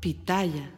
Pitaya.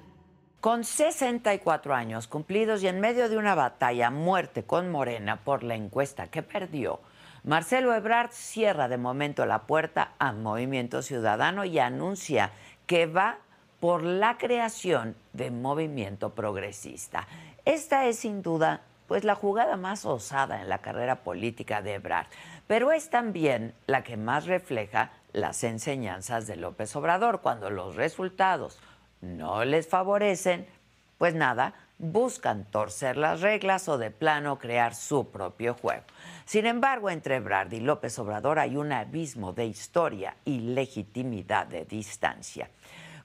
Con 64 años cumplidos y en medio de una batalla muerte con Morena por la encuesta que perdió, Marcelo Ebrard cierra de momento la puerta a Movimiento Ciudadano y anuncia que va por la creación de Movimiento Progresista. Esta es sin duda pues la jugada más osada en la carrera política de Ebrard, pero es también la que más refleja las enseñanzas de López Obrador cuando los resultados no les favorecen, pues nada, buscan torcer las reglas o de plano crear su propio juego. Sin embargo, entre Ebrard y López Obrador hay un abismo de historia y legitimidad de distancia.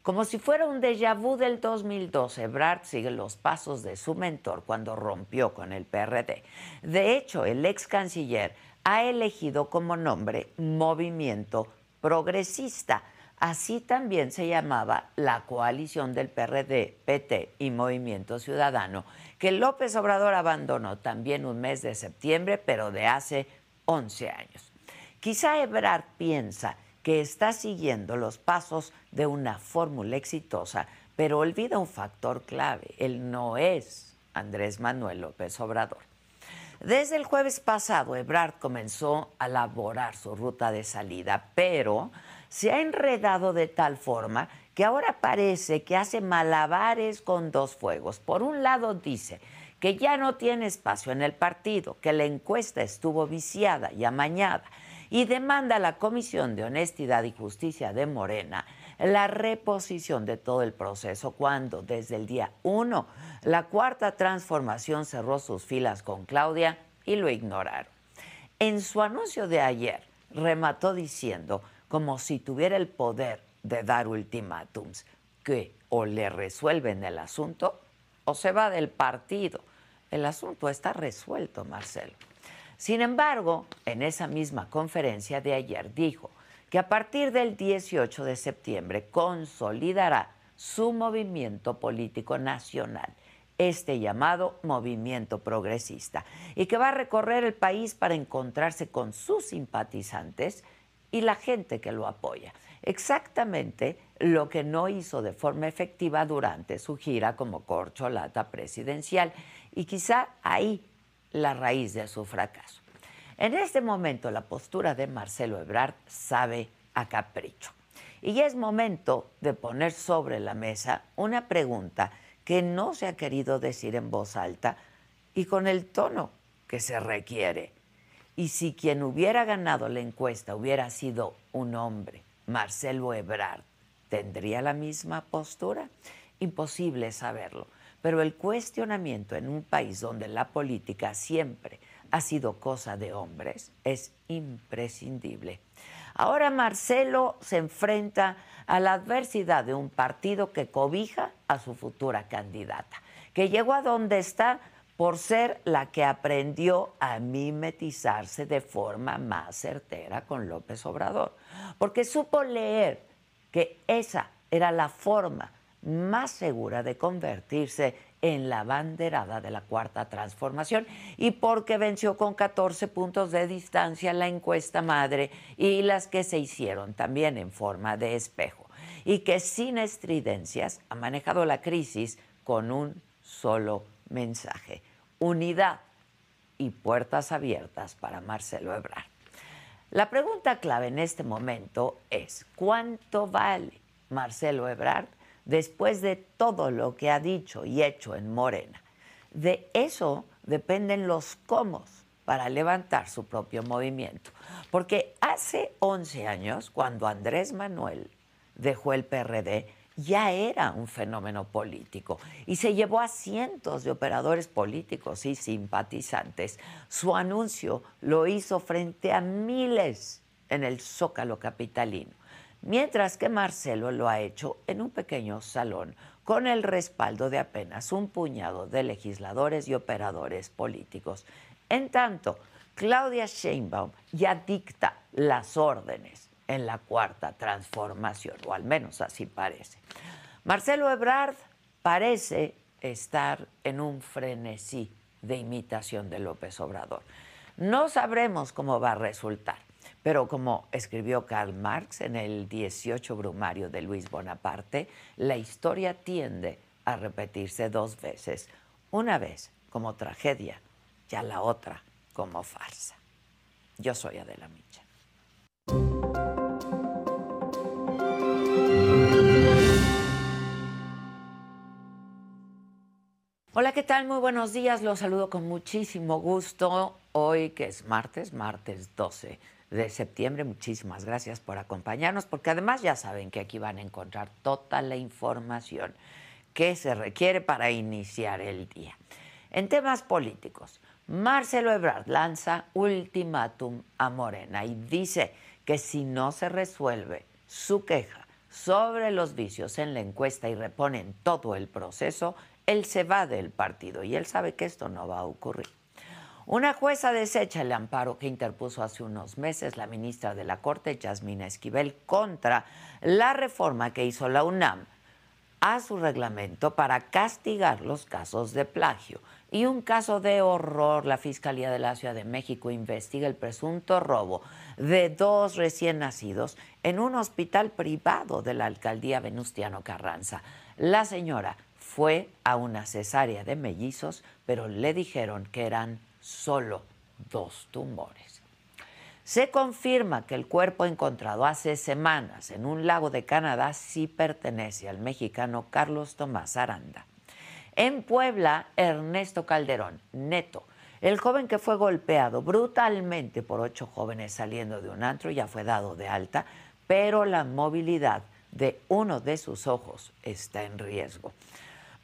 Como si fuera un déjà vu del 2012, Ebrard sigue los pasos de su mentor cuando rompió con el PRD. De hecho, el ex canciller ha elegido como nombre Movimiento Progresista Así también se llamaba la coalición del PRD, PT y Movimiento Ciudadano, que López Obrador abandonó también un mes de septiembre, pero de hace 11 años. Quizá Ebrard piensa que está siguiendo los pasos de una fórmula exitosa, pero olvida un factor clave. Él no es Andrés Manuel López Obrador. Desde el jueves pasado, Ebrard comenzó a elaborar su ruta de salida, pero se ha enredado de tal forma que ahora parece que hace malabares con dos fuegos. Por un lado dice que ya no tiene espacio en el partido, que la encuesta estuvo viciada y amañada, y demanda a la Comisión de Honestidad y Justicia de Morena la reposición de todo el proceso cuando desde el día 1 la cuarta transformación cerró sus filas con Claudia y lo ignoraron. En su anuncio de ayer remató diciendo como si tuviera el poder de dar ultimátums, que o le resuelven el asunto o se va del partido. El asunto está resuelto, Marcelo. Sin embargo, en esa misma conferencia de ayer dijo que a partir del 18 de septiembre consolidará su movimiento político nacional, este llamado movimiento progresista, y que va a recorrer el país para encontrarse con sus simpatizantes y la gente que lo apoya. Exactamente lo que no hizo de forma efectiva durante su gira como corcholata presidencial y quizá ahí la raíz de su fracaso. En este momento la postura de Marcelo Ebrard sabe a capricho. Y ya es momento de poner sobre la mesa una pregunta que no se ha querido decir en voz alta y con el tono que se requiere. Y si quien hubiera ganado la encuesta hubiera sido un hombre, Marcelo Ebrard, ¿tendría la misma postura? Imposible saberlo. Pero el cuestionamiento en un país donde la política siempre ha sido cosa de hombres es imprescindible. Ahora Marcelo se enfrenta a la adversidad de un partido que cobija a su futura candidata, que llegó a donde está por ser la que aprendió a mimetizarse de forma más certera con López Obrador, porque supo leer que esa era la forma más segura de convertirse en la banderada de la cuarta transformación y porque venció con 14 puntos de distancia la encuesta madre y las que se hicieron también en forma de espejo y que sin estridencias ha manejado la crisis con un solo mensaje unidad y puertas abiertas para Marcelo Ebrard. La pregunta clave en este momento es, ¿cuánto vale Marcelo Ebrard después de todo lo que ha dicho y hecho en Morena? De eso dependen los cómo para levantar su propio movimiento. Porque hace 11 años, cuando Andrés Manuel dejó el PRD, ya era un fenómeno político y se llevó a cientos de operadores políticos y simpatizantes. Su anuncio lo hizo frente a miles en el Zócalo capitalino, mientras que Marcelo lo ha hecho en un pequeño salón con el respaldo de apenas un puñado de legisladores y operadores políticos. En tanto, Claudia Sheinbaum ya dicta las órdenes en la cuarta transformación, o al menos así parece. Marcelo Ebrard parece estar en un frenesí de imitación de López Obrador. No sabremos cómo va a resultar, pero como escribió Karl Marx en el 18 Brumario de Luis Bonaparte, la historia tiende a repetirse dos veces, una vez como tragedia y la otra como farsa. Yo soy Adela Micha. Hola, ¿qué tal? Muy buenos días. Los saludo con muchísimo gusto. Hoy que es martes, martes 12 de septiembre. Muchísimas gracias por acompañarnos, porque además ya saben que aquí van a encontrar toda la información que se requiere para iniciar el día. En temas políticos, Marcelo Ebrard lanza ultimátum a Morena y dice que si no se resuelve su queja sobre los vicios en la encuesta y reponen todo el proceso, él se va del partido y él sabe que esto no va a ocurrir. Una jueza desecha el amparo que interpuso hace unos meses la ministra de la Corte, Yasmina Esquivel, contra la reforma que hizo la UNAM a su reglamento para castigar los casos de plagio. Y un caso de horror, la Fiscalía de la Ciudad de México investiga el presunto robo de dos recién nacidos en un hospital privado de la alcaldía Venustiano Carranza. La señora fue a una cesárea de mellizos, pero le dijeron que eran solo dos tumores. Se confirma que el cuerpo encontrado hace semanas en un lago de Canadá sí pertenece al mexicano Carlos Tomás Aranda. En Puebla, Ernesto Calderón, neto, el joven que fue golpeado brutalmente por ocho jóvenes saliendo de un antro ya fue dado de alta, pero la movilidad de uno de sus ojos está en riesgo.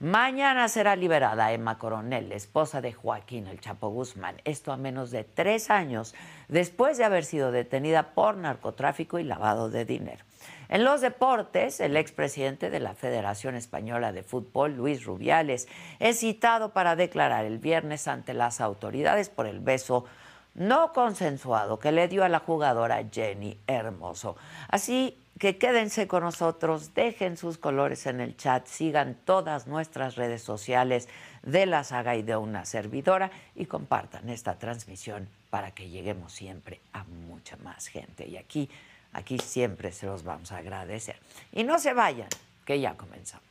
Mañana será liberada Emma Coronel, esposa de Joaquín El Chapo Guzmán. Esto a menos de tres años después de haber sido detenida por narcotráfico y lavado de dinero. En los deportes, el expresidente de la Federación Española de Fútbol, Luis Rubiales, es citado para declarar el viernes ante las autoridades por el beso no consensuado que le dio a la jugadora Jenny Hermoso. Así que quédense con nosotros, dejen sus colores en el chat, sigan todas nuestras redes sociales de la saga y de una servidora y compartan esta transmisión para que lleguemos siempre a mucha más gente. Y aquí, aquí siempre se los vamos a agradecer. Y no se vayan, que ya comenzamos.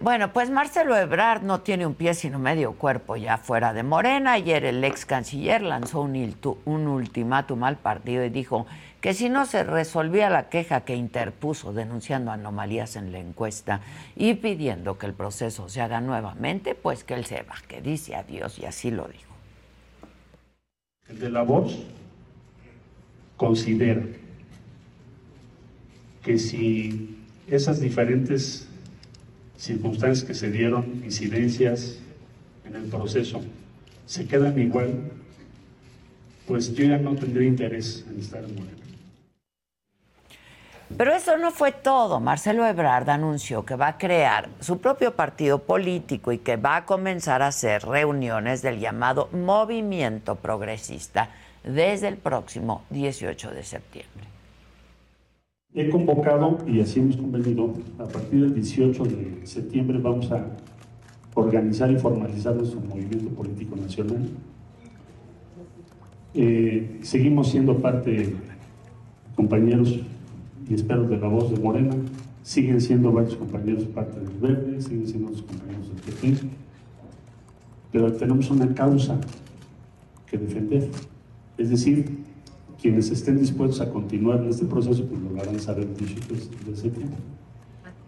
Bueno, pues Marcelo Ebrard no tiene un pie sino medio cuerpo ya fuera de Morena. Ayer el ex canciller lanzó un, un ultimátum al partido y dijo que si no se resolvía la queja que interpuso denunciando anomalías en la encuesta y pidiendo que el proceso se haga nuevamente, pues que él se va, que dice adiós y así lo dijo. El de la voz considera que si esas diferentes circunstancias que se dieron, incidencias en el proceso, se quedan igual, pues yo ya no tendría interés en estar en Morena. Pero eso no fue todo. Marcelo Ebrard anunció que va a crear su propio partido político y que va a comenzar a hacer reuniones del llamado movimiento progresista desde el próximo 18 de septiembre. He convocado y así hemos convenido, a partir del 18 de septiembre vamos a organizar y formalizar nuestro movimiento político nacional. Eh, seguimos siendo parte, compañeros y espero de la voz de Morena, siguen siendo varios compañeros parte del Verde, siguen siendo los compañeros del PP, pero tenemos una causa que defender. Es decir, quienes estén dispuestos a continuar en este proceso, pues lo harán saber el 18 de septiembre.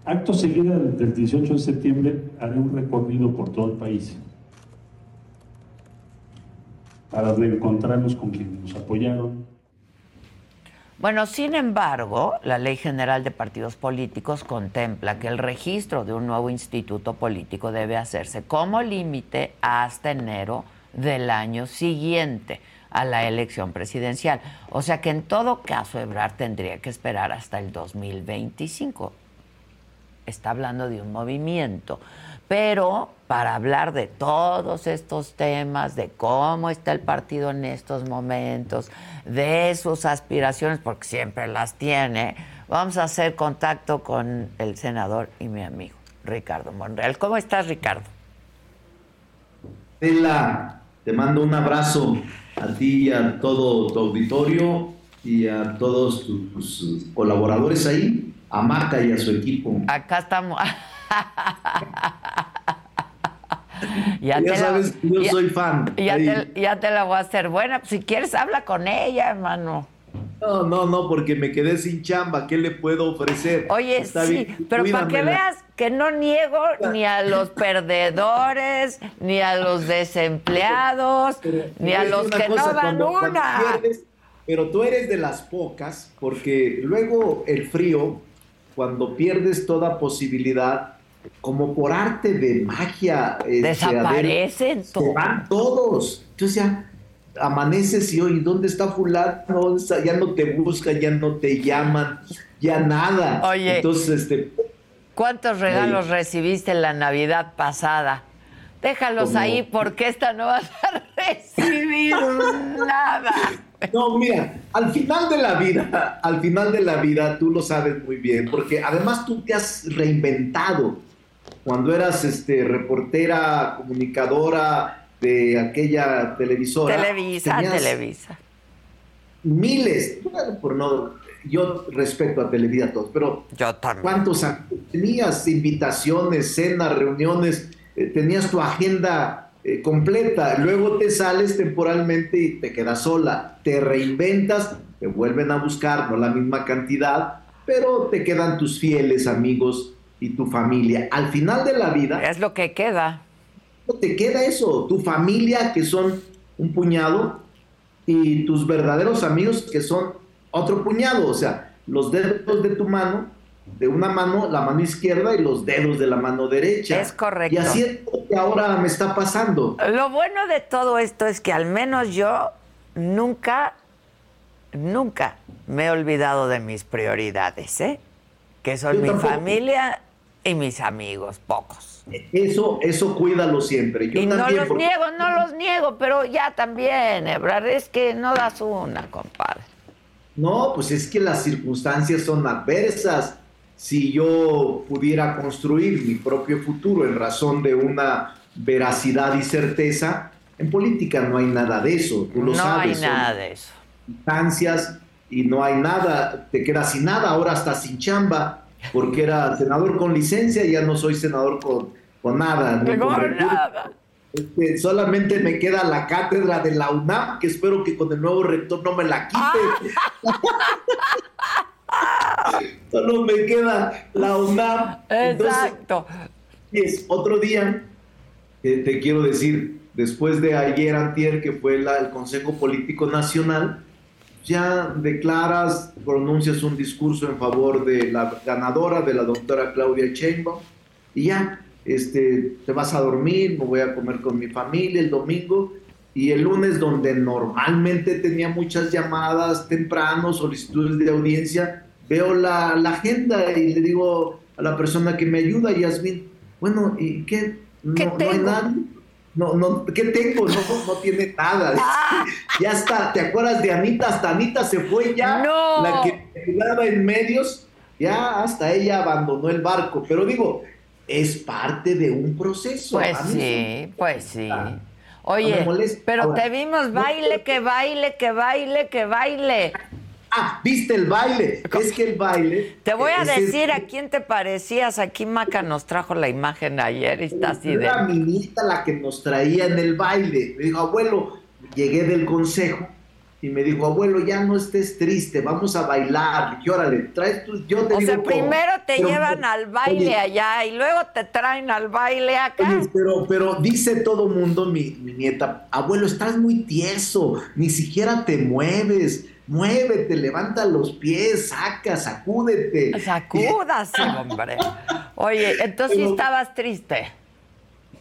Acto seguido del 18 de septiembre haré un recorrido por todo el país para reencontrarnos con quienes nos apoyaron. Bueno, sin embargo, la Ley General de Partidos Políticos contempla que el registro de un nuevo instituto político debe hacerse como límite hasta enero del año siguiente a la elección presidencial. O sea que en todo caso Ebrard tendría que esperar hasta el 2025 está hablando de un movimiento. Pero para hablar de todos estos temas, de cómo está el partido en estos momentos, de sus aspiraciones, porque siempre las tiene, vamos a hacer contacto con el senador y mi amigo, Ricardo Monreal. ¿Cómo estás, Ricardo? Hola, te mando un abrazo a ti y a todo tu auditorio y a todos tus colaboradores ahí a Maca y a su equipo. Acá estamos. ya, sabes, yo soy fan. Ya te, la voy a hacer buena. Si quieres, habla con ella, hermano. No, no, no, porque me quedé sin chamba. ¿Qué le puedo ofrecer? Oye, sí, pero para que veas que no niego ni a los perdedores, ni a los desempleados, ni a los que no dan una. pero tú eres de las pocas, porque luego el frío cuando pierdes toda posibilidad, como por arte de magia, este, desaparecen todos. van todos. Entonces ya amaneces y hoy, ¿dónde está fulano? Ya no te buscan, ya no te llaman, ya nada. Oye, entonces este ¿cuántos regalos recibiste en la Navidad pasada? Déjalos ahí porque esta no vas a recibir nada. No, mira, al final de la vida, al final de la vida, tú lo sabes muy bien, porque además tú te has reinventado. Cuando eras este, reportera, comunicadora de aquella televisora. Televisa, Televisa. Miles, por no, yo respeto a Televisa todos, pero yo también. ¿cuántos tenías invitaciones, cenas, reuniones? Eh, tenías tu agenda eh, completa, luego te sales temporalmente y te quedas sola, te reinventas, te vuelven a buscar, no la misma cantidad, pero te quedan tus fieles amigos y tu familia. Al final de la vida... Es lo que queda. Te queda eso, tu familia que son un puñado y tus verdaderos amigos que son otro puñado, o sea, los dedos de tu mano de una mano, la mano izquierda y los dedos de la mano derecha. Es correcto. Y así es lo que ahora me está pasando. Lo bueno de todo esto es que al menos yo nunca, nunca me he olvidado de mis prioridades, ¿eh? Que son mi familia y mis amigos, pocos. Eso, eso cuídalo siempre. y no los niego, no los niego, pero ya también, Ebrard, es que no das una, compadre. No, pues es que las circunstancias son adversas si yo pudiera construir mi propio futuro en razón de una veracidad y certeza, en política no hay nada de eso, tú lo sabes. No hay nada de eso. Instancias y no hay nada, te quedas sin nada, ahora hasta sin chamba, porque era senador con licencia y ya no soy senador con, con nada. No con nada. Este, solamente me queda la cátedra de la UNAM, que espero que con el nuevo rector no me la quite. Solo me queda la UNAM. Exacto. es otro día, te quiero decir, después de ayer antier, que fue el Consejo Político Nacional, ya declaras, pronuncias un discurso en favor de la ganadora, de la doctora Claudia Sheinbaum, y ya, este, te vas a dormir, me voy a comer con mi familia el domingo, y el lunes, donde normalmente tenía muchas llamadas temprano, solicitudes de audiencia, veo la, agenda y le digo a la persona que me ayuda, Yasmin, bueno, ¿y qué? No, ¿Qué hay nada. No, no, ¿qué tengo? No, no tiene nada. Ah. Ya está, ¿te acuerdas de Anita? Hasta Anita se fue ya. No. La que ayudaba en medios, ya hasta ella abandonó el barco. Pero digo, es parte de un proceso. Pues sí, pues sí. Oye, pero te vimos baile, que baile, que baile, que baile. Ah, viste el baile. Es que el baile. Te voy a decir a quién te parecías. Aquí Maca nos trajo la imagen ayer y está así de. Era minita la que nos traía en el baile. Me dijo, abuelo, llegué del consejo y me dijo, abuelo, ya no estés triste, vamos a bailar. Y órale, traes tu, yo te o sea, primero te llevan al baile allá y luego te traen al baile acá. pero, pero dice todo mundo, mi, mi, nieta, abuelo, estás muy tieso, ni siquiera te mueves. Muévete, levanta los pies, saca, sacúdete. Sacúdase, hombre. Oye, entonces sí estabas triste.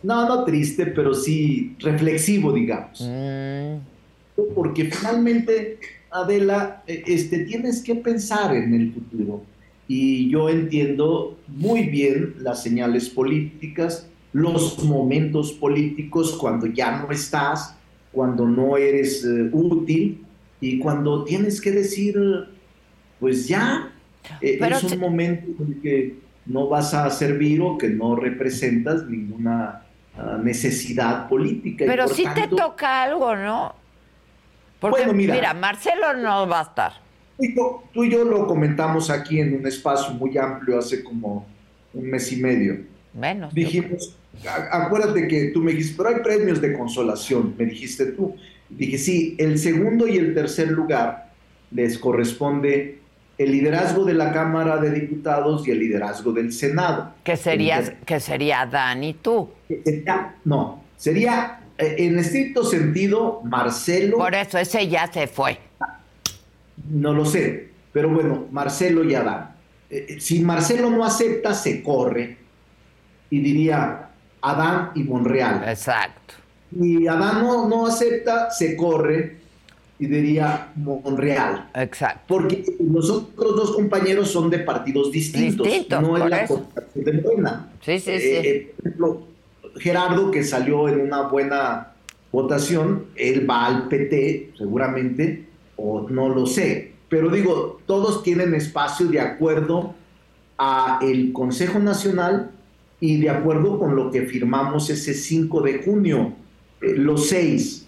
No, no triste, pero sí reflexivo, digamos. Mm porque finalmente, Adela, e, este, tienes que pensar en el futuro. Y yo entiendo muy bien las señales políticas, los momentos políticos cuando ya no estás, cuando no eres eh, útil y cuando tienes que decir, pues ya, eh, es un momento en que no vas a servir o que no representas ninguna ah, necesidad política. Pero sí te toca algo, ¿no? Porque mira, Marcelo no va a estar. Tú y, yo, lo comentamos aquí en un espacio muy amplio hace como un mes y medio. Menos. Dijimos, acuérdate que tú me dijiste, pero hay premios de consolación, me dijiste tú. Dije, sí, el segundo y el tercer lugar les corresponde el liderazgo de la Cámara de Diputados y el liderazgo del Senado. Que sería, que sería Dan y tú. No, sería en estricto sentido, Marcelo... Por eso, ese ya se fue. No lo sé, pero bueno, Marcelo y Adán. Eh, eh, si Marcelo no acepta, se corre y diría Adán y Monreal. Exacto. Y Adán no, no acepta, se corre y diría Monreal. Exacto. Porque los otros dos compañeros son de partidos distintos. Distintos, no es la de Morena. Sí, sí, sí. por ejemplo, Gerardo, que salió en una buena votación, él va al PT, seguramente, o no lo sé. Pero digo, todos tienen espacio de acuerdo a el Consejo Nacional y de acuerdo con lo que firmamos ese 5 de junio, eh, los seis.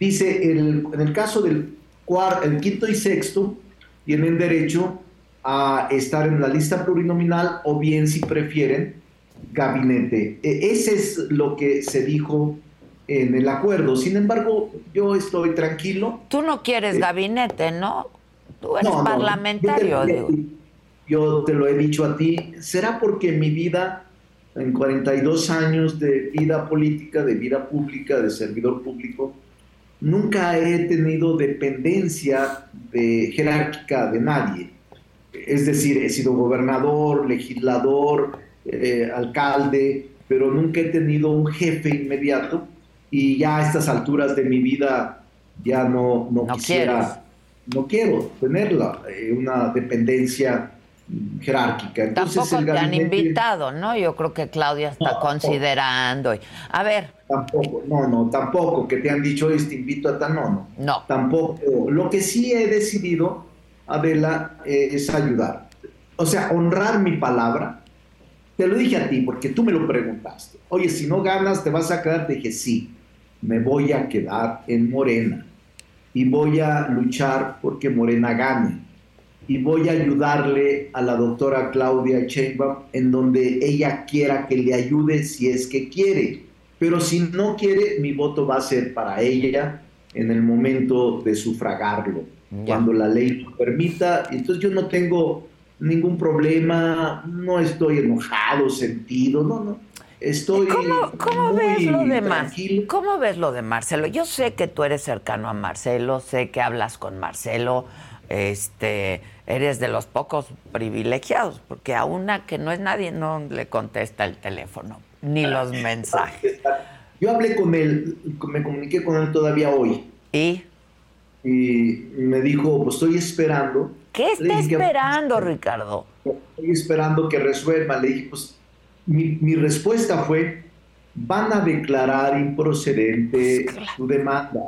Dice, en el caso del el quinto y sexto, tienen derecho a estar en la lista plurinominal o bien si prefieren gabinete. E, ese es lo que se dijo en el acuerdo. Sin embargo, yo estoy tranquilo. Tú no quieres eh, gabinete, ¿no? Tú eres parlamentario. yo, te, yo, te, lo he dicho a ti. ¿Será porque mi vida, en 42 años de vida política, de vida pública, de servidor público, nunca he tenido dependencia de, jerárquica de nadie? Es decir, he sido gobernador, legislador, eh, alcalde, pero nunca he tenido un jefe inmediato y ya a estas alturas de mi vida ya no, no, quisiera, no quiero tenerla, eh, una dependencia jerárquica. Entonces, Tampoco te han invitado, ¿no? Yo creo que Claudia está considerando. A ver. Tampoco, no, no, tampoco, que te han dicho, te invito a tan, no, no. No. Tampoco. Lo que sí he decidido, Adela, eh, es ayudar. O sea, honrar mi palabra, te lo dije a ti porque tú me lo preguntaste. Oye, si no ganas, ¿te vas a quedar? Te dije, sí, me voy a quedar en Morena y voy a luchar porque Morena gane. Y voy a ayudarle a la doctora Claudia Sheinbaum en donde ella quiera que le ayude si es que quiere. Pero si no quiere, mi voto va a ser para ella en el momento de sufragarlo, cuando la ley lo permita. Entonces yo no tengo ningún problema, no estoy enojado, sentido, no, no. Estoy ¿Cómo, ves lo de ¿Cómo ves lo de Marcelo? Yo sé que tú eres cercano a Marcelo, sé que hablas con Marcelo, este, eres de los pocos privilegiados, porque a una que no es nadie no le contesta el teléfono, ni los mensajes. Yo hablé con él, me comuniqué con él todavía hoy. ¿Y? Y me dijo, pues estoy esperando ¿Qué está esperando, Ricardo? Estoy esperando que resuelva. Le dije, pues mi, respuesta fue, van a declarar improcedente pues, tu demanda.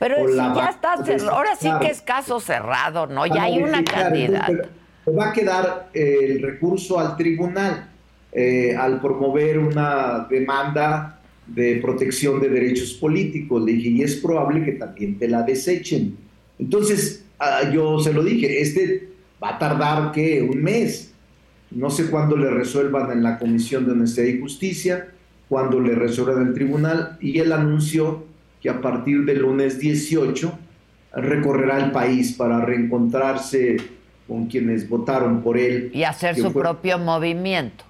Pero ya está cerrado, ahora sí que es caso cerrado, ¿no? Ya hay una candidata. va a quedar el recurso al tribunal eh, al promover una demanda de protección de derechos políticos. Le dije, y es probable que también te la desechen. Entonces, ah, yo se lo dije, este va a tardar, ¿qué? Un mes. No sé cuándo le resuelvan en la Comisión de Honestidad y Justicia, cuándo le resuelvan en el tribunal, y él anunció que a partir del lunes 18 recorrerá el país para reencontrarse con quienes votaron por él. Y hacer su propio movimiento.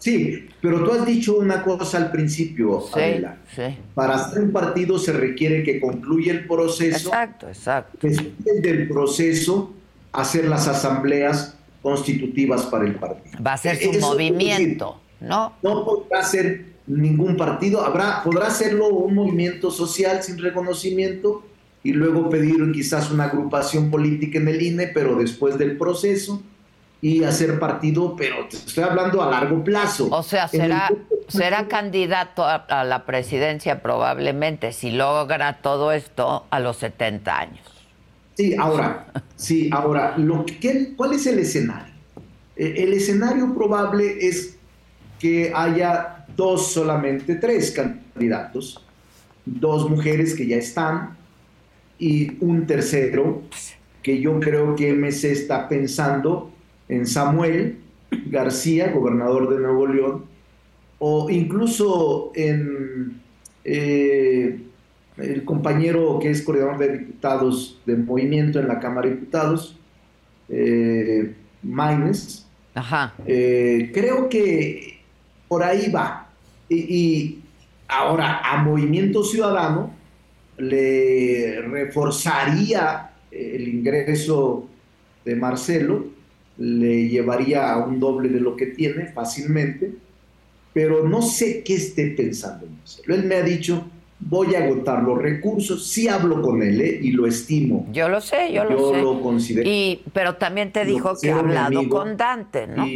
Sí, pero tú has dicho una cosa al principio, sí, Para hacer un partido se requiere que concluya el proceso. Exacto, exacto. Después del proceso, hacer las asambleas constitutivas para el partido. Va a ser su movimiento, ¿no? No podrá ser ningún partido, habrá, podrá hacerlo un movimiento social sin reconocimiento y luego pedir quizás una agrupación política en el INE, pero después del proceso y hacer partido, pero te estoy hablando a largo plazo. O sea, será, será candidato a, la presidencia probablemente si logra todo esto a los 70 años. Sí, ahora, sí, ahora, lo que, ¿cuál es el escenario? E, el escenario probable es que haya dos solamente, tres candidatos, dos mujeres que ya están y un tercero que yo creo que MC está pensando en Samuel García, gobernador de Nuevo León, o incluso en eh, el compañero que es coordinador de diputados de movimiento en la Cámara de Diputados, eh, Maines. Eh, creo que por ahí va. y, ahora a Movimiento Ciudadano le reforzaría el ingreso de Marcelo le llevaría a un doble de lo que tiene fácilmente, pero no sé qué esté pensando Él me ha dicho, voy a agotar los recursos, sí hablo con él ¿eh? y lo estimo. Yo lo sé, yo, lo sé. Lo considero. Y, pero también te dijo que ha hablado con Dante, ¿no?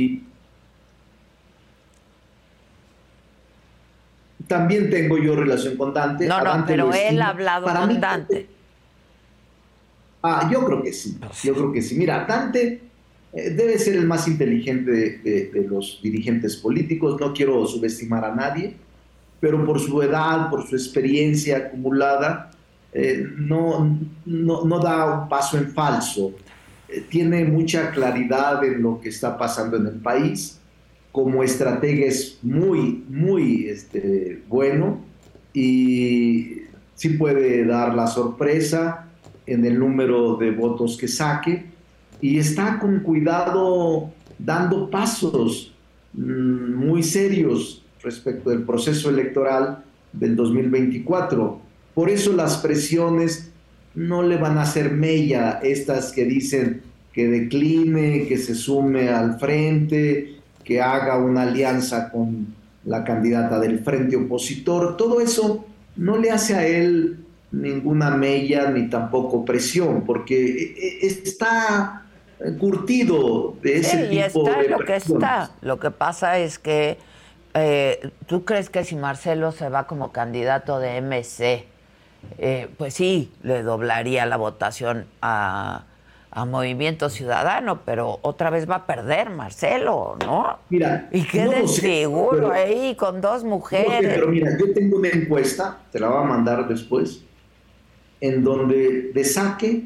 también tengo yo relación con Dante. No, no, pero él ha hablado con Dante. Ah, yo creo que sí, yo creo que sí. Mira, Dante debe ser el más inteligente de, los dirigentes políticos, no quiero subestimar a nadie, pero por su edad, por su experiencia acumulada, eh, no, no, da un paso en falso. Eh, tiene mucha claridad en lo que está pasando en el país. Como estratega es muy, muy este, bueno y sí puede dar la sorpresa en el número de votos que saque y está con cuidado dando pasos mm, muy serios respecto del proceso electoral del 2024. Por eso las presiones no le van a hacer mella estas que dicen que decline, que se sume al frente, que haga una alianza con la candidata del frente opositor. Todo eso no le hace a él ninguna mella ni tampoco presión, porque e, e, está curtido de ese sí, y está lo que está. Lo que pasa es que eh, tú crees que si Marcelo se va como candidato de MC, eh, pues sí, le doblaría la votación a, Movimiento Ciudadano, pero otra vez va a perder Marcelo, ¿no? Mira, y quede seguro ahí con dos mujeres. pero mira, yo tengo una encuesta, te la voy a mandar después, en donde de saque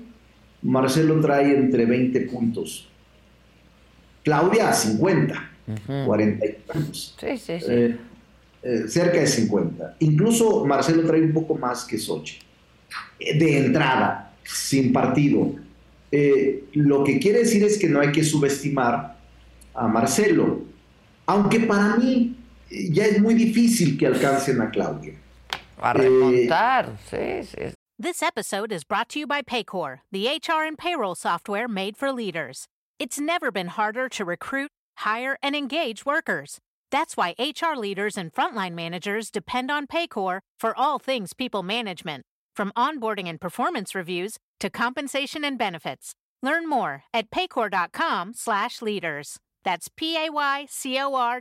Marcelo trae entre 20 puntos. Claudia a 50, 40 puntos. Sí, sí, sí. Eh, eh, cerca de 50. Incluso Marcelo trae un poco más que Sochi. Eh, de entrada, sin partido. lo que quiere decir es que no hay que subestimar a Marcelo. Aunque para mí ya es muy difícil que alcancen a Claudia. A remontar, sí, sí. This episode is brought to you by Paycor, the HR and payroll software made for leaders. It's never been harder to recruit, hire, and engage workers. That's why HR leaders and frontline managers depend on Paycor for all things people management, from onboarding and performance reviews to compensation and benefits. Learn more at paycor.com/leaders. That's p a y c o r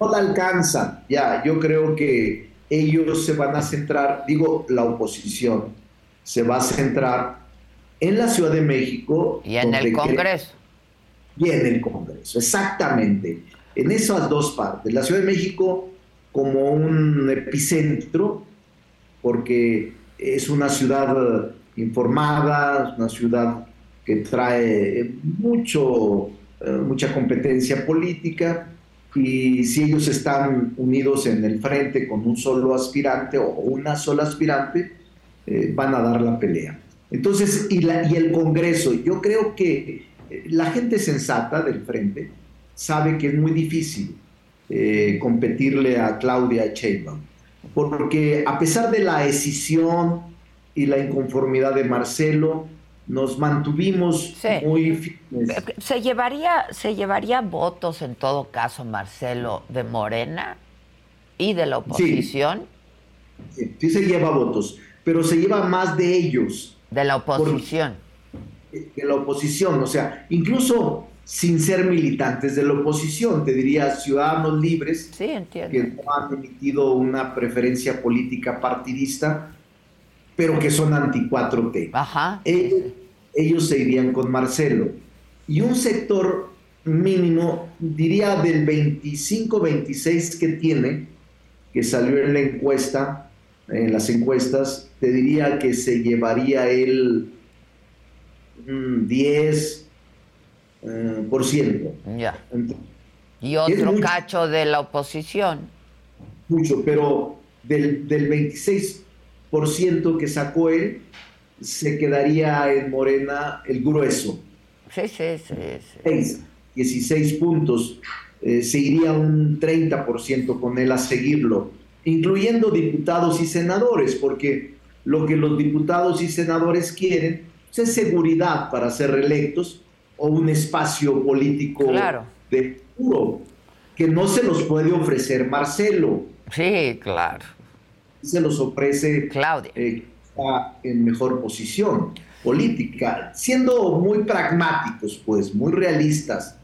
No, la alcanza. Ya, yo creo que ellos se van a centrar, digo, la oposición se va a centrar en la Ciudad de México. Y en el Congreso. Y en el Congreso, exactamente. En esas dos partes. La Ciudad de México como un epicentro, porque es una ciudad informada, una ciudad que trae mucho, eh, mucha competencia política, y si ellos están unidos en el frente con un solo aspirante o una sola aspirante, eh, van a dar la pelea. Entonces, y, la, y el Congreso, yo creo que eh, la gente sensata del frente sabe que es muy difícil eh, competirle a Claudia Sheinbaum, porque a pesar de la escisión y la inconformidad de Marcelo, nos mantuvimos muy firmes. ¿Se llevaría, ¿Se llevaría votos en todo caso, Marcelo, de Morena y de la oposición? Sí, sí, se lleva votos, pero se lleva más de ellos. De la oposición. de la oposición, o sea, incluso sin ser militantes de la oposición, te diría ciudadanos libres sí, que no han emitido una preferencia política partidista, pero que son anti-4T. Ajá. Ellos, ellos se irían con Marcelo. Y un sector mínimo, diría del 25-26 que tiene, que salió en la encuesta, en las encuestas, te diría que se llevaría el 10 eh, por ciento. Ya. y otro cacho de la oposición. Mucho, pero del, del 26% que sacó él, se quedaría en Morena el grueso. Sí, sí, sí. sí. 16 puntos. Eh, se iría un 30% con él a seguirlo, incluyendo diputados y senadores, porque lo que los diputados y senadores quieren es seguridad para ser reelectos o un espacio político de puro, que no se los puede ofrecer Marcelo. Sí, claro. Se los ofrece Claudia. Eh, en mejor posición política, siendo muy pragmáticos, pues, muy realistas.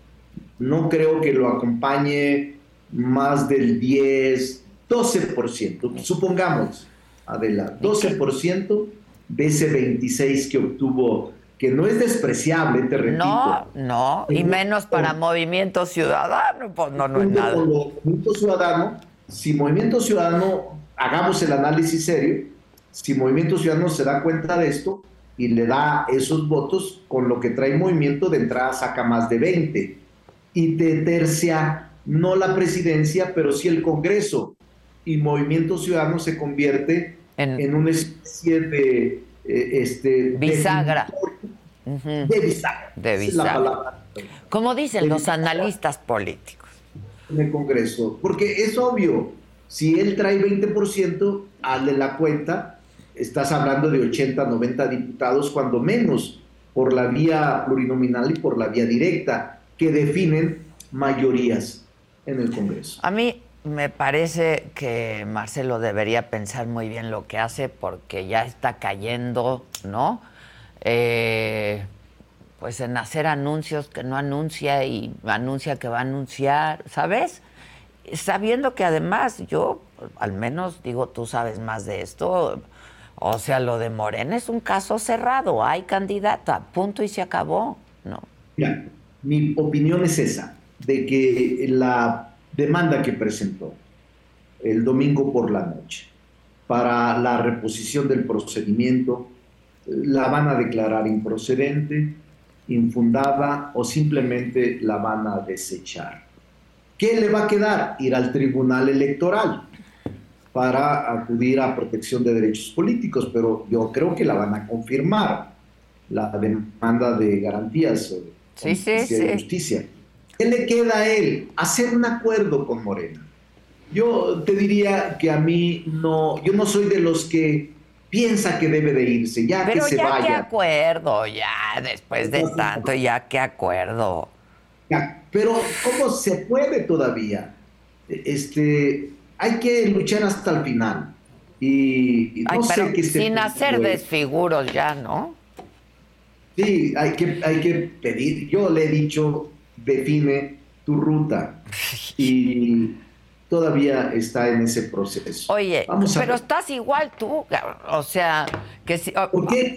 No creo que lo acompañe más del 10, 12%, supongamos, Adela, 12% de ese 26 que obtuvo, que no es despreciable, te repito. No, no, y menos para Movimiento Ciudadano, pues no, no es nada. Movimiento Ciudadano, si Movimiento Ciudadano, hagamos el análisis serio, si Movimiento Ciudadano se da cuenta de esto y le da esos votos, con lo que trae Movimiento de entrada saca más de 20 y te tercia no la presidencia, pero sí el Congreso. Y Movimiento Ciudadano se convierte en, una especie de... Eh, este, bisagra. De, bisagra. De bisagra. Como dicen los analistas políticos. En el Congreso. Porque es obvio, si él trae 20%, hazle la cuenta estás hablando de 80, 90 diputados, cuando menos, por la vía plurinominal y por la vía directa, que definen mayorías en el Congreso. A mí me parece que Marcelo debería pensar muy bien lo que hace porque ya está cayendo, ¿no? Eh, pues en hacer anuncios que no anuncia y anuncia que va a anunciar, ¿sabes? Sabiendo que además yo, al menos digo, tú sabes más de esto, o sea, lo de Morena es un caso cerrado, hay candidata, punto y se acabó, ¿no? Mi opinión es esa, de que la demanda que presentó el domingo por la noche para la reposición del procedimiento la van a declarar improcedente, infundada o simplemente la van a desechar. ¿Qué le va a quedar? Ir al Tribunal Electoral para acudir a protección de derechos políticos, pero yo creo que la van a confirmar, la demanda de garantías sí, sí, de justicia. ¿Qué le queda a él? Hacer un acuerdo con Morena. Yo te diría que a mí no, yo no soy de los que piensa que debe de irse, ya que se ya vaya. qué acuerdo, ya después de tanto, ya qué acuerdo. Pero ¿cómo se puede todavía? Este, hay que luchar hasta el final. Y, no sé qué sin hacer desfiguros ya, ¿no? Sí, hay que, hay que pedir. Yo le he dicho, define tu ruta. Y todavía está en ese proceso. Oye, pero estás igual tú, o sea, que si... ¿Por qué?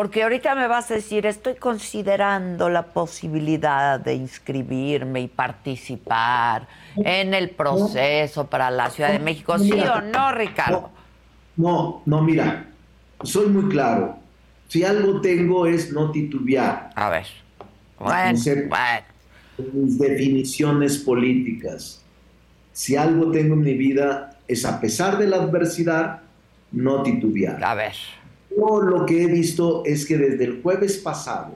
Porque ahorita me vas a decir, estoy considerando la posibilidad de inscribirme y participar en el proceso para la Ciudad de México, ¿sí o no, Ricardo? No, no, mira, soy muy claro. Si algo tengo es no titubear. A ver. Bueno, bueno. Mis definiciones políticas. Si algo tengo en mi vida es a pesar de la adversidad, no titubear. A ver. Lo que he visto es que desde el jueves pasado,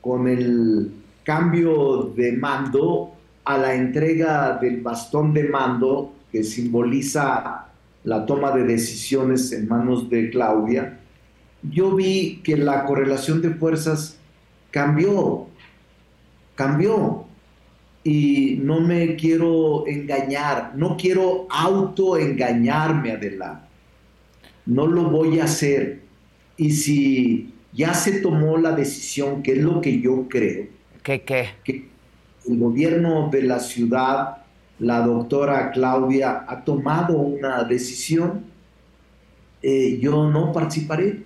con el cambio de mando a la entrega del bastón de mando que simboliza la toma de decisiones en manos de Claudia, yo vi que la correlación de fuerzas cambió, cambió. Y no me quiero engañar, no quiero autoengañarme, adelante. No lo voy a hacer. Y si ya se tomó la decisión, que es lo que yo creo, ¿Qué qué? Que el gobierno de la ciudad la doctora Claudia ha tomado una decisión, eh, yo no participaré.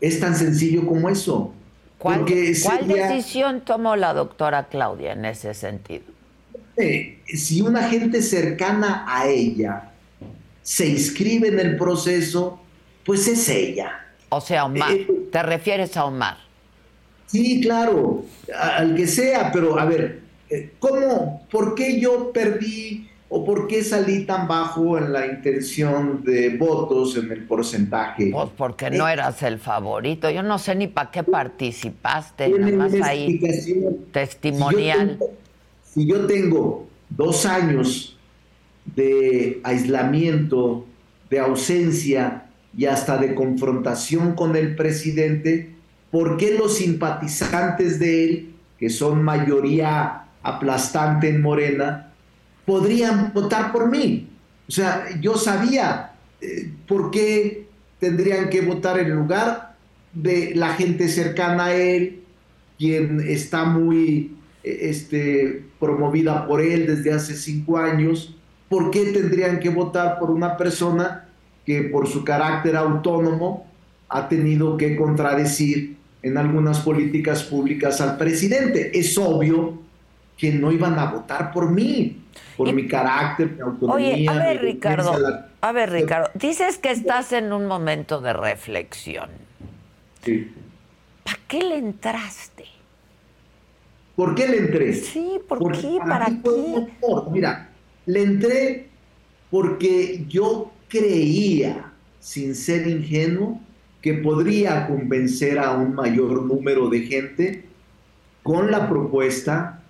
Es tan sencillo como eso. ¿Cuál, decisión tomó la doctora Claudia en ese sentido? Eh, si una gente cercana a ella se inscribe en el proceso, pues es ella. O sea, Omar, eh, ¿te refieres a Omar? Sí, claro, al que sea, pero a ver, eh, ¿cómo, por qué yo perdí o por qué salí tan bajo en la intención de votos, en el porcentaje? Pues porque no eh, eras el favorito. Yo no sé ni para qué participaste, nada más ahí testimonial. Si yo, tengo, dos años de aislamiento, de ausencia y hasta de confrontación con el presidente, ¿por qué los simpatizantes de él, que son mayoría aplastante en Morena, podrían votar por mí. O sea, yo sabía eh, por qué tendrían que votar en lugar de la gente cercana a él, quien está muy eh, este, promovida por él desde hace cinco años, ¿por qué tendrían que votar por una persona que por su carácter autónomo ha tenido que contradecir en algunas políticas públicas al presidente? Es obvio que no iban a votar por mí, por mi carácter, mi autonomía. Oye, a ver, Ricardo, a ver, Ricardo, dices que estás en un momento de reflexión. Sí. ¿Para qué le entraste? ¿Por qué le entré? Sí, ¿por qué? ¿Para, qué? Mira, le entré porque yo creía, sin ser ingenuo, que podría convencer a un mayor número de gente con la propuesta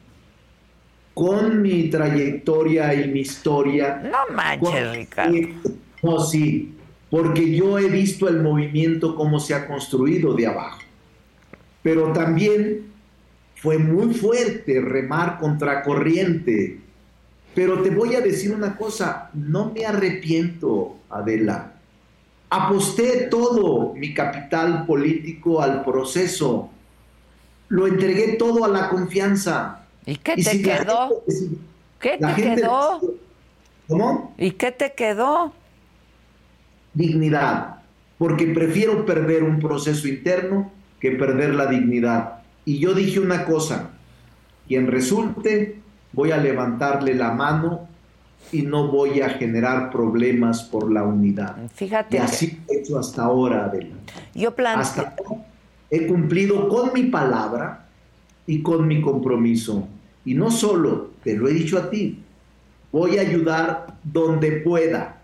con mi trayectoria y mi historia. No manches, Ricardo. No, sí, porque yo he visto el movimiento cómo se ha construido de abajo. Pero también fue muy fuerte remar contra corriente. Pero te voy a decir una cosa, no me arrepiento, Adela. Aposté todo mi capital político al proceso. Lo entregué todo a la confianza. ¿Y qué te quedó? ¿Qué te quedó? ¿Cómo? ¿Y qué te quedó? Dignidad, porque prefiero perder un proceso interno que perder la dignidad. Y yo dije una cosa, quien resulte, voy a levantarle la mano y no voy a generar problemas por la unidad. Fíjate. Y así he hecho hasta ahora, Adela. Yo planteo... Hasta he cumplido con mi palabra y con mi compromiso. Y no solo, te lo he dicho a ti, voy a ayudar donde pueda.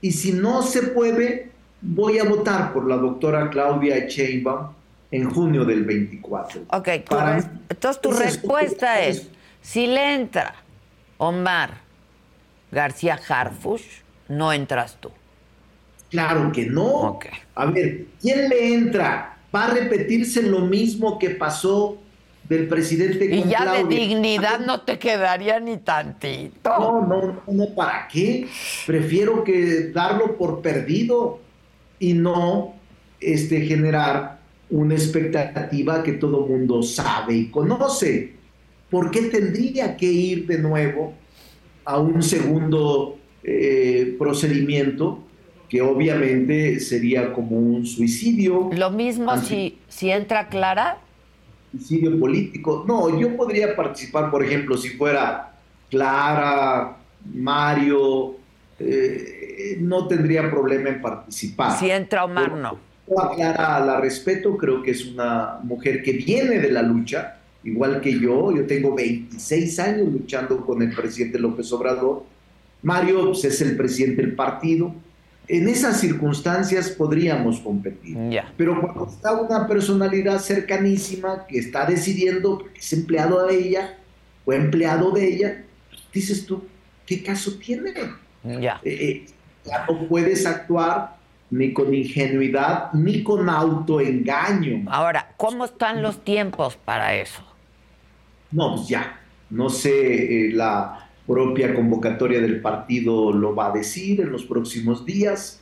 Y si no se puede, voy a votar por la doctora Claudia Sheinbaum en junio del 24. Ok, entonces tu respuesta es, Si le entra Omar García Harfush, no entras tú. Claro que no. A ver, ¿quién le entra? Va a repetirse lo mismo que pasó del presidente Y ya de dignidad no te quedaría ni tantito. No, no, no, ¿para qué? Prefiero que darlo por perdido y no este, generar una expectativa que todo mundo sabe y conoce. ¿Por qué tendría que ir de nuevo a un segundo eh, procedimiento que obviamente sería como un suicidio? Lo mismo si, si entra Clara. Suicidio político. No, yo podría participar, por ejemplo, si fuera Clara, Mario, eh, no tendría problema en participar. Si entra Omar, no Clara la respeto, creo que es una mujer que viene de la lucha, igual que yo. Yo tengo 26 años luchando con el presidente López Obrador. Mario pues, es el presidente del partido. En esas circunstancias podríamos competir. Pero cuando está una personalidad cercanísima que está decidiendo, que es empleado de ella o empleado de ella, pues, dices tú, ¿qué caso tiene? Eh, eh, ya no puedes actuar ni con ingenuidad, ni con autoengaño. Ahora, ¿cómo están los tiempos para eso? No, pues ya, no sé, eh, la propia convocatoria del partido lo va a decir en los próximos días,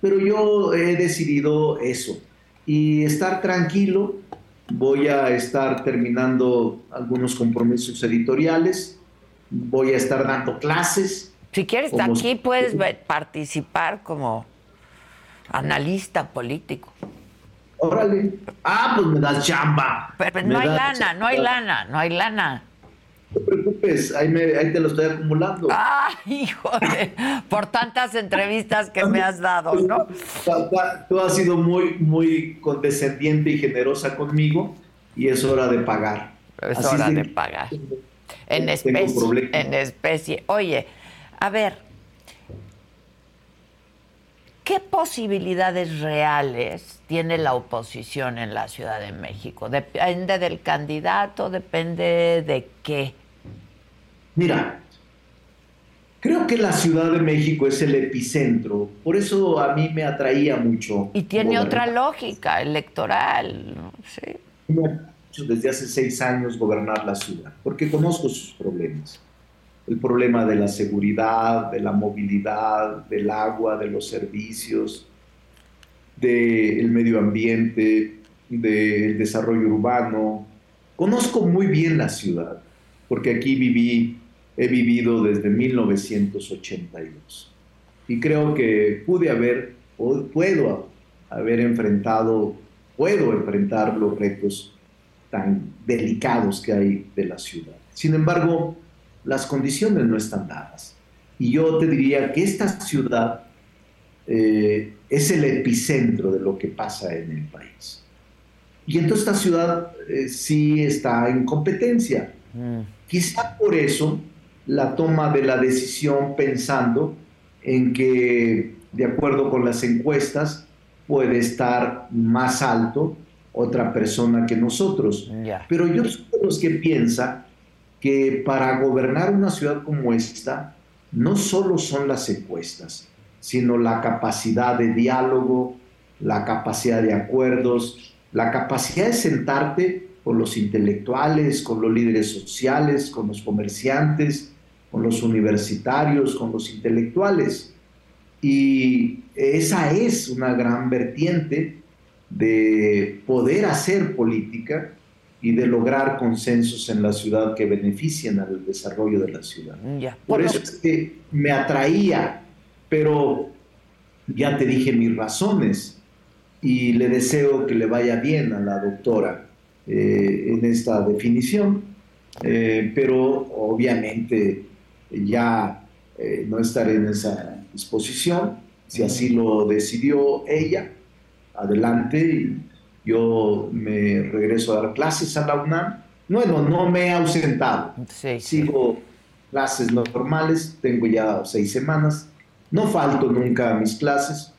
pero yo he decidido eso y estar tranquilo. Voy a estar terminando algunos compromisos editoriales, voy a estar dando clases. Si quieres, aquí puedes participar como analista político. Órale. Ah, pues me das chamba. Pero, no hay lana, no hay lana, no hay lana. No te preocupes, ahí, te lo estoy acumulando. ¡Ay, híjole! Por tantas entrevistas que me has dado, ¿no? Tú has sido muy, muy condescendiente y generosa conmigo y es hora de pagar. Es hora de pagar. En especie, en especie. Oye, a ver, ¿Qué posibilidades reales tiene la oposición en la Ciudad de México? ¿Depende del candidato? ¿Depende de qué? Mira, creo que la Ciudad de México es el epicentro, por eso a mí me atraía mucho. Y tiene otra lógica electoral, ¿no? Sí. Desde hace seis años gobernar la ciudad, porque conozco sus problemas el problema de la seguridad, de la movilidad, del agua, de los servicios, del medio ambiente, del desarrollo urbano. Conozco muy bien la ciudad, porque aquí viví, he vivido desde 1982. Y creo que pude haber, o puedo haber enfrentado, puedo enfrentar los retos tan delicados que hay de la ciudad. Sin embargo, las condiciones no están dadas. Y yo te diría que esta ciudad eh, es el epicentro de lo que pasa en el país. Y entonces esta ciudad eh, sí está en competencia. Mm. Quizá por eso la toma de la decisión pensando en que, de acuerdo con las encuestas, puede estar más alto otra persona que nosotros. Pero yo soy de los que piensa que para gobernar una ciudad como esta no solo son las encuestas, sino la capacidad de diálogo, la capacidad de acuerdos, la capacidad de sentarte con los intelectuales, con los líderes sociales, con los comerciantes, con los universitarios, con los intelectuales. Y esa es una gran vertiente de poder hacer política y de lograr consensos en la ciudad que beneficien al desarrollo de la ciudad. Por eso es que me atraía, pero ya te dije mis razones y le deseo que le vaya bien a la doctora eh, en esta definición, eh, pero obviamente ya eh, no estaré en esa disposición, si así lo decidió ella, adelante yo me regreso a dar clases a la UNAM. Bueno, no me he ausentado. Sigo clases normales, tengo ya seis semanas. No falto nunca a mis clases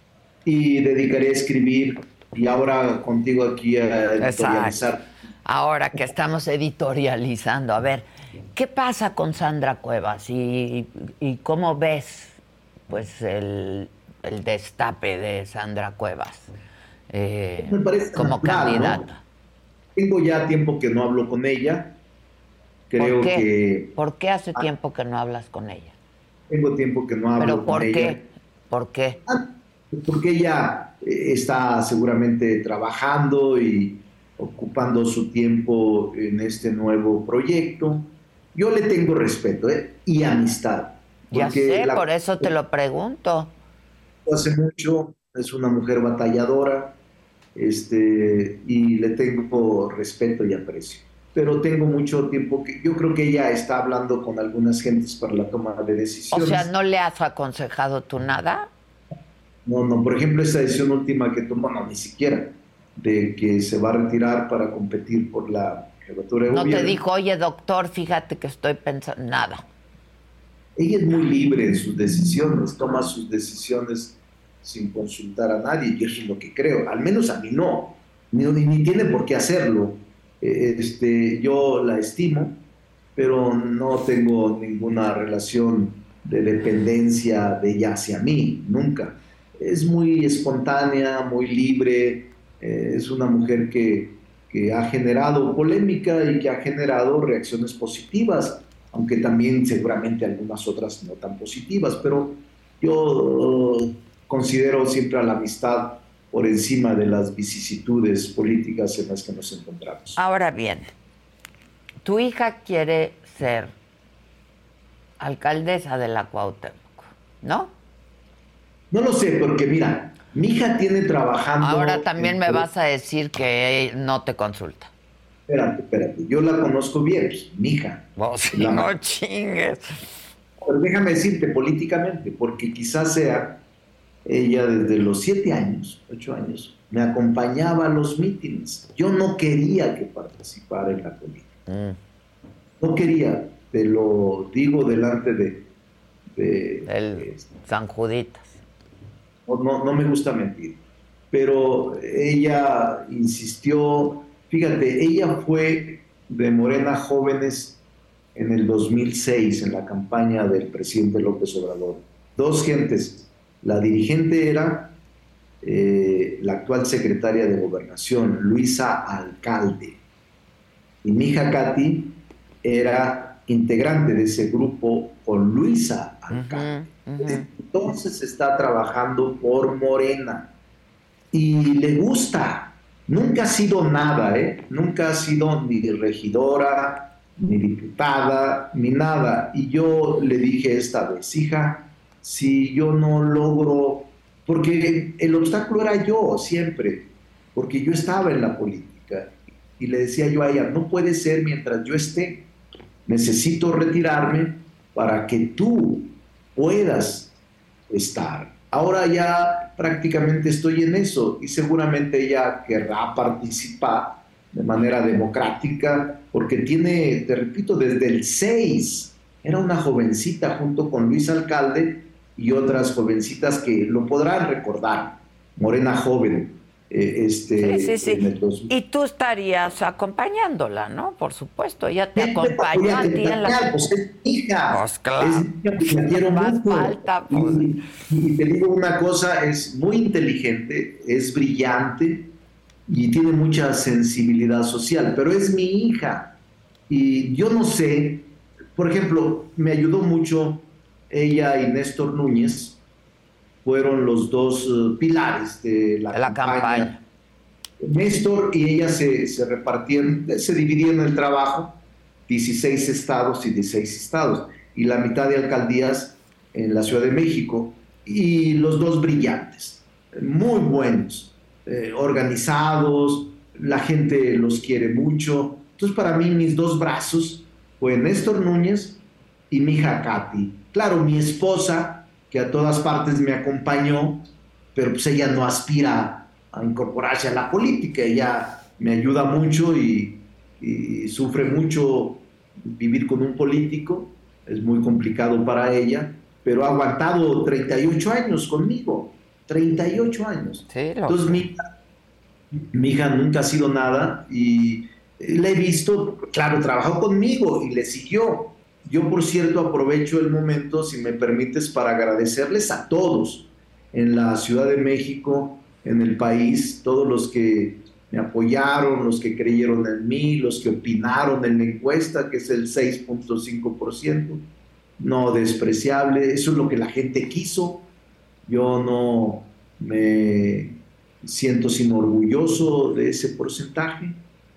y dedicaré a escribir y ahora contigo aquí a editorializar ahora que estamos editorializando, a ver, ¿qué pasa con Sandra Cuevas y, cómo ves pues el, destape de Sandra Cuevas eh, como candidata? Tengo ya tiempo que no hablo con ella. Creo ¿Por qué? que. ¿Por qué hace ah. tiempo que no hablas con ella? Tengo tiempo que no hablo con ella. ¿Pero por qué? Ah, porque ella eh, está seguramente trabajando y ocupando su tiempo en este nuevo proyecto. Yo le tengo respeto ¿eh? y amistad. Ya sé, por eso te lo pregunto. Hace mucho, es una mujer batalladora este, y le tengo respeto y aprecio. Pero tengo mucho tiempo que yo creo que ella está hablando con algunas gentes para la toma de decisiones. O sea, ¿no le has aconsejado tú nada? No, no, por ejemplo, esa decisión última que tomó, no, ni siquiera de que se va a retirar para competir por la jefatura de no te dijo, oye doctor, fíjate que estoy pensando, nada. Ella es muy libre en sus decisiones, toma sus decisiones sin consultar a nadie, y eso es lo que creo, al menos a mí no, ni, ni tiene por qué hacerlo. Eh, este, yo la estimo, pero no tengo ninguna relación de dependencia de ella hacia mí, nunca. Es muy espontánea, muy libre, eh, es una mujer que, ha generado polémica y que ha generado reacciones positivas, aunque también seguramente algunas otras no tan positivas, pero yo considero siempre a la amistad por encima de las vicisitudes políticas en las que nos encontramos. Ahora bien, tu hija quiere ser alcaldesa de la Cuauhtémoc, ¿no? No lo sé, porque mira, mi hija tiene trabajando. Ahora también me vas a decir que no te consulta. Espérate, espérate. Yo la conozco bien, pues, mi hija. no chingues. Pero déjame decirte políticamente, porque quizás sea ella desde los siete años, ocho años, me acompañaba a los mítines. Yo no quería que participara en la política. Mm. No quería, te lo digo delante de. de El San Judita no, no me gusta mentir, pero ella insistió, fíjate, ella fue de Morena Jóvenes en el 2006, en la campaña del presidente López Obrador. Dos gentes, la dirigente era eh, la actual secretaria de Gobernación, Luisa Alcalde, y mi hija Katy era integrante de ese grupo con Luisa Alcalde. Entonces está trabajando por Morena y le gusta. Nunca ha sido nada, ¿eh? Nunca ha sido ni regidora, ni diputada, ni nada. Y yo le dije esta vez, hija, si yo no logro, porque el obstáculo era yo siempre, porque yo estaba en la política. Y le decía yo a ella, no puede ser mientras yo esté, necesito retirarme para que tú puedas estar. Ahora ya prácticamente estoy en eso y seguramente ella querrá participar de manera democrática porque tiene, te repito, desde el 6, era una jovencita junto con Luis Alcalde y otras jovencitas que lo podrán recordar, Morena Joven, eh, este, sí, sí, sí. Y tú estarías acompañándola, ¿no? Por supuesto, ella te acompañó a ti en la... Pues es hija. Pues claro. Es hija, quiero Más falta, pues. y, te digo una cosa, es muy inteligente, es brillante y tiene mucha sensibilidad social, pero es mi hija. Y yo no sé, por ejemplo, me ayudó mucho ella y Néstor Núñez, fueron los dos eh, pilares de la, campaña. Néstor y ella se, se, repartían, se dividían el trabajo, 16 estados y 16 estados, y la mitad de alcaldías en la Ciudad de México, y los dos brillantes, muy buenos, eh, organizados, la gente los quiere mucho. Entonces para mí mis dos brazos fue Néstor Núñez y mi hija Katy. Claro, mi esposa que a todas partes me acompañó, pero pues ella no aspira a incorporarse a la política, ella me ayuda mucho y, sufre mucho vivir con un político, es muy complicado para ella, pero ha aguantado 38 años conmigo, 38 años. Entonces mi, mi, hija nunca ha sido nada y Le he visto, claro, trabajó conmigo y le siguió. Yo, por cierto, aprovecho el momento, si me permites, para agradecerles a todos en la Ciudad de México, en el país, todos los que me apoyaron, los que creyeron en mí, los que opinaron en la encuesta, que es el 6.5%, no despreciable, eso es lo que la gente quiso. Yo no me siento sino orgulloso de ese porcentaje.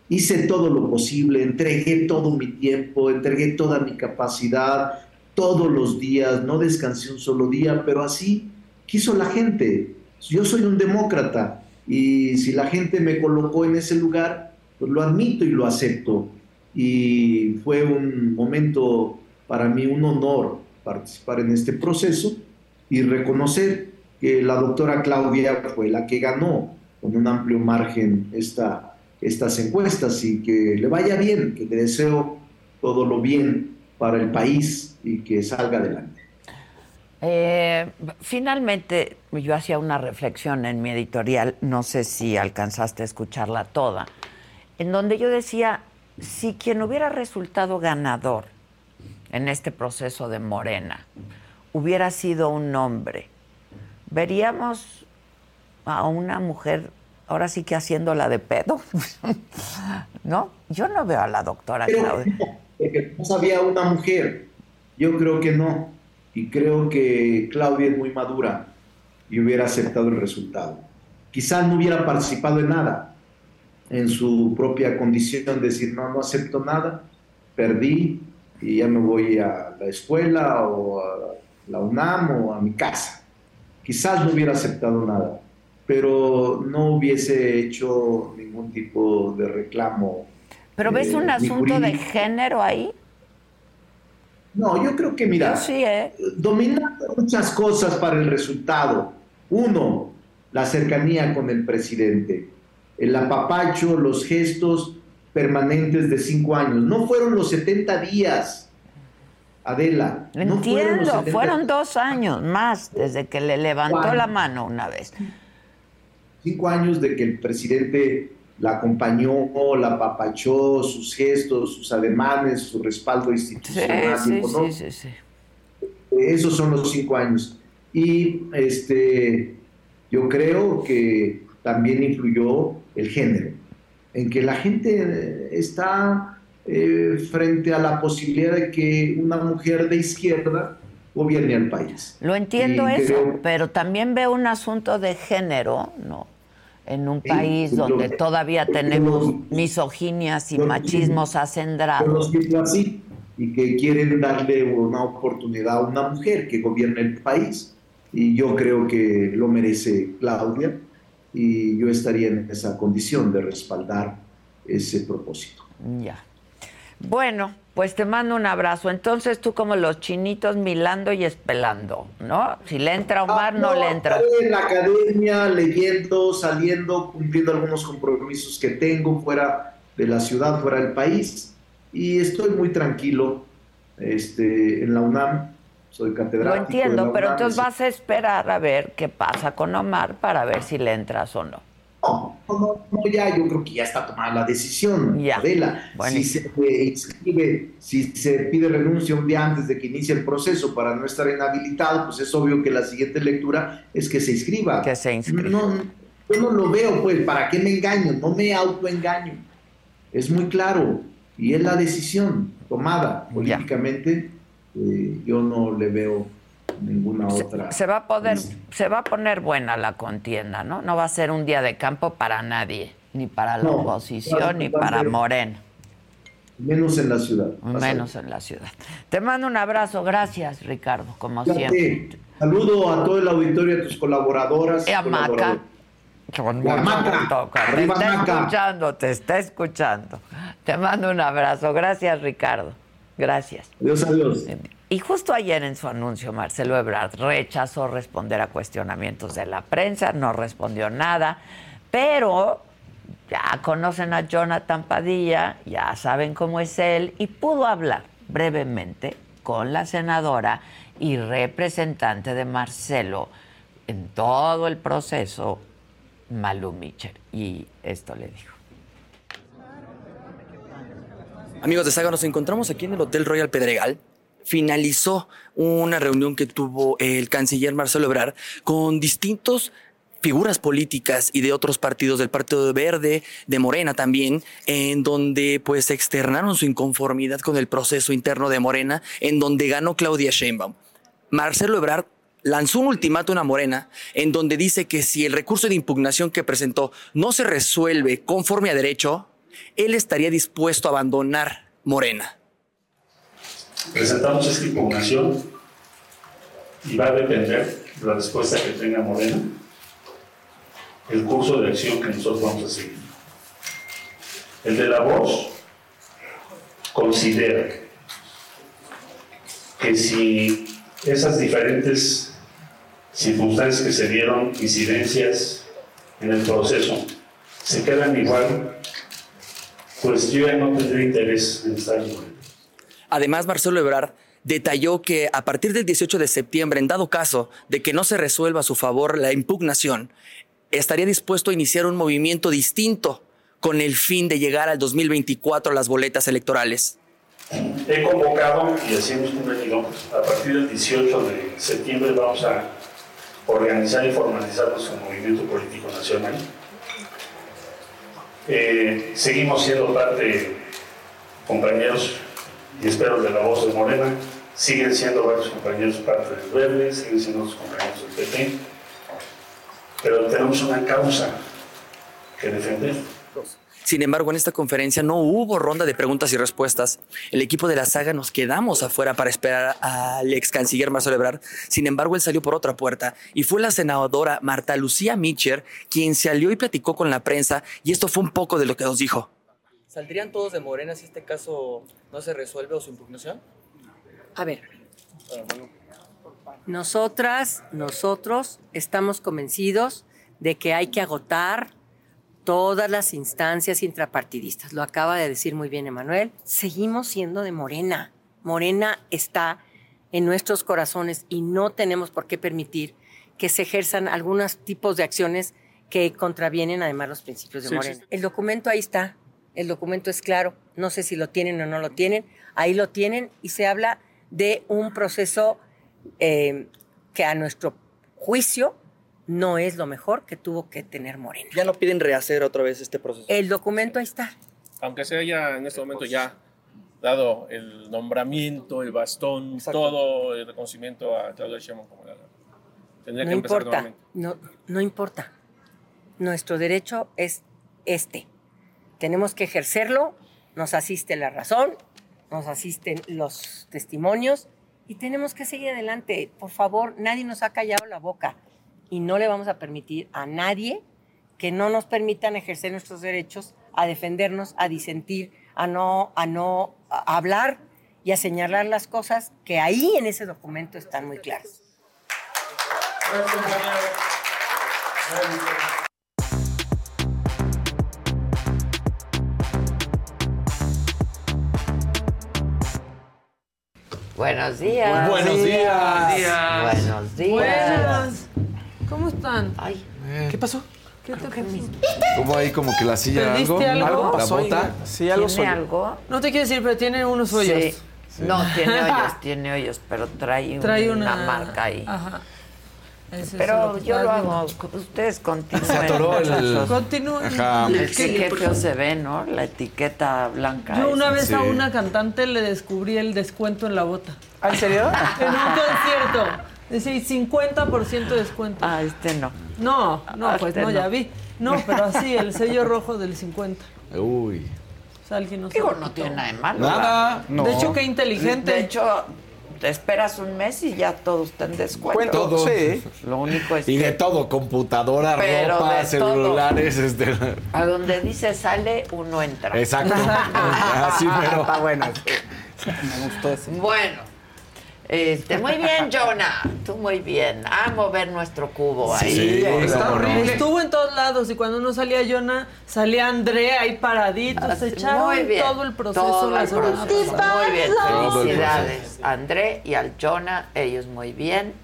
Hice todo lo posible, entregué todo mi tiempo, entregué toda mi capacidad, todos los días, no descansé un solo día, pero así quiso la gente. Yo soy un demócrata y si la gente me colocó en ese lugar, pues lo admito y lo acepto. Y fue un momento para mí, un honor participar en este proceso y reconocer que la doctora Claudia fue la que ganó con un amplio margen esta, estas encuestas y que le vaya bien, que le deseo todo lo bien para el país y que salga adelante. Eh, finalmente, yo hacía una reflexión en mi editorial, no sé si alcanzaste a escucharla toda, en donde yo decía, si quien hubiera resultado ganador en este proceso de Morena hubiera sido un hombre, veríamos a una mujer ahora sí que haciéndola de pedo, ¿no? Yo no veo a la doctora Claudia. No, sabía una mujer, yo creo que no y creo que Claudia es muy madura y hubiera aceptado el resultado. Quizás no hubiera participado en nada, en su propia condición, decir, no, no acepto nada, perdí y ya me voy a la escuela o a la UNAM o a mi casa. Quizás no hubiera aceptado nada, pero no hubiese hecho ningún tipo de reclamo. ¿Pero ves eh, un asunto de género ahí? No, yo creo que, mira, sí, ¿eh? domina muchas cosas para el resultado. Uno, la cercanía con el presidente, el apapacho, los gestos permanentes de cinco años. No fueron los 70 días, Adela. Entiendo, fueron, dos años más desde que le levantó la mano una vez. Cinco años de que el presidente la acompañó, la apapachó, sus gestos, sus ademanes, su respaldo institucional. Sí, sí, sí, Esos son los cinco años. Y este, yo creo que también influyó el género, en que la gente está eh, frente a la posibilidad de que una mujer de izquierda gobierne al país. Lo entiendo eso, pero también veo un asunto de género, ¿no? En un país donde todavía tenemos misoginias y machismos acendrados. así y que quieren darle una oportunidad a una mujer que gobierne el país. Y yo creo que lo merece Claudia y yo estaría en esa condición de respaldar ese propósito. Ya. Bueno, pues te mando un abrazo. Entonces tú como los chinitos milando y espelando, ¿no? Si le entra Omar, ah, no, no, le entra. En la academia, leyendo, saliendo, cumpliendo algunos compromisos que tengo fuera de la ciudad, fuera del país. Y estoy muy tranquilo este, en la UNAM. Soy catedrático. Lo entiendo, pero entonces vas a esperar a ver qué pasa con Omar para ver si le entras o no. No, no, ya, yo creo que ya está tomada la decisión, ya. Adela. Si se inscribe, si se pide renuncia un día antes de que inicie el proceso para no estar inhabilitado, pues es obvio que la siguiente lectura es que se inscriba. Que se inscriba. No, yo no lo veo, pues, ¿para qué me engaño? No me autoengaño. Es muy claro. Y es la decisión tomada políticamente. Eh, yo no le veo ninguna otra. Se, va a poder, se va a poner buena la contienda, ¿no? No va a ser un día de campo para nadie, ni para la oposición, ni para Morena. Menos en la ciudad. Menos en la ciudad. Te mando un abrazo, gracias Ricardo, como siempre. Saludo a todo el auditorio, a tus colaboradoras. Y a Maca. Te está escuchando, te está escuchando. Te mando un abrazo. Gracias, Ricardo. Gracias. Adiós, adiós. Y justo ayer en su anuncio, Marcelo Ebrard rechazó responder a cuestionamientos de la prensa, no respondió nada, pero ya conocen a Jonathan Padilla, ya saben cómo es él, y pudo hablar brevemente con la senadora y representante de Marcelo en todo el proceso, Malu Mitchell. Y esto le dijo Amigos de Saga, nos encontramos aquí en el Hotel Royal Pedregal. Finalizó una reunión que tuvo el canciller Marcelo Ebrard con distintos figuras políticas y de otros partidos del Partido Verde, de Morena también, en donde pues externaron su inconformidad con el proceso interno de Morena, en donde ganó Claudia Sheinbaum. Marcelo Ebrard lanzó un ultimátum a Morena en donde dice que si el recurso de impugnación que presentó no se resuelve conforme a derecho, él estaría dispuesto a abandonar Morena. Presentamos esta impugnación y va a depender de la respuesta que tenga Morena, el curso de acción que nosotros vamos a seguir. El de la voz considera que si esas diferentes circunstancias que se dieron, incidencias en el proceso, se quedan igual, pues yo ya no tendré interés en estar en Además, Marcelo Ebrard detalló que a partir del 18 de septiembre, en dado caso de que no se resuelva a su favor la impugnación, estaría dispuesto a iniciar un movimiento distinto con el fin de llegar al 2024 a las boletas electorales. He convocado y hacemos un venido. A partir del 18 de septiembre vamos a organizar y formalizar nuestro movimiento político nacional. Eh, seguimos siendo parte, compañeros, y espero de la voz de Morena, siguen siendo varios compañeros parte del Verde, siguen siendo los compañeros del PP, pero tenemos una causa que defender. Sin embargo, en esta conferencia no hubo ronda de preguntas y respuestas. El equipo de la saga nos quedamos afuera para esperar al ex canciller Marcelo Ebrard. Sin embargo, él salió por otra puerta y fue la senadora Marta Lucía Mitcher quien salió y platicó con la prensa y esto fue un poco de lo que nos dijo. ¿Saldrían todos de Morena si este caso no se resuelve o su impugnación? A ver. Nosotras, nosotros estamos convencidos de que hay que agotar todas las instancias intrapartidistas. Lo acaba de decir muy bien Emanuel. Seguimos siendo de Morena. Morena está en nuestros corazones y no tenemos por qué permitir que se ejerzan algunos tipos de acciones que contravienen además los principios de Morena. El documento ahí está, el documento es claro, no sé si lo tienen o no lo tienen, ahí lo tienen y se habla de un proceso eh, que a nuestro juicio no es lo mejor que tuvo que tener Morena. Ya no piden rehacer otra vez este proceso. El documento ahí está. Aunque se haya en este momento ya dado el nombramiento, el bastón, todo el reconocimiento a Claudia Sheinbaum como la Tendría no que empezar importa, no, no importa. Nuestro derecho es este. Tenemos que ejercerlo, nos asiste la razón, nos asisten los testimonios y tenemos que seguir adelante. Por favor, nadie nos ha callado la boca y no le vamos a permitir a nadie que no nos permitan ejercer nuestros derechos, a defendernos, a disentir, a no, a no hablar y a señalar las cosas que ahí en ese documento están muy claras. Buenos días. Buenos días. Buenos días. Buenas. ¿Cómo están? Ay, ¿Qué pasó? ¿Qué te pasó? Hubo ahí como que la silla ¿Perdiste algo? ¿La pasó bota? Sí, algo ¿Tiene algo? No te quiero decir, pero tiene unos hoyos. Sí. No, tiene hoyos, tiene hoyos, pero trae, Trae una, una- marca ahí. Ajá. Eso es Pero yo lo hago. viendo. Ustedes continúen. Se atoró el-. Ajá. Es que qué feo se ve, ¿no? La etiqueta blanca. Yo una esa. vez Sí. a una cantante le descubrí el descuento en la bota. ¿Ah, ¿En serio? En un concierto. Decía 50% de descuento. Ah, este no. No, no, Ah, pues este no, no. ya vi. No, pero así, el sello rojo del 50. Uy. O sea, alguien no Digo, sabe no tiene todo. nada de malo. Nada. No. De hecho, qué inteligente. De hecho, te esperas un mes y ya todo está en descuento. Todo. Sí. Lo único es Y que de todo, computadora, Pero ropa, celulares, este. a donde dice sale, uno entra. Exacto. Así pero. Está bueno. Me gustó eso. Bueno, este, muy bien, Jonah. Tú muy bien. Amo ver nuestro cubo ahí. Sí, está horrible. Estuvo en todos lados y cuando no salía Jonah, salía Andrea ahí paradito. Se echaron Muy bien. todo el proceso Todo la el proceso. Muy bien. Felicidades a André y al Jonah. Ellos muy bien.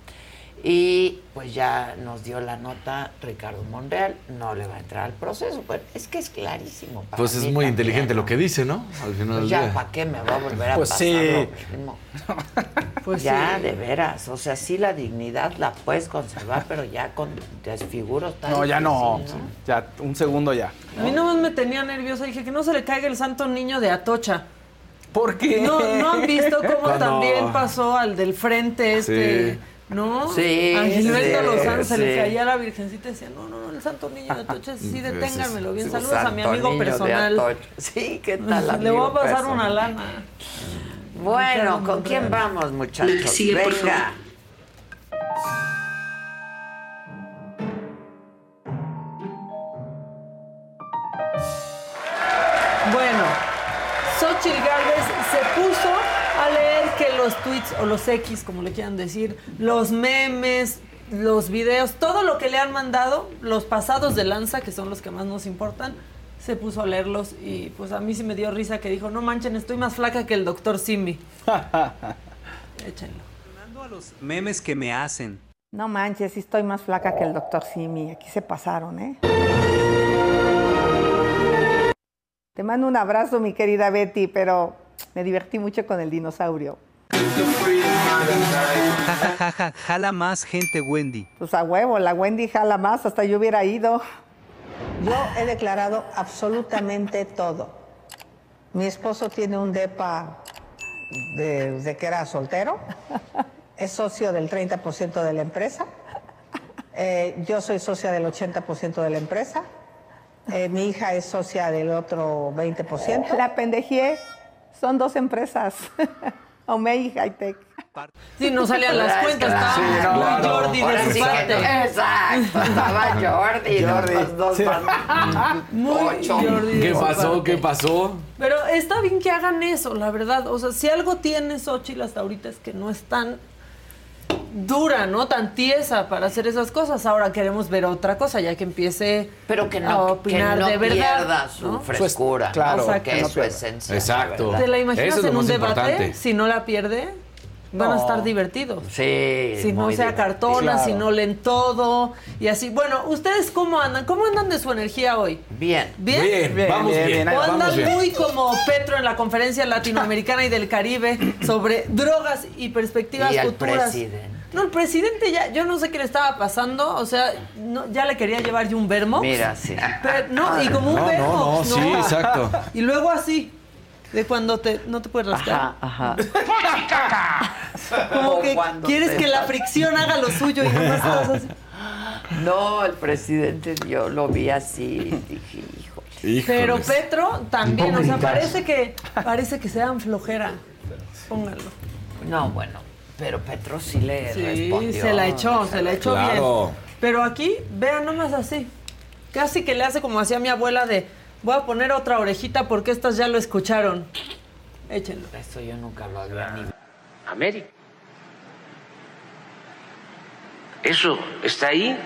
Y pues ya nos dio la nota Ricardo Monreal, no le va a entrar al proceso. Pues es que es clarísimo. para Pues es mí muy también, inteligente ¿no? lo que dice, ¿no? Al final Pues del ya, día. ¿para qué me va a volver a Pues pasar sí. lo mismo? Pues ya, sí. de veras. O sea, sí la dignidad la puedes conservar, pero ya con desfiguro está No, ya no. Ya, un segundo ya. A mí nomás me tenía nerviosa. Dije que no se le caiga el santo niño de Atocha. ¿Por qué? No, ¿no han visto cómo Cuando- también pasó al del frente este? Sí. ¿No? Sí, A Gilberto sí, Lozano se le sí. caía a la virgencita y decía, no, no, no, el santo niño de Atocha, sí, deténganmelo bien. Saludos a mi amigo personal. Sí, ¿qué tal, Le voy a amigo pasar personal? una lana. Bueno, ¿con quién vamos, muchachos? Venga. Los tweets o los X, como le quieran decir, los memes, los videos, todo lo que le han mandado, los pasados de lanza, que son los que más nos importan, se puso a leerlos y pues a mí sí me dio risa que dijo, no manchen, estoy más flaca que el doctor Simi. Échenlo. a los memes que me hacen. No manches, sí estoy más flaca que el doctor Simi. Aquí se pasaron, ¿eh? Te mando un abrazo, mi querida Betty, pero me divertí mucho con el dinosaurio. Ja, ja, ja, ja, jala más gente Wendy. Pues a huevo, la Wendy jala más, hasta yo hubiera ido. Yo he declarado absolutamente todo. Mi esposo tiene un DEPA de, de que era soltero. Es socio del 30% de la empresa. Eh, yo soy socia del 80% de la empresa. Eh, mi hija es socia del otro 20%. La pendejé. Son dos empresas. Omei y Hightech. Sí, no salían las cuentas, claro. estaba Sí, muy claro. Jordi de su parte. Exacto, estaba Jordi, Jordi, los dos sí. Muy ocho. Jordi de ¿Qué pasó? parte. ¿Qué pasó? Pero está bien que hagan eso, la verdad. O sea, si algo tiene Xochitl hasta ahorita es que no es tan dura, ¿no? Tan tiesa para hacer esas cosas. Ahora queremos ver otra cosa, ya que empiece Pero que a no, que opinar no de verdad. pierda su ¿no? frescura. claro, o sea, que que no es su esencia. Exacto. ¿Te la imaginas Eso es lo en un debate? importante. Si no la pierde, van a estar divertidos. Sí. Si no se acartonan, Claro. si no leen todo y así. Bueno, ¿ustedes cómo andan? ¿Cómo andan de su energía hoy? Bien. ¿Bien? Bien, Bien, vamos bien, bien. O andan Vamos bien. muy como Petro en la conferencia latinoamericana y del Caribe sobre drogas y perspectivas Y futuras. presidente. No, el presidente ya, yo no sé qué le estaba pasando, o sea, no, ya le quería llevar yo un vermo. Mira, sí. Pero- no, y como un No, vermo. no, no, sí, exacto. Y luego así, de cuando te, no te puedes rascar. Ajá, ajá. Como que quieres que la fricción haga lo suyo y nomás estás así. No, el presidente, yo lo vi así dije, hijo. Pero Petro también, o sea, parece que parece que se dan flojera. Pónganlo. No, bueno, pero Petro sí le Sí, respondió. se la echó, se la echó Claro. bien. Pero aquí, vean nomás así. Casi que le hace como hacía mi abuela de voy a poner otra orejita porque estas ya lo escucharon. Échenlo. Eso yo nunca lo había ni América. Eso está ahí.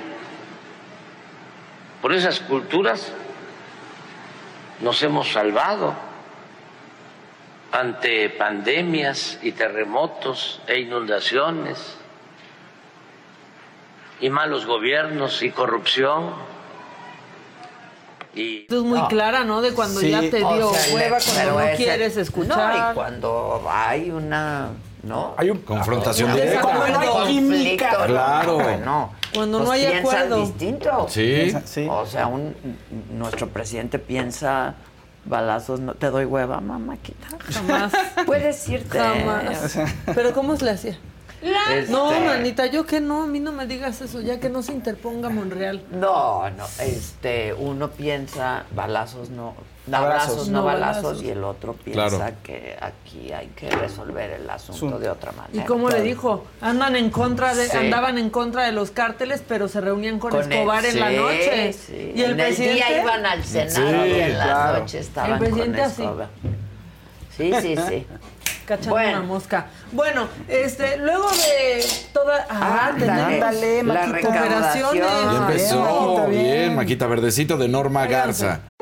Por esas culturas nos hemos salvado ante pandemias y terremotos e inundaciones y malos gobiernos y corrupción. Y es muy clara, ¿no? De cuando ya te dio O sea, hueva, cuando pero no quieres escuchar. No, y cuando hay una, ¿no? Hay un confrontación Una directa. desacuerdo. Conflicto, química. no, Claro. Bueno, Cuando pues no hay acuerdo. distinto. Sí. Sí. O sea, un, nuestro presidente piensa balazos, no te doy hueva, mamá, quita. Jamás. Puedes irte. Jamás. Pero ¿cómo se le hacía? Este- No, manita, yo que no, a mí no me digas eso, ya que no se interponga Monreal. No, no, este, uno piensa balazos no, Abrazos. abrazos no, No balazos, balazos. y el otro piensa Claro. que aquí hay que resolver el asunto de otra ¿Y manera. cómo le dijo? Andan en contra de, Sí. andaban en contra de los cárteles, pero se reunían con, Con Escobar el- en la noche. sí. Y el en presidente. el día iban al Senado Sí, y en la claro. noche estaban El presidente con así. Sí, sí, sí. Cachando Bueno. una mosca. Bueno, este, luego de toda. Ah, Ándale. La recaudación. operaciones. Ya empezó. bien, Maquita. Maquita Verdecito de Norma. Garza.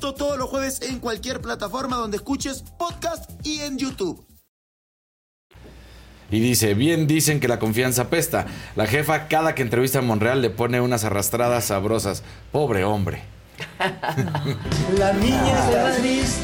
Esto todos los jueves en cualquier plataforma donde escuches podcast y en YouTube. Y dice, bien dicen que la confianza pesta. La jefa cada que entrevista a Monreal le pone unas arrastradas sabrosas. Pobre hombre. La niña de la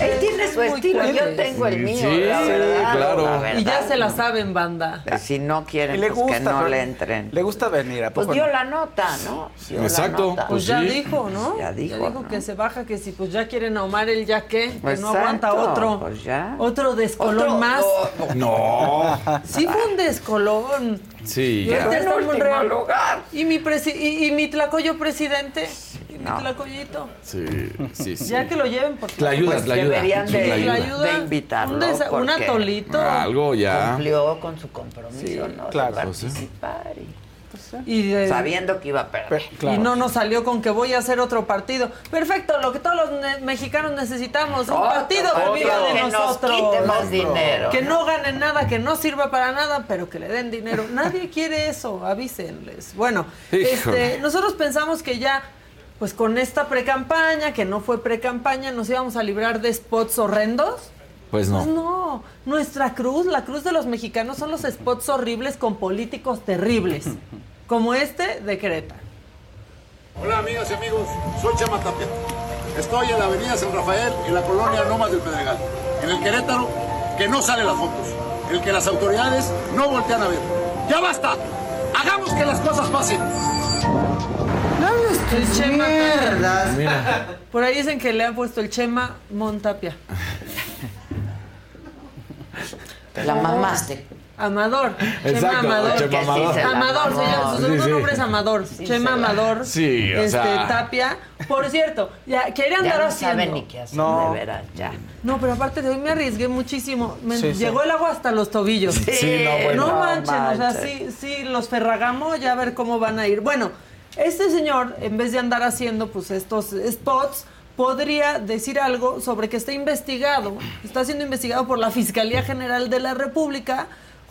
Él tiene su estilo, yo tengo el mío. Sí, la verdad, claro. la verdad. Y ya se la saben, banda. Si no quieren, le pues que no le entren. Le gusta venir, ¿a Pues dio no? la nota, ¿no? Dio la Exacto, nota. Pues Pues ya sí. dijo, ¿no? Ya dijo, ¿no? que se baja, que si pues ya quieren ahumar el ya qué, que Exacto, no aguanta otro. pues ya. Otro descolón Otro- más. No. Sí fue un descolón. Sí, Y ya. en último Monreal. lugar. Y mi, presi- y, y mi tlacoyo presidente. Y mi No. tlacoyito. Sí, sí, sí. Ya que lo lleven por La ayudas, Pues la ayuda. deberían Sí, de- la La ayuda. ayuda. de invitarlo, Un, desa- un porque- atolito. Algo ya. Cumplió con su compromiso, ¿no? claro. De sí. participar y- Y, de- sabiendo que iba a perder. Claro. y no nos salió con que voy a hacer otro partido. Perfecto, lo que todos los ne- mexicanos necesitamos. Un Otro partido que viva de que nos nosotros. quite más dinero. Que no gane nada, que no sirva para nada, pero que le den dinero. Nadie quiere eso, avísenles. Bueno, este, nosotros pensamos que ya, pues con esta precampaña, que no fue precampaña, nos íbamos a librar de spots horrendos. Pues Pues no. no, nuestra cruz, la cruz de los mexicanos son los spots horribles con políticos terribles, como este de Querétaro. Hola amigas y amigos, soy Chema Tapia. Estoy en la avenida San Rafael, en la colonia Lomas del Pedregal, en el Querétaro que no sale las fotos, el que las autoridades no voltean a ver. ¡Ya basta! ¡Hagamos que las cosas pasen! El Chema Mira. Por ahí dicen que le han puesto el Chema Montapia. La mamaste. Amador. Exacto, Chema Amador. Chema Que sí Amador. Amador, señor. Su segundo sí. nombre es Amador. Sí, Chema Amador. Sí, o este, sea. Tapia. Por cierto, ya quería andar Ya no haciendo. sabe ni qué hacer, No. de veras, ya. No, pero aparte de hoy me arriesgué muchísimo. Me Sí, sí. llegó el agua hasta los tobillos. Sí, no, bueno. No No manchen, o sea, sí, sí, los ferragamo, ya a ver cómo van a ir. Bueno, este señor, en vez de andar haciendo pues estos spots, podría decir algo sobre que está investigado, está siendo investigado por la Fiscalía General de la República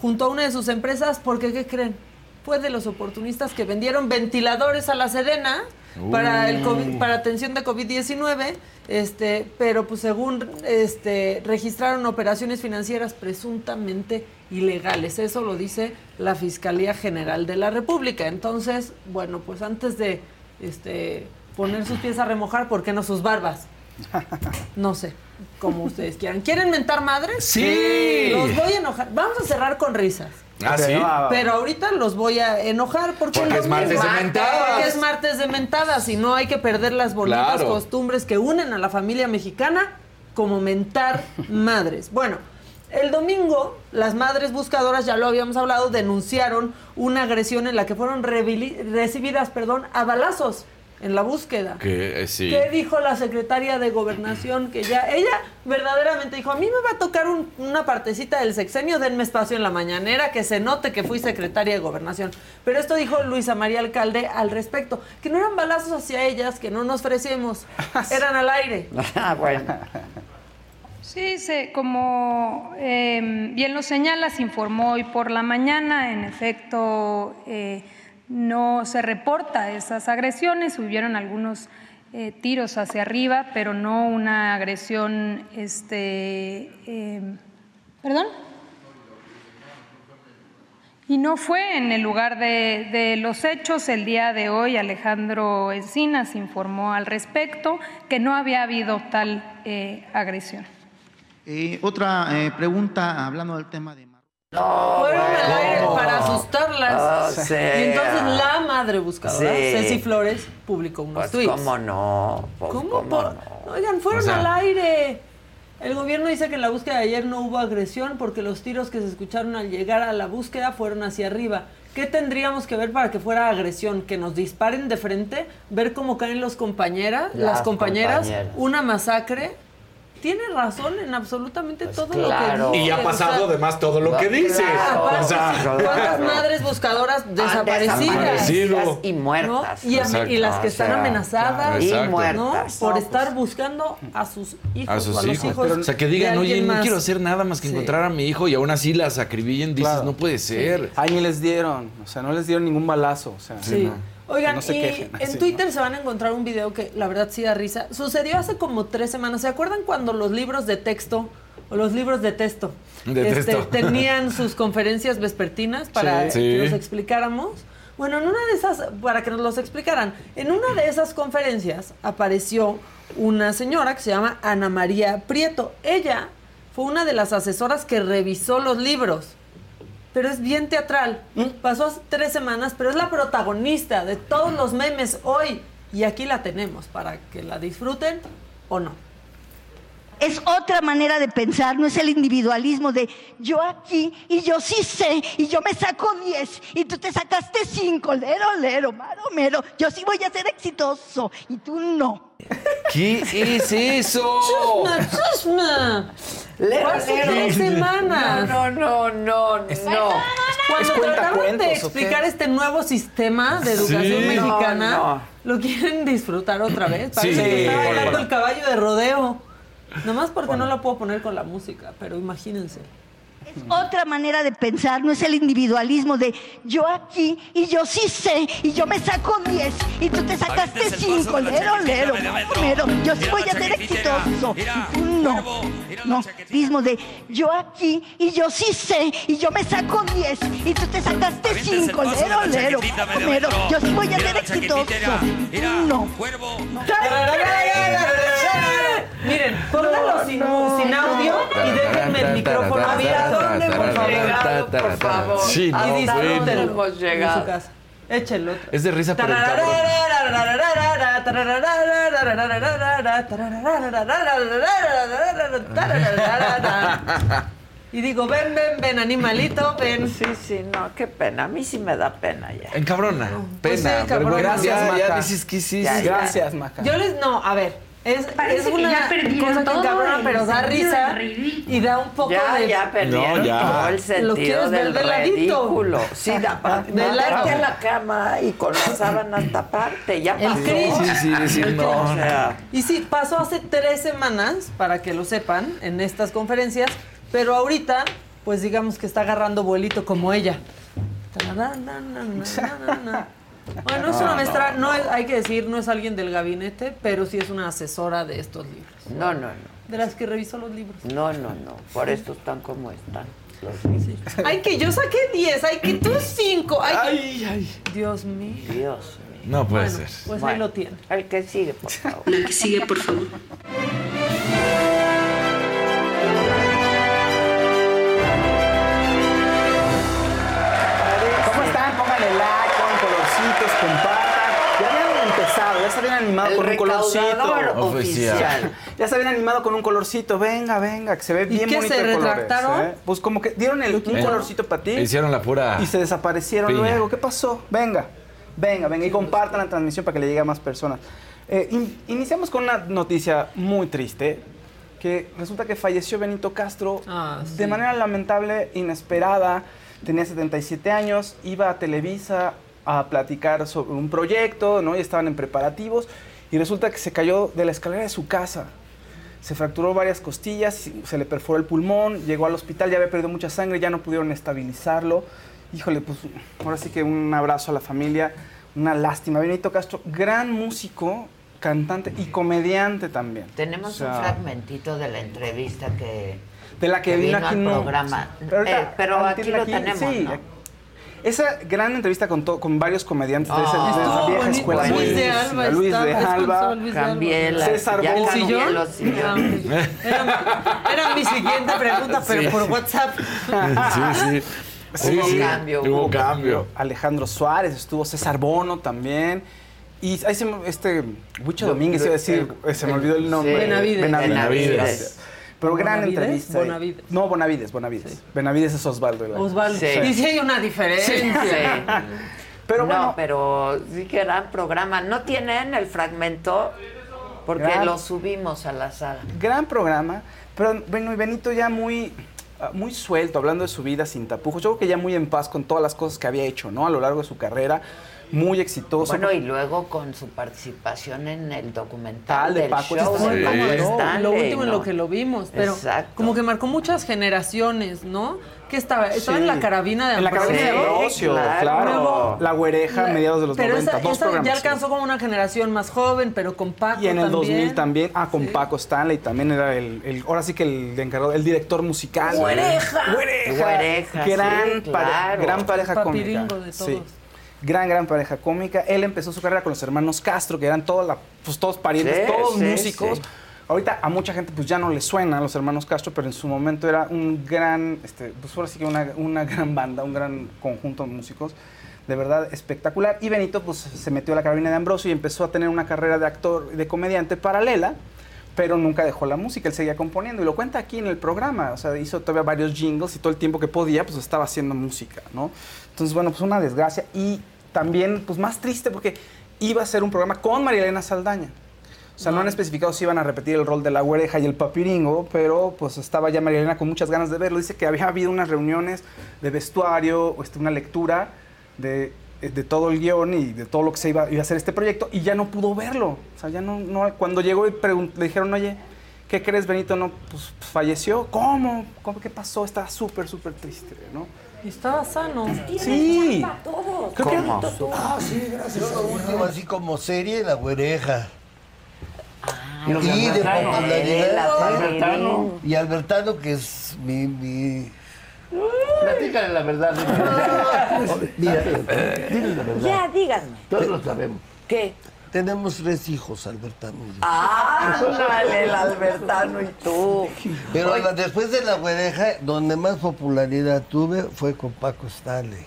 junto a una de sus empresas, porque ¿qué creen? Fue de los oportunistas que vendieron ventiladores a la Sedena para el COVID- para atención de COVID-19, este, pero pues según este registraron operaciones financieras presuntamente ilegales. Eso lo dice la Fiscalía General de la República. Entonces, bueno, pues antes de este poner sus pies a remojar, ¿por qué no sus barbas? No sé, como ustedes quieran. ¿Quieren mentar madres? Sí. Los voy a enojar. Vamos a cerrar con risas. Ah, sí. Pero ahorita los voy a enojar porque, Porque es martes de mentadas. Porque es martes de mentadas y no hay que perder las bonitas Claro. costumbres que unen a la familia mexicana como mentar madres. Bueno, el domingo las madres buscadoras, ya lo habíamos hablado, denunciaron una agresión en la que fueron recibidas perdón, a balazos en la búsqueda. Que eh, sí. ¿Qué dijo la secretaria de Gobernación? Que ya, ella verdaderamente dijo, a mí me va a tocar un- una partecita del sexenio, denme espacio en la mañanera, que se note que fui secretaria de Gobernación. Pero esto dijo Luisa María Alcalde al respecto, que no eran balazos hacia ellas, que no nos ofrecemos, eran al aire. Ah, bueno. Sí, se, como eh, bien lo señala, se informó hoy por la mañana, en efecto eh, no se reporta esas agresiones, hubieron algunos eh, tiros hacia arriba, pero no una agresión, este, eh, ¿perdón? Y no fue en el lugar de, de los hechos. El día de hoy Alejandro Encinas informó al respecto que no había habido tal eh, agresión. Otra pregunta, hablando del tema de... Fueron al aire para asustarlas. Oh, y entonces la madre buscadora, Sí. Ceci Flores, publicó unos Pues tweets. cómo no, pues, ¿Cómo? cómo por- no. Oigan, fueron O sea- al aire. El gobierno dice que en la búsqueda de ayer no hubo agresión porque los tiros que se escucharon al llegar a la búsqueda fueron hacia arriba. ¿Qué tendríamos que ver para que fuera agresión? ¿Que nos disparen de frente? ¿Ver cómo caen los compañeras, las, Las compañeras? compañeras. ¿Una masacre? Tiene razón en absolutamente todo Pues claro. lo que dice. Y ha o pasado sea, además todo lo que dice. Aparte, O sea, ¿Cuántas madres buscadoras desaparecidas? desaparecido. y muertas. ¿no? Y, ame- Exacto. y las que están sea, amenazadas y muertas. ¿no? por No, estar pues, buscando a sus hijos A sus o a los hijos. o sea, que digan, oye, no más". quiero hacer nada más que Sí. encontrar a mi hijo y aún así las acribillen. Dices, Claro. no puede ser. Ahí ni les dieron, o sea, no les dieron ningún balazo, o sea. Sí. Oigan, no se y quejen, en Twitter se van a encontrar un video que la verdad sí da risa. Sucedió hace como tres semanas. ¿Se acuerdan cuando los libros de texto o los libros de texto, De este, texto. tenían sus conferencias vespertinas para Sí. que Sí. los explicáramos? Bueno, en una de esas, para que nos los explicaran, en una de esas conferencias apareció una señora que se llama Ana María Prieto. Ella fue una de las asesoras que revisó los libros pero es bien teatral. Pasó hace tres semanas, pero es la protagonista de todos los memes hoy. Y aquí la tenemos para que la disfruten o no. Es otra manera de pensar, no es el individualismo de yo aquí y yo sí sé y yo me saco 10 y tú te sacaste 5, lero, lero, maro, mero. Yo sí voy a ser exitoso y tú no. ¿Qué es eso? ¡Chusma, chusma! Lero, lero. tres semanas. No, no, no, no. Cuando ¿Es trataron de explicar este nuevo sistema de educación Sí. mexicana, No, no. lo quieren disfrutar otra vez. Parece Sí. que está bailando el caballo de rodeo. Nomás porque no la puedo poner con la música, pero imagínense. Es otra manera de pensar, no es el individualismo de yo aquí y yo sí sé y yo me saco 10 y tú te sacaste 5, lero, lero, mero. Yo sí voy a ser exitoso no. No, mismo de yo aquí y yo sí sé y yo me saco 10 y tú te sacaste 5, lero, lero, mero. Yo sí voy a ser exitoso no. Miren, pónganlo sin, sin audio y déjenme el micrófono abierto. dónde hemos llegado, por favor? Sí, no, y bueno. hemos en llegado. su casa. Échenlo otro. Es de risa, pero cabrón. Y digo, ven, ven, ven, animalito, ven. Sí, sí, no, qué pena. A mí sí me da pena ya. Encabrona. Pues Pena. sí, cabrón. vergüenza. Gracias, ya, ya Maca. dices que sí. Ya, sí. ya. Gracias, Maca. Yo les, no, a ver, es, Parece es que una ya perdieron cosa que todo pero da risa y da un poco Ya, de... ya perdieron No, ya. todo el Lo sentido del de ridículo. Sí, da a la cama y con las sábanas taparte. Ya El pasó. cringe. Sí, sí, decir El no. O cringe. sea, Y sí, pasó hace tres semanas, para que lo sepan, en estas conferencias, pero ahorita, pues digamos que está agarrando vuelito como ella. Bueno, es una maestra, no es, hay que decir, no es alguien del gabinete, pero sí es una asesora de estos libros. no, no, no. De las que revisó los libros. No, no, no. Por eso están como están. Los libros. Ay, que yo saqué 10, ay, que tú 5. Ay, Ay, ay. Dios mío. Dios mío. No puede Bueno, ser. pues ahí Bueno, lo tiene. El que sigue, por favor. La que sigue, por favor. Habían animado El con un colorcito. Oficial. oficial. Ya se habían animado con un colorcito. Venga, venga, que se ve bien qué, bonito se colores. retractaron? ¿eh? Pues como que dieron el, un colorcito para ti Hicieron la pura. y se desaparecieron piña. luego. ¿Qué pasó? Venga, venga, venga y compartan la transmisión para que le llegue a más personas. Eh, in- iniciamos con una noticia muy triste. Que resulta que falleció Benito Castro Ah, de manera lamentable, inesperada. Tenía 77 años, iba a Televisa a platicar sobre un proyecto, ¿no? Y estaban en preparativos. Y resulta que se cayó de la escalera de su casa. Se fracturó varias costillas, se le perforó el pulmón, llegó al hospital, ya había perdido mucha sangre, ya no pudieron estabilizarlo. Híjole, pues ahora sí que un abrazo a la familia, una lástima. Benito Castro, gran músico, cantante y comediante también. Tenemos O sea, un fragmentito de la entrevista que, De la que, vino aquí al no. programa. Pero, ahorita, Eh, pero aquí lo tenemos, sí. ¿no? Esa gran entrevista con, to- con varios comediantes de, esa, de esa estuvo vieja bonito. escuela. Luis de. Alba Luis de Alba. Sol Luis de Alba. Cambié la- César. Era, era mi siguiente pregunta, pero Sí. por WhatsApp. Sí, sí. Sí, Hubo sí. cambio. Hubo cambio. Alejandro Suárez, estuvo César Bono también. Y ahí se me- este Huicho Domínguez iba a decir, se me olvidó el nombre. Benavides. Benavides. Benavides. Pero gran ¿Bonavides? entrevista. Bonavides. No, Bonavides, Bonavides. Benavides es Osvaldo. Osvaldo. Sí. Y sí hay una diferencia. Pero no, bueno. pero sí que gran programa. ¿No tienen el fragmento? Porque Gran- lo subimos a la sala. Gran programa, pero bueno, y Benito ya muy, ah, muy suelto, hablando de su vida sin tapujos. Yo creo que ya muy en paz con todas las cosas que había hecho, ¿no? A lo largo de su carrera, muy exitoso. Bueno, y luego con su participación en el documental Tal de del Paco show de Paco Sí. Stanley, lo último en lo que lo vimos, pero Exacto. como que marcó muchas generaciones, ¿no? Que estaba, estaba Sí. en la carabina de En la carabina de Ambrosio. Claro. claro. Luego- la güereja, mediados de los pero 90, esa, dos esa programas. ya sí. alcanzó como una generación más joven, pero con Paco Y en el también. 2000 también, ah, con Paco Stanley también era el, el- ahora sí que el encargado, el director musical. ¡Güereja! ¡Güereja! Güereja, gran, sí, pare- claro. gran pareja cómica. de todos. Gran, gran pareja cómica. Él empezó su carrera con los hermanos Castro, que eran toda la- pues, todos parientes, Sí, todos sí, músicos. sí. Ahorita a mucha gente pues ya no le suena a los hermanos Castro, pero en su momento era un gran, este, pues ahora sí que una, una gran banda, un gran conjunto de músicos, de verdad espectacular. Y Benito pues se metió a la carabina de Ambrosio y empezó a tener una carrera de actor y de comediante paralela, pero nunca dejó la música, él seguía componiendo y lo cuenta aquí en el programa, o sea, hizo todavía varios jingles y todo el tiempo que podía pues estaba haciendo música, ¿no? Entonces, bueno, pues una desgracia y también pues más triste porque iba a ser un programa con María Elena Saldaña. O sea, no han especificado si iban a repetir el rol de la güereja y el papiringo, pero pues estaba ya María Elena con muchas ganas de verlo. Dice que había habido unas reuniones de vestuario, este, una lectura de, de todo el guion y de todo lo que se iba, iba a hacer este proyecto y ya no pudo verlo. O sea, ya no, no cuando llegó y le dijeron, oye, ¿qué crees, Benito? No, pues, pues, falleció. ¿Cómo? ¿Cómo? ¿Qué pasó? Estaba súper, súper triste, ¿no? Estaba sano. Sí. Creo que- ¿Cómo? Ah, sí, gracias. Yo lo último, así como serie, La Güereja. y y de Albertano. popularidad. Y Albertano, que es mi... mi... Platícale la verdad. Mira, dile la verdad. Ya, díganme. Todos lo sabemos. ¿Qué? Tenemos tres hijos, Albertano y yo. Ah, ándale, el Albertano y tú. Pero Oye, después de la güereja, donde más popularidad tuve fue con Paco Stanley.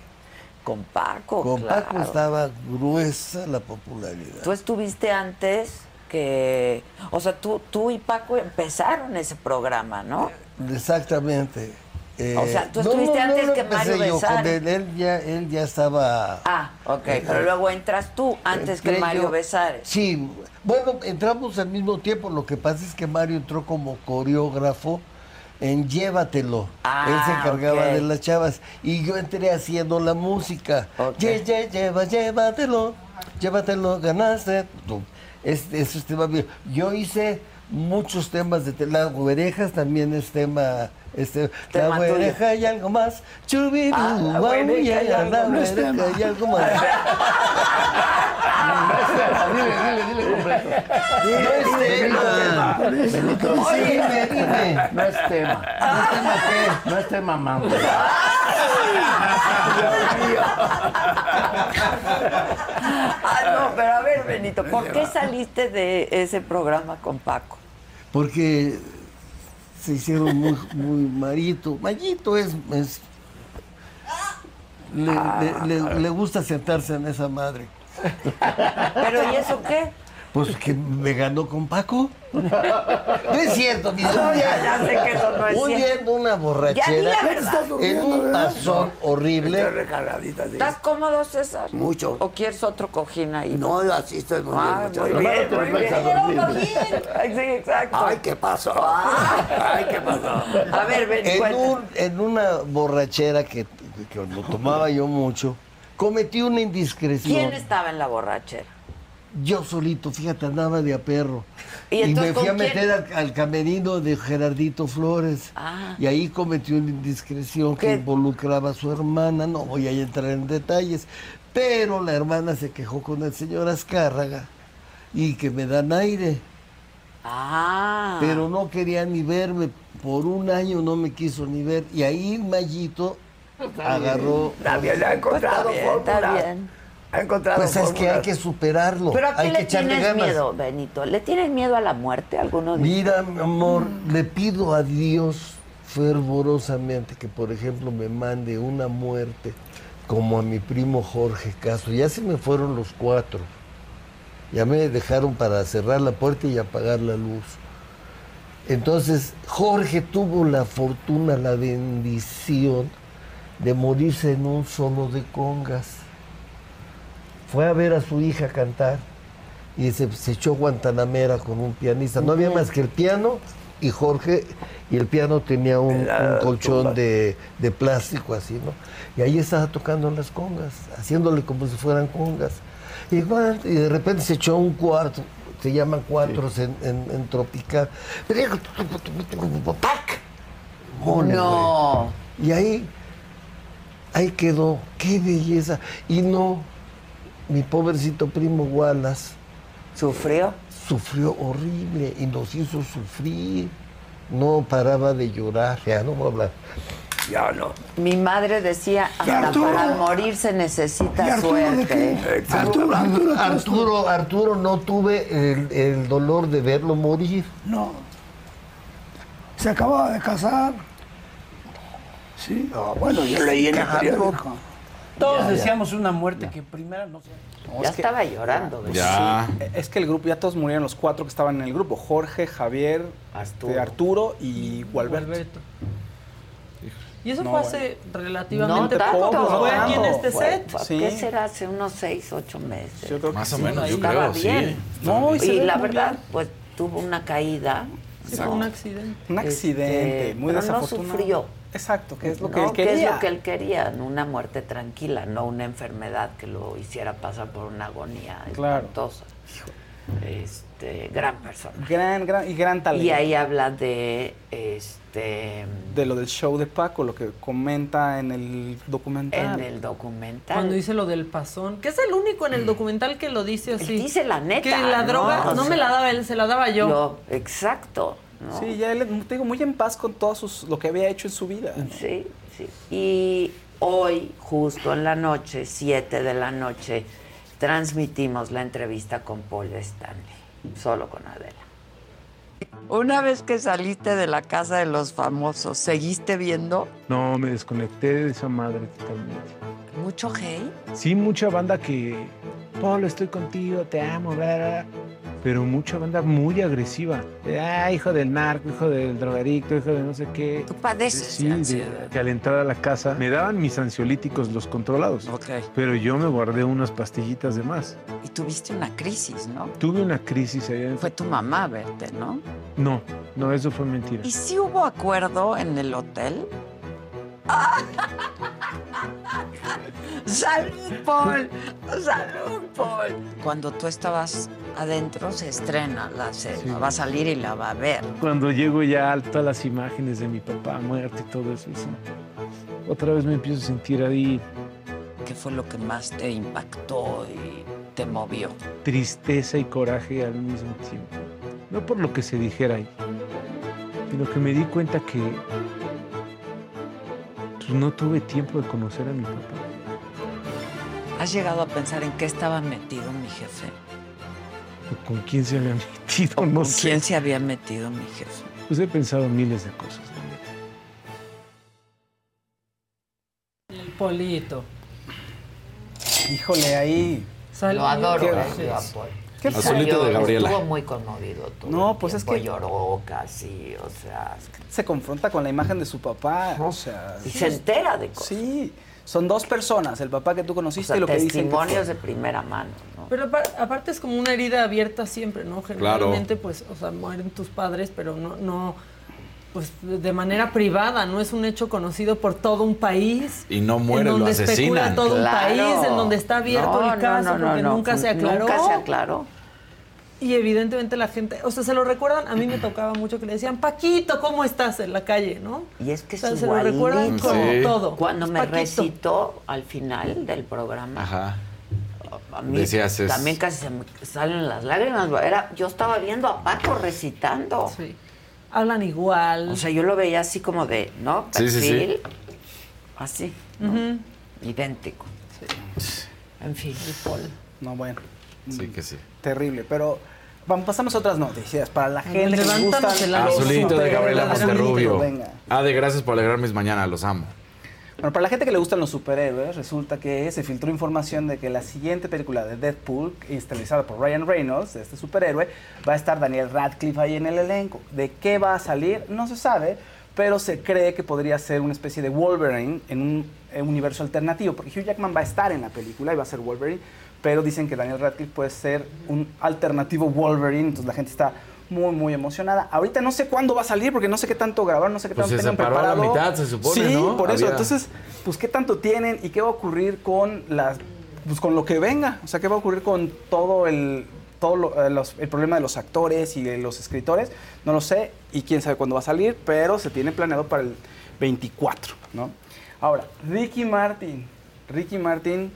Con Paco, Con claro. Paco estaba gruesa la popularidad. Tú estuviste antes que... O sea, tú, tú y Paco empezaron ese programa, ¿no? Exactamente. Eh, O sea, tú estuviste antes que Mario yo él, él ya, él ya estaba... Ah, ok, pero luego entras tú antes que Mario yo- Besares. Sí, bueno, entramos al mismo tiempo. Lo que pasa es que Mario entró como coreógrafo en Llévatelo. Ah, Él se encargaba ok. de las chavas. Y yo entré haciendo la música. Lle- lle- lleva, llévatelo. Llévatelo, ganaste. Tema mío. Yo hice muchos temas de las güerejas también es tema este la güereja y algo más Chubirú, Ah, la guau, güereja y ya, algo la más. güereja y algo más Dile, dile, dile completo. no es tema dime, dime No es tema. ¿No es tema qué? No es tema, mamá. Ah, no, pero a ver, Benito, ¿por qué saliste de ese programa con Paco? porque se hicieron muy, muy marito. Mayito es, es- le, le- le- le gusta sentarse en esa madre. ¿Pero y eso qué? Pues que me ganó con Paco. No es cierto, mi No, ya, ya sé que eso no es Un día cierto. en una Ya di borrachera, la verdad. en un tazón horrible. recargadita, sí. ¿Estás cómodo, César? Mucho. ¿O quieres otro cojín ahí? No, así estoy muy bien. Ah, muchachos. muy bien, muy bien. vas a dormir. Ay, sí, exacto. Ay, ¿qué pasó? Ay, ¿qué pasó? A ver, ven, En, cuenta. un- en una borrachera que, que lo tomaba yo mucho, cometí una indiscreción. ¿Quién estaba en la borrachera? Yo solito, fíjate, andaba de a perro. ¿Y me fui a meter al, al camerino de Gerardito Flores. Ah. Y ahí cometí una indiscreción que involucraba a su hermana. No voy a entrar en detalles. Pero la hermana se quejó con el señor Azcárraga y que me dan aire. Ah. Pero no quería ni verme. Por un año no me quiso ni ver. Y ahí Mayito agarró. Está bien, ha encontrado Está bien, está fórmulas. bien. Ha encontrado Pues es que hay que superarlo. ¿Pero a qué hay que le echarle tienes ganas. miedo, Benito? ¿Le tienes miedo a la muerte? ¿Alguno dice? Mira, mi amor, le pido a Dios fervorosamente que, por ejemplo, me mande una muerte como a mi primo Jorge Castro. Ya se me fueron los cuatro. Ya me dejaron para cerrar la puerta y apagar la luz. Entonces, Jorge tuvo la fortuna, la bendición de morirse en un solo de congas. Fue a ver a su hija cantar y se, se echó Guantanamera con un pianista. No había más que el piano y Jorge, y el piano tenía un, un colchón de, de plástico así, ¿no? Y ahí estaba tocando las congas, haciéndole como si fueran congas. Y, de repente se echó un cuarto, se llaman cuatros en, en- en tropical. ¡Pac! Mole, No. Y ahí, ahí quedó, qué belleza. Y no, mi pobrecito primo Wallace. ¿Sufrió? Sufrió horrible y nos hizo sufrir. No paraba de llorar, ya no voy a hablar. Ya no. Mi madre decía, hasta Arturo? para morir se ¿Y necesita Arturo suerte. qué? Arturo, Arturo, Arturo, Arturo, no tuve el, el dolor de verlo morir. No. Se acababa de casar. Sí. Ah, bueno, yo leí en el periódico. Todos Ya, ya. deseamos una muerte que primera no sé. No, Ya es que- estaba llorando. Ya. Sí, es que el grupo, ya todos murieron los cuatro que estaban en el grupo. Jorge, Javier, Arturo, Arturo y Gualberto. Gualberto. Y eso No, fue bueno. hace relativamente No poco. tanto. Fue aquí en este Fue- set. fue- Sí. ¿Qué será? Hace unos seis, ocho meses. Yo creo que Más o sí. menos, yo Estaba creo, sí. bien. No, y la verdad, bien. pues tuvo una caída. Sí, fue un accidente. Un accidente, Este, muy pero no desafortunado. sufrió. Exacto, que es lo que No, él ¿qué quería. es lo que él quería? Una muerte tranquila, no una enfermedad que lo hiciera pasar por una agonía Claro. espantosa. Este, gran persona. Gran, gran, y gran talento. Y ahí habla de este De lo del show de Paco, lo que comenta en el documental. en el documental. Cuando dice lo del pasón, que es el único en el documental que lo dice así. Él dice la neta, Que la ¿no? droga O no, sea, me la daba él, se la daba yo. Yo, exacto. ¿No? Sí, ya él, te digo, muy en paz con todo sus, lo que había hecho en su vida. ¿no? Sí, sí. Y hoy, justo en la noche, 7 de la noche, transmitimos la entrevista con Paul Stanley, solo con Adela. Una vez que saliste de la casa de los famosos, ¿seguiste viendo No, me desconecté de esa madre totalmente. mucho hate? Sí, mucha banda que, Pablo, estoy contigo, te amo, bla, bla, bla", pero mucha banda muy agresiva. De, ah, hijo del narco, hijo del drogadicto, hijo de no sé qué. Tú padeces Sí, de que al entrar a la casa me daban mis ansiolíticos, los controlados. Pero yo me guardé unas pastillitas de más. Y tuviste una crisis, ¿no? Tuve una crisis allá. Fue tu mamá a verte, ¿no? No, no, eso fue mentira. ¿Y si hubo acuerdo en el hotel? ¡Salud, Paul! ¡Salud, Paul! Cuando tú estabas adentro se estrena la serie. Sí. Va a salir y la va a ver. Cuando llego ya a todas las imágenes de mi papá muerto y todo eso, sí, otra vez me empiezo a sentir ahí ¿Qué fue lo que más te impactó y te movió? tristeza y coraje al mismo tiempo. No por lo que se dijera ahí, sino que me di cuenta que no tuve tiempo de conocer a mi papá. ¿Has llegado a pensar en qué estaba metido mi jefe? ¿Con quién se había metido? No ¿Con sé. quién se había metido mi jefe? Pues he pensado miles de cosas. neta. El polito. Híjole, ahí. Salió- Lo adoro, Qué- eh, Qué Azulito de Gabriela. Estuvo muy conmovido. todo No, el pues es que- Lloró casi, o sea... Se confronta con la imagen de su papá. O sea, Y se entera de cosas. Sí, son dos personas, el papá que tú O conociste sea, y lo que dicen. testimonios de primera mano, ¿no? Pero apar- aparte es como una herida abierta siempre, ¿no? Generalmente, pues, o sea, mueren tus padres, pero no, no, pues, de manera privada, no es un hecho conocido por todo un país. Y no muere, en lo donde asesinan. especula todo Claro. un país, en donde está abierto No, el caso, no, no, porque no. nunca se aclaró. Nunca se aclaró. Y evidentemente la gente, o sea, se lo recuerdan, a mí me tocaba mucho que le decían, Paquito, ¿cómo estás en la calle, no? Y es que O sea, es se lo recuerdan Sí. todo. Cuando Es me Paquito. recitó al final del programa, Ajá. a mí Decías, es- también casi se me salen las lágrimas. Era, yo estaba viendo a Paco recitando. Sí. Hablan igual. O sea, yo lo veía así como de, ¿no? Sí, sí, sí. Perfil. Así, idéntico. En fin. El Paul. No, bueno. Sí que sí. Terrible, pero vamos, pasamos a otras noticias. Para la gente que gusta el Azulito de Gabriela Monterrubio. Ah, de gracias por alegrarme mis mañanas, los amo. Bueno, para la gente que le gustan los superhéroes, resulta que se filtró información de que la siguiente película de Deadpool, estelarizada por Ryan Reynolds, este superhéroe, va a estar Daniel Radcliffe ahí en el elenco. ¿De qué va a salir? No se sabe, pero se cree que podría ser una especie de Wolverine en un universo alternativo, porque Hugh Jackman va a estar en la película y va a ser Wolverine, pero dicen que Daniel Radcliffe puede ser un alternativo Wolverine, entonces la gente está muy, muy emocionada. Ahorita no sé cuándo va a salir, porque no sé qué tanto grabar, no sé qué Pues tanto se tengan separó a la preparado. mitad, se supone, Sí, ¿no? por eso. Había- Entonces, pues qué tanto tienen y qué va a ocurrir con las pues con lo que venga, o sea, qué va a ocurrir con todo el todo lo- eh, los- el problema de los actores y de los escritores, no lo sé y quién sabe cuándo va a salir, pero se tiene planeado para el 24, ¿no? Ahora, Ricky Martin, Ricky Martin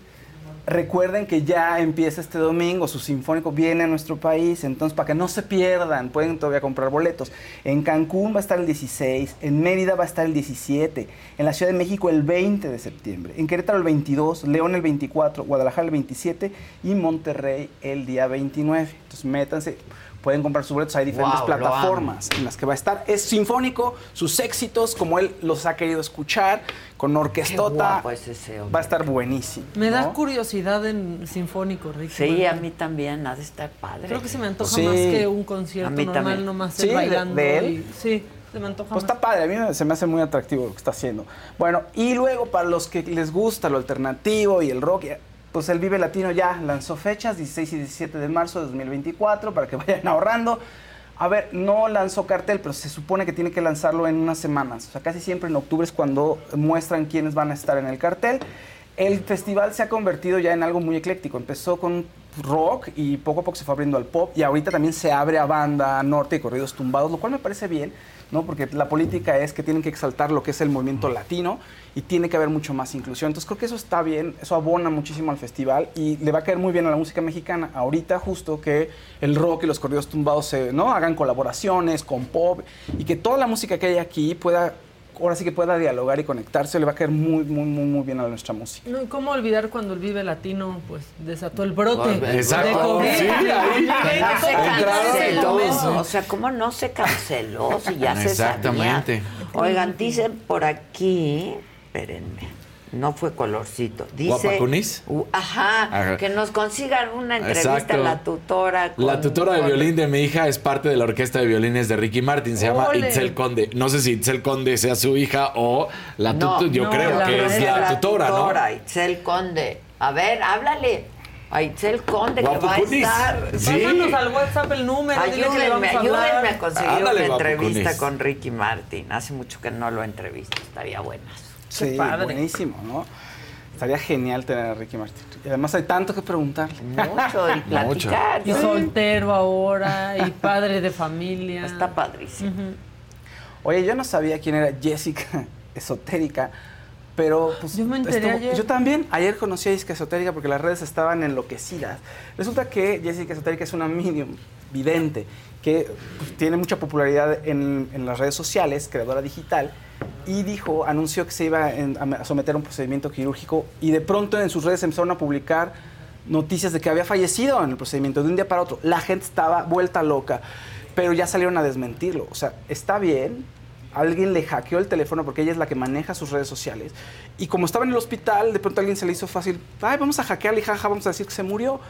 Recuerden que ya empieza este domingo, su sinfónico viene a nuestro país, entonces para que no se pierdan, pueden todavía comprar boletos. En Cancún va a estar el 16, en Mérida va a estar el 17, en la Ciudad de México el 20 de septiembre, en Querétaro el 22, León el 24, Guadalajara el 27 y Monterrey el día 29. Entonces métanse, pueden comprar sus boletos, hay diferentes Wow, plataformas en las que va a estar. Es sinfónico, sus éxitos, como él los ha querido escuchar, con orquestota. guapo es ese hombre. Va a estar buenísimo. Me da curiosidad en sinfónico, Ricky. Sí, a mí también ha de estar padre. Creo que se me antoja Sí. más que un concierto A mí normal, también. nomás Sí, de- bailando. de él. y- sí, se me antoja Pues más. está padre, a mí se me hace muy atractivo lo que está haciendo. Bueno, y luego para los que les gusta lo alternativo y el rock, pues el Vive Latino ya lanzó fechas, 16 y 17 de marzo de 2024, para que vayan ahorrando. A ver, no lanzó cartel, pero se supone que tiene que lanzarlo en unas semanas. O sea, casi siempre en octubre es cuando muestran quiénes van a estar en el cartel. El festival se ha convertido ya en algo muy ecléctico. Empezó con rock y poco a poco se fue abriendo al pop y ahorita también se abre a banda, norte y corridos tumbados, lo cual me parece bien, ¿no? Porque la política es que tienen que exaltar lo que es el movimiento latino y tiene que haber mucho más inclusión. Entonces creo que eso está bien, eso abona muchísimo al festival y le va a caer muy bien a la música mexicana. Ahorita justo que el rock y los corridos tumbados se, ¿no? hagan colaboraciones con pop y que toda la música que hay aquí pueda, ahora sí que pueda dialogar y conectarse, le va a caer muy, muy, muy, muy bien a nuestra música. No, ¿y ¿Cómo olvidar cuando el Vive Latino pues desató el brote? Exacto. de COVID? Sí, ahí. Que no se Entraron canceló. todos. O sea, ¿cómo no se canceló? Si ya se Exactamente. sabía. Oigan, dicen por aquí, espérenme, no fue colorcito. Dice, ¿Guapacunis? Uh, ajá, Ajá. que nos consigan una entrevista Exacto. a la tutora. con- La tutora de con- violín de mi hija es parte de la orquesta de violines de Ricky Martin. Se llama. Itzel Conde. No sé si Itzel Conde sea su hija o la No, tutora. Yo no, creo la que es maestra, la tutora, tutora, Itzel Conde. A ver, háblale. A Itzel Conde, que va a estar. Sí. Pásanos al WhatsApp el número. que Ayúdenme, vamos a hablar. ayúdenme a conseguir Ándale, una Guapacunis. entrevista con Ricky Martin. Hace mucho que no lo entrevisto, estaría buenas. Sí, padre. buenísimo, ¿no? Estaría genial tener a Ricky Martin. Y además hay tanto que preguntarle. Mucho y platicar. Y soltero ahora, y padre de familia. Está padrísimo. Oye, yo no sabía quién era Jessica Esotérica, pero pues Yo me enteré ayer. Yo también ayer conocí a Jessica Esotérica porque las redes estaban enloquecidas. Resulta que Jessica Esotérica es una medium vidente que pues, tiene mucha popularidad en, en las redes sociales, creadora digital, y dijo, anunció que se iba a someter a un procedimiento quirúrgico y de pronto en sus redes empezaron a publicar noticias de que había fallecido en el procedimiento de un día para otro. La gente estaba vuelta loca, pero ya salieron a desmentirlo. O sea, está bien. Alguien le hackeó el teléfono porque ella es la que maneja sus redes sociales. Y como estaba en el hospital, de pronto alguien se le hizo fácil, ay, vamos a hackearle jaja, vamos a decir que se murió.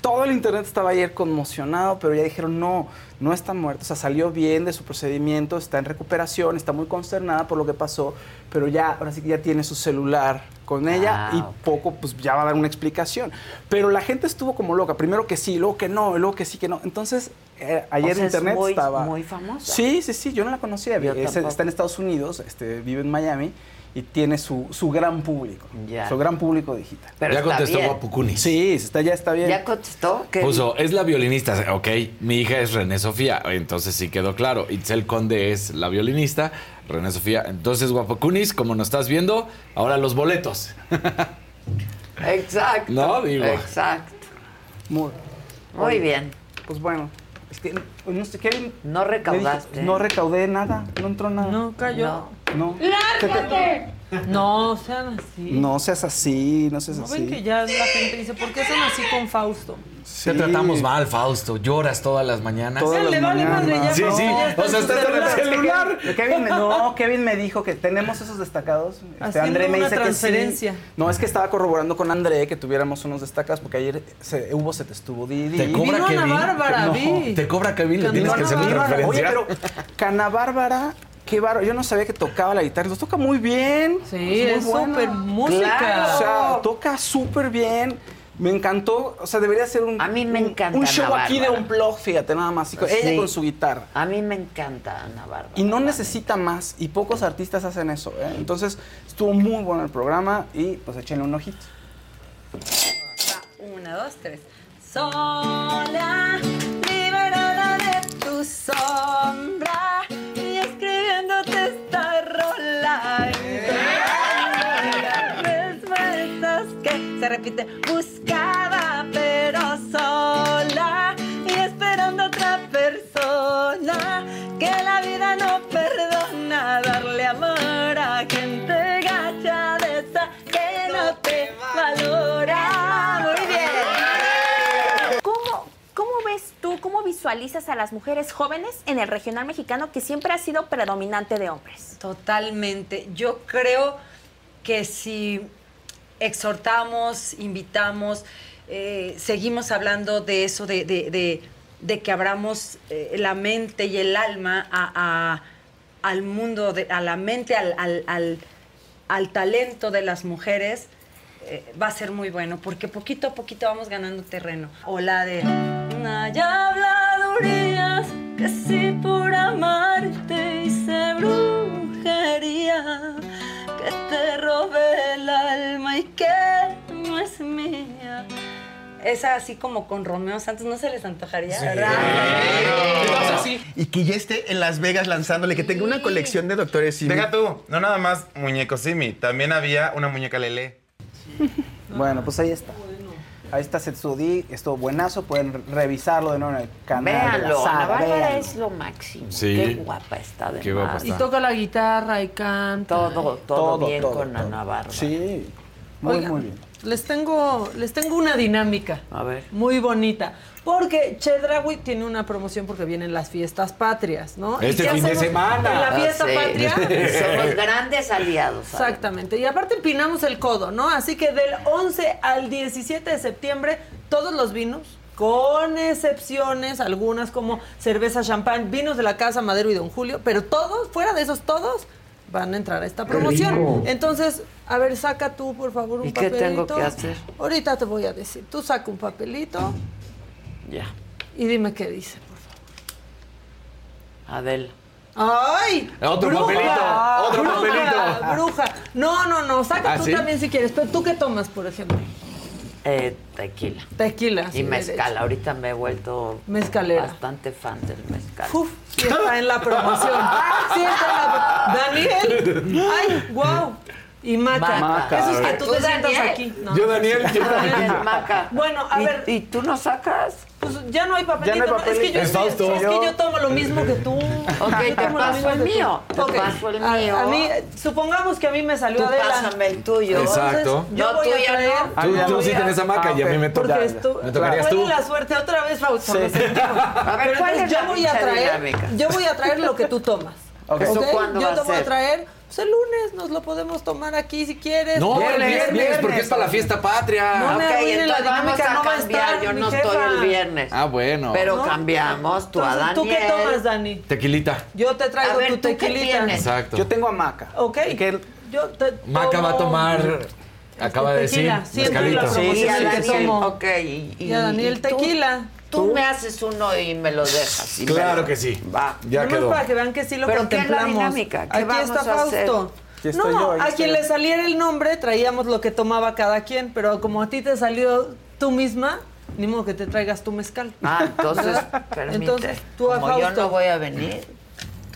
Todo el internet estaba ayer conmocionado, pero ya dijeron, no, no está muerto. O sea, salió bien de su procedimiento, está en recuperación, está muy consternada por lo que pasó, pero ya, ahora sí que ya tiene su celular con ella Ah, y poco, pues ya va a dar una explicación. Pero la gente estuvo como loca. Primero que sí, luego que no, luego que sí, que no. Entonces, eh, ayer O sea, es internet muy- estaba. muy famosa. Sí, sí, sí, yo no la conocía. Es- está en Estados Unidos, este, vive en Miami y tiene su, su gran público. Ya. Su gran público digital. Pero ya contestó bien. Guapucunis. Sí, está, ya está bien. ¿Ya contestó? ¿Qué Puso, es la violinista, ok. Mi hija es René Sofía, entonces sí quedó claro. Itzel Conde es la violinista, René Sofía. Entonces, Guapacunis, como nos estás viendo, ahora los boletos. Exacto. No, digo. Exacto. Muy, bien. Pues bueno, es que, no sé, ¿qué? No recaudaste. No recaudé nada, no entró nada. No, cayó. No. No. ¿Qué te- No sean así. No seas así, no seas ¿No así. ven que ya la gente dice, ¿por qué son así con Fausto? Te tratamos mal, Fausto. Lloras todas las mañanas. Todas le las vale madre, mañanas. Sí, sí. O sea, estás en el celular. Kevin, me- no, Kevin me dijo que tenemos esos destacados. Este, André me dice que transferencia. sí. No, es que estaba corroborando con André que tuviéramos unos destacados porque ayer se, hubo se te estuvo Didi. ¿Te cobra Vino Ana Kevin? Bárbara, No. vi. Te cobra Kevin, le tienes que hacer una transferencia. Oye, pero Cana Bárbara, qué bárbaro. Yo no sabía que tocaba la guitarra. Los toca muy bien. Sí, es súper música. Claro. O sea, toca súper bien. Me encantó. O sea, debería ser un. A mí me encanta Un show Ana aquí de un blog, fíjate, nada más. Sí. Ella con su guitarra. A mí me encanta Ana Bárbara. Y no necesita más. Y pocos artistas hacen eso. ¿eh? Entonces, estuvo muy bueno el programa. Y pues échenle un ojito. Una, dos, tres. Sola, liberada de tu sombra repite buscada pero sola y esperando otra persona que la vida no perdona darle amor a gente gacha de esa que no te valora. Muy bien. ¿Cómo, ¿Cómo ves tú, cómo visualizas a las mujeres jóvenes en el regional mexicano que siempre ha sido predominante de hombres? Totalmente. Yo creo que si exhortamos, invitamos, eh, seguimos hablando de eso, de, de- de- que abramos eh, la mente y el alma a- al mundo, a la mente, al, al- al- al talento de las mujeres, eh, va a ser muy bueno, porque poquito a poquito vamos ganando terreno. O la de... Hay habladurías que si por amarte hice brujería, que te robé el alma y que no es mía. Esa así como con Romeo Santos, ¿no se les antojaría? ¿verdad? Y que ya esté en Las Vegas lanzándole, que tenga una colección de doctores Simi. Deja tú, no nada más muñeco Simi, también había una muñeca Lele. Bueno, pues ahí está. Ahí está Setsudi, estuvo buenazo, pueden revisarlo de nuevo en el canal. de la Véanlo, Ana Bárbara es lo máximo. Sí. Qué guapa está además. Qué guapa Y toca la guitarra y canta. Todo, todo, bien con Ana Bárbara. Sí, muy, Oigan, muy bien. Les tengo, les tengo una dinámica. A ver. Muy bonita. Porque Chedraui tiene una promoción porque vienen las fiestas patrias, ¿no? ¿Y Este fin de semana. En la Ah, fiesta sí. patria. Somos grandes aliados. ¿sabes? Exactamente. Y aparte empinamos el codo, ¿no? Así que del 11 al 17 de septiembre, todos los vinos, con excepciones, algunas como cerveza, champán, vinos de la casa Madero y Don Julio, pero todos, fuera de esos todos, van a entrar a esta promoción. Entonces, a ver, saca tú, por favor, un ¿Y qué papelito. tengo que hacer? Ahorita te voy a decir. Tú saca un papelito Ya. y dime qué dice. Adela. ¡Ay! Otro bruja, papelito, otro bruja, papelito. Bruja. No, no, no. Saca ¿Ah, tú sí? también si quieres. Pero tú qué tomas, por ejemplo. Eh, tequila. Tequila. Y sí, mezcal. Ahorita me he vuelto Mezcalera. bastante fan del mezcal. Uf, sí está en la promoción. Sí está en la Daniel. Ay, wow. Y Maca. Maca. Eso es que Ah, tú ¿tú, te sientas Daniel? aquí. Yo, Daniel, yo Daniel. también. Maca. Bueno, a ¿Y- ver. ¿Y tú no sacas? Pues ya no hay papelito. Ya no hay ¿no? Es que papelito. yo, Es estoy- Fausto. es que yo tomo lo mismo que tú. Ok, Yo te tomo lo paso mismo el que tú. mío, te Ok. paso el A- mío. A, mí, supongamos que a mí me salió Tú Adela. pásame el tuyo. Exacto. Yo No, voy tú a traer. no. Tú- tú voy sí a- tienes hamaca y a mí me toca. Porque Me tocarías tú. la suerte otra vez, Fausto. Sí. A ver, ¿cuál entonces es la yo voy a traer, yo voy a traer lo que tú tomas. Ok. ¿Eso cuándo yo va a te voy a traer, pues el lunes nos lo podemos tomar aquí si quieres. No, el Viernes, viernes, porque es para la fiesta patria. No me Ok, arruinen la entonces vamos dinámica, a no va a cambiar. estar Yo no jefa. estoy el viernes. Ah, bueno. Pero ¿No? cambiamos tú a Entonces, Daniel. ¿Tú qué tomas, Dani? Tequilita. Yo te traigo A ver, tu ¿tú tequilita. Exacto. Yo tengo a Maca. Ok. Yo te Maca va a tomar, acaba de decir, tequila, siempre la Sí, que tomo. Ok, y, Y a Daniel y tequila. Tú, me haces uno y me lo dejas. y Claro lo- que sí. Va. Ya Nomás quedó. para que vean que sí lo ¿Pero qué es la contemplamos. dinámica? ¿Qué Aquí vamos está a hacer? Fausto. Aquí no, yo, aquí a quien yo. le saliera el nombre traíamos lo que tomaba cada quien, pero como a ti te salió tú misma, ni modo que te traigas tu mezcal. Ah, entonces, permite. Entonces, tú a Como yo Fausto. no voy a venir,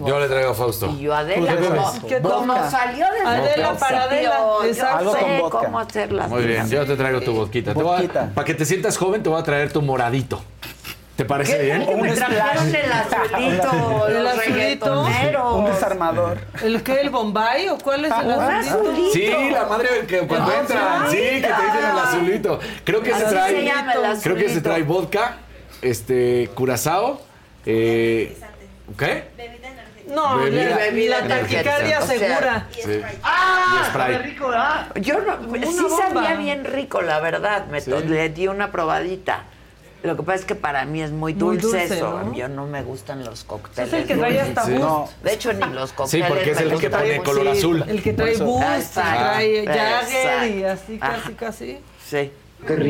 Yo le traigo a Fausto. y yo a Adela, ¿Tú qué como? ¿Qué como salió de Adela para Adela, Yo exacto. Con sé cómo hacer las Muy bien, yo te traigo tu vodquita. Te voy a- Vodquita. para que te sientas joven, te voy a traer tu moradito. ¿Te parece ¿Qué bien? me trajeron el azulito, El azulito. Un desarmador. ¿El qué? ¿El Bombay o cuál es el Un azulito? Sí, la madre que cuando entran, sí, que te dicen el azulito. Creo que se trae, se llama el creo que se trae vodka, este, curazao, eh, ¿qué? No, Bebida. la, Bebida la taquicardia energética, o sea, segura. Sí. ¡Ah! Y sabe rico, ¿verdad? Yo no, sí bomba. sabía bien rico, la verdad. Me to- le di una probadita. Lo que pasa es que para mí es muy Muy dulce, eso. ¿no? Yo no me gustan los cócteles. Es el que trae hasta Sí. boost. No. De hecho, ni los Sí, cócteles. porque es el que pone color azul. El que trae boost, Exacto. trae Jagger y así, casi, Ajá. casi. Sí.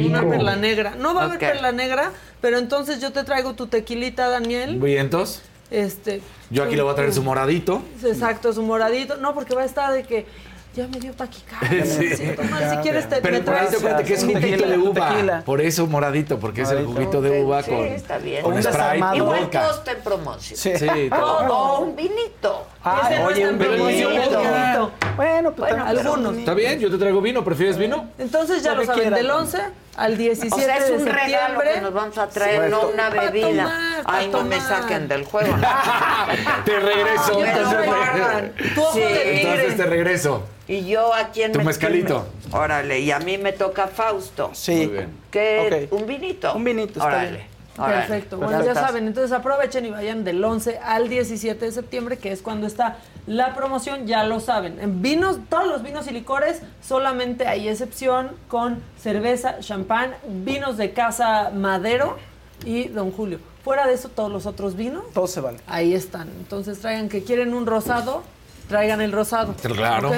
Una perla negra. No va a haber perla negra, pero entonces yo te traigo tu tequilita, Daniel. ¿Vientos? Este. Yo aquí le voy a traer su moradito. Exacto, su moradito. No, porque va a estar de que ya me dio taquicardia. Sí. mal. Si quieres te Pero me moradito, traes acuérdate que es Un juguito tequila, de uva. tequila. Por eso moradito, porque es el Moradito. juguito de uva Sí, con, está bien. con Un Sprite Igual está en promoción. Sí. Sí, todo. o un vinito. Ah, no oye, un vinito. vinito. Bueno, pues Bueno, algunos. ¿Está bien? Yo te traigo vino. ¿Prefieres vino? Entonces ya Lo saben, del 11 al 17 O sea, es de un regalo septiembre. que nos vamos a traer, Sí. no una bebida. tomar, Ay, no me saquen del juego. Te regreso. Entonces, guardan. Tu ojo Sí. entonces te regreso. Y yo aquí en Tu mezcalito. Órale, y a mí me toca Fausto. Sí. Muy bien. ¿Un vinito? Un vinito, está Órale. bien. órale. Perfecto. Bueno, ya saben, entonces aprovechen y vayan del 11 al 17 de septiembre, que es cuando está la promoción, ya lo saben. En vinos, todos los vinos y licores, solamente hay excepción con cerveza, champán, vinos de casa Madero y Don Julio. Fuera de eso, todos los otros vinos, Todo se vale. ahí están. Entonces traigan que quieren un rosado, traigan el rosado. Claro. ¿Ok?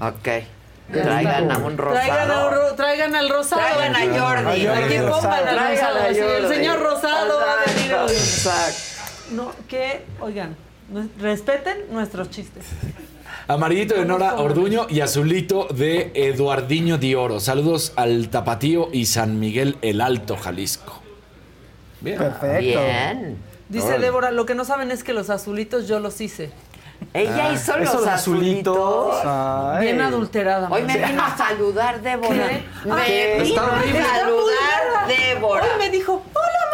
Ok. Traigan a un Traigan, a rosado. ro- traigan al rosado. Traigan a Jordi. Aquí pongan al rosado. a sí, el señor rosado va a venir hoy. Exacto. No, que, oigan, no- respeten nuestros chistes. Amarillito de Nora Orduño y azulito de Eduardiño Dioro. Saludos al Tapatío y San Miguel el Alto, Jalisco. Bien. Perfecto. Bien. Dice Órale. Débora, lo que no saben es que los azulitos yo los hice. Ella Ah. hizo los azulitos. Ay. Bien adulterada. Hoy me vino a saludar Débora. ¿Qué? Me ¿Qué? vino a saludar Débora. Hoy me dijo, hola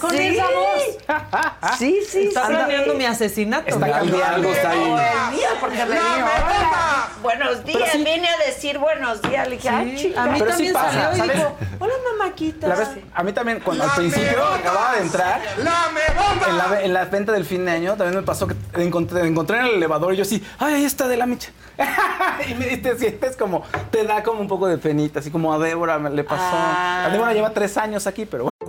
con Sí. esa voz. Sí, sí, Está sí. planeando mi asesinato. Está. Algo, está ahí. porque hola, buenos días. Vine a decir buenos días. Le dije, ay, chica. a mí Pero sí también pasa, salió y dijo, hola mamáquita. A mí también, cuando al principio acababa de entrar, en la, en la venta del fin de año, también me pasó que te encontré, encontré en el elevador y yo sí, ay, ahí está de la micha. y me, te sientes como, te da como un poco de penita, así como a Débora me- le pasó. Ah. A Débora lleva tres años aquí, pero bueno.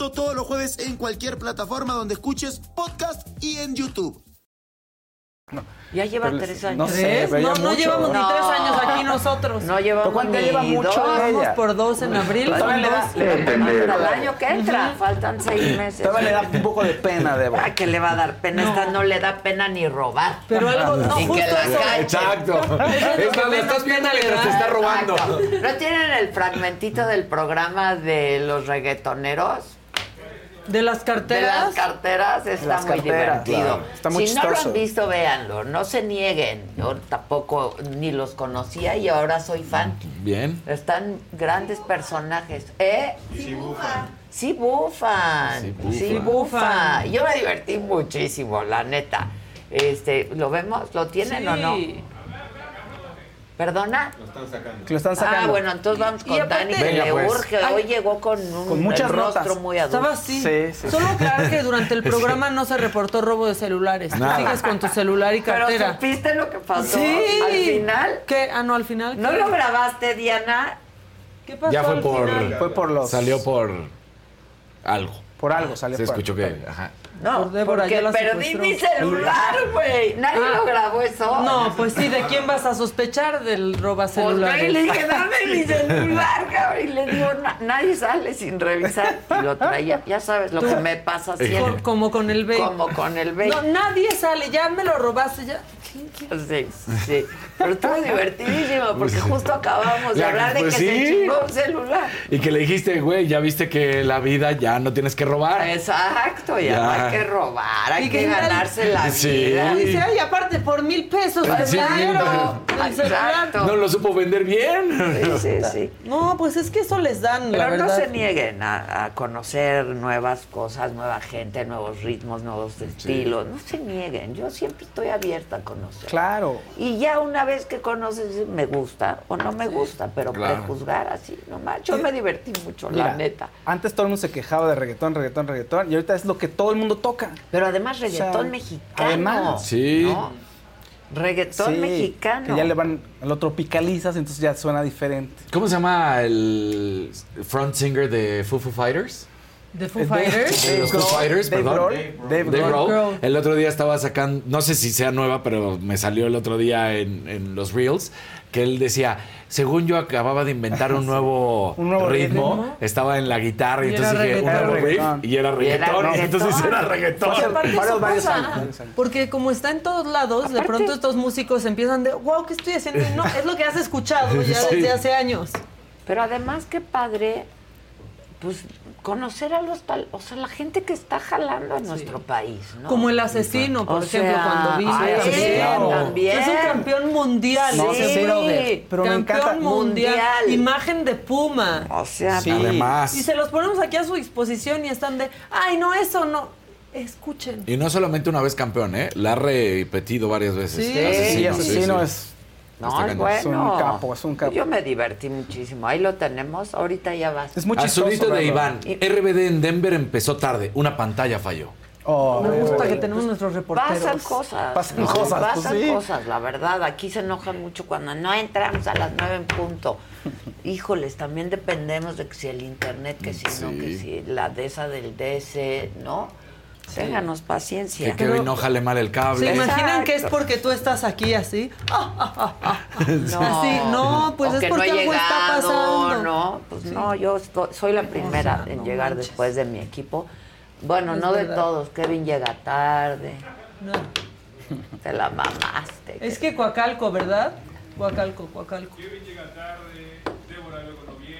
Esto todos los jueves en cualquier plataforma donde escuches podcast y en YouTube. Ya lleva Pero tres años. no sé, No, no mucho. llevamos ni No. tres años aquí nosotros. No llevamos ¿Cuánto ni lleva mucho dos. Vamos por dos en abril. Todavía le da- le año que entra. Faltan seis meses. Todavía le da un poco de pena, Débora. Ah, que le va a dar pena. Esta no le da pena ni robar. Pero algo, no, Ni justo que la eso. Exacto. Eso es lo Es que más, lo menos estás viendo pena le mientras te está robando. Exacto. ¿No tienen el fragmentito del programa de los reggaetoneros? De las De carteras. las carteras está Las muy carteras, divertido. claro. Está muy si no lo han visto, véanlo. No se nieguen. Yo tampoco ni los conocía y ahora soy fan. Bien. Están grandes personajes. ¿Eh? Sí bufan. Sí bufan. Sí bufan. Sí bufan. Yo me divertí muchísimo, la neta. Este, ¿lo vemos? ¿Lo tienen Sí. o no? ¿Perdona? Lo están sacando. Que lo están sacando. Ah, bueno, entonces vamos con Y aparte- Dani, que Venga, le pues. urge. Ay. Hoy llegó con un Con muchas rostro notas. muy adulto. Estaba así. Sí, sí. Solo aclarar que durante el programa no se reportó robo de celulares. Tú Nada. sigues con tu celular y Pero cartera. ¿supiste lo que pasó Sí. al final? ¿Qué? Ah, no, al final. ¿No lo grabaste, Diana? ¿Qué pasó Ya fue al por. final? Fue por los- Salió por algo. Por algo salió Se por- escuchó que. Ajá. No, Por Débora, porque perdí mi celular, güey. Nadie Ah. lo grabó eso. No, pues sí, ¿de quién vas a sospechar del roba Pues celulares? yo le dije, dame mi celular, cabrón. Y le digo, "Na- nadie sale sin revisar. Y lo traía. Ya sabes lo que me pasa siempre. Como con el vape. Como con el vape. No, nadie sale, ya me lo robaste, ya. Sí, sí. Pero estuvo divertidísimo porque justo acabamos de hablar de pues que se sí. chingó un celular. Y que le dijiste, güey, ya viste que la vida ya no tienes que robar. Exacto, ya, Ya. no hay que robar, hay Y que ganarse la Sí. vida. Dice, ay, aparte, por mil pesos. Sí, celular. Exacto. No lo supo vender bien. Sí, sí, sí. No, pues es que eso les dan, la Pero no se nieguen a, a conocer nuevas cosas, nueva gente, nuevos ritmos, nuevos estilos. No se nieguen. Yo siempre estoy abierta a conocer. Claro. Y ya una vez que conoces, me gusta o no me gusta, pero Claro. prejuzgar así, nomás. Yo me divertí mucho, la neta. Antes todo el mundo se quejaba de reggaetón, reggaetón, reggaetón. Y ahorita es lo que todo el mundo toca. Pero además O sea, reggaetón mexicano. además. Sí. ¿no? Reggaetón Sí, mexicano. Que ya le van, lo tropicalizas, entonces ya suena diferente. ¿Cómo se llama el front singer de Foo Foo Fighters? ¿De Foo Fighters? De los Foo Fighters, Dave perdón. Grohl, Dave Dave Grohl. Grohl. Grohl. El otro día estaba sacando, no sé si sea nueva, pero me salió el otro día en, en los Reels, que él decía, según yo acababa de inventar un nuevo, Un nuevo ritmo, ritmo. estaba en la guitarra y, Y entonces dije, un nuevo riff, y era Y reggaetón, reggaetón. entonces era reggaetón. Y años. Porque como está en todos lados, de pronto estos músicos empiezan de, wow, ¿qué estoy haciendo? Y no, es lo que has escuchado ya Sí. desde hace años. Pero además, qué padre, pues, conocer a los tal, o sea, la gente que está jalando a nuestro país, ¿no? Como el asesino, por O ejemplo, sea, cuando vino. ay, también. sí, también. Es un campeón mundial Sí, ese brother. pero me campeón encanta. mundial. Mundial. Imagen de Puma. O sea, Sí. Además. Y se los ponemos aquí a su disposición y están de, ay, no, eso no. Escuchen. Y no solamente una vez campeón, ¿eh? La ha repetido varias veces. Sí, Sí, Asesino, sí, asesino sí. es. No, Está es bueno. Es un capo, es un capo. Yo me divertí muchísimo. Ahí lo tenemos. Ahorita ya vas. Es muy chistoso. Azulito de. Iván. RBD en Denver empezó tarde. Una pantalla falló. Oh, Me gusta que tenemos nuestros reporteros. Pasan cosas. Pasan pues Pasan sí. cosas, la verdad. Aquí se enojan mucho cuando no entramos a las nueve en punto. Híjoles, también dependemos de que si el internet, que si no, que si la de esa del DS, ¿no? Ténganos paciencia. Que Kevin no jale mal el ¿Se cable. imaginan que es porque tú estás aquí así? No, Así, no, pues o es que porque no algo está llegado, pasando. No, pues no, yo estoy- soy la primera en no llegar manches. después de mi equipo. Bueno, Es no de todos. Kevin llega tarde. No. Te la mamaste. Es que Coacalco, ¿verdad? Coacalco, Coacalco.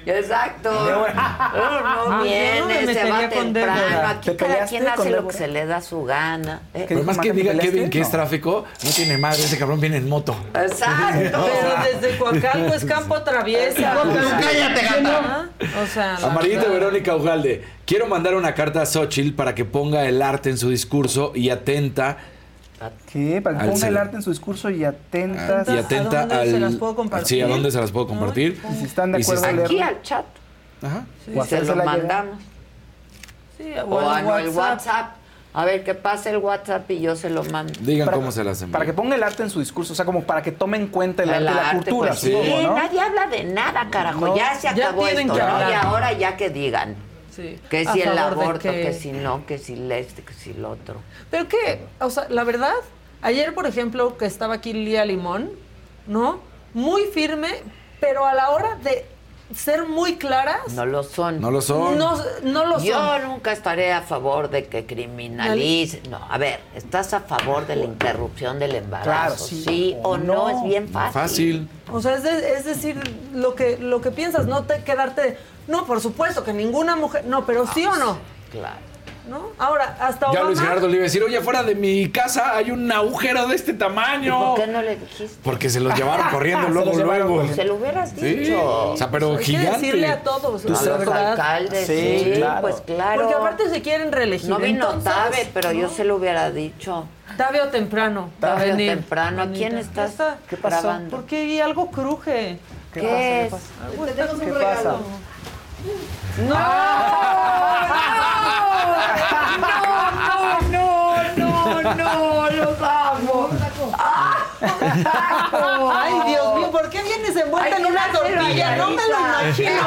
Exacto. No, no Ah, no viene, se va temprano. Aquí ¿Te cada quien hace lo que se le da su gana. ¿eh? ¿Qué Pero dijo más que diga? Kevin que es tráfico, no tiene madre. Ese cabrón viene en moto. Exacto. Pero desde Coacalco es campo traviesa. cállate, Ajá. O sea, Amarillito. Verónica Ugalde. Quiero mandar una carta a Xochitl para que ponga el arte en su discurso y atenta ¿Qué? Para que ponga el arte en su discurso y atentas. y atenta ¿A dónde al se las puedo compartir? Sí, a dónde se las puedo compartir. Y si están de si acuerdo, están- Aquí al chat. Ajá. O Se lo mandamos. Sí, O o a al WhatsApp. WhatsApp. A ver, que pase el WhatsApp y yo se lo mando. Digan Para- cómo se las envío. Para que ponga el arte en su discurso, o sea, como para que tome en cuenta el, El arte y la arte, cultura, pues, sí, ¿no? nadie habla de nada, carajo. No. Ya se Ya acabó tienen esto, que ¿no? Y ahora ya que digan. Sí, Que si el aborto, que... si no, que si el este, que si el otro. Pero que, o sea, la verdad, ayer, por ejemplo, que estaba aquí Lía Limón, ¿no? Muy firme, pero a la hora de ser muy claras, No lo son. No lo son. no, no lo Yo son. nunca estaré a favor de que criminalice. No, a ver, ¿estás a favor de la interrupción del embarazo? Claro, sí sí o o no, no. es bien fácil. Fácil. O sea, es, de- es decir, lo que, lo que piensas, no te quedarte, no, por supuesto, que ninguna mujer, no, pero sí o no, Claro. ¿no? Ahora, hasta Ya Obama, Luis Gerardo le iba a decir, oye, fuera de mi casa hay un agujero de este ¿Y tamaño. por qué no le dijiste? Porque se los llevaron corriendo Se luego, luego. corriendo. Se lo hubieras Sí. dicho. O sea, pero hay que gigante. decirle a todos, a los verdad. alcaldes, Sí, sí, claro. pues claro. Porque aparte se quieren reelegir. no vino entonces, Tabe, pero yo se lo hubiera dicho. Tarde o temprano. Tarde o temprano. ¿A quién estás Ya está. ¿Qué pasó? grabando? Porque algo cruje. ¿Qué ¿Qué es? pasa? Algo ¿Qué está pasa? ¡No! ¡No! ¡No! ¡No! ¡No! ¡Los amo! Ay, Dios mío, ¿por qué vienes envuelta en una tortilla? No me lo imagino.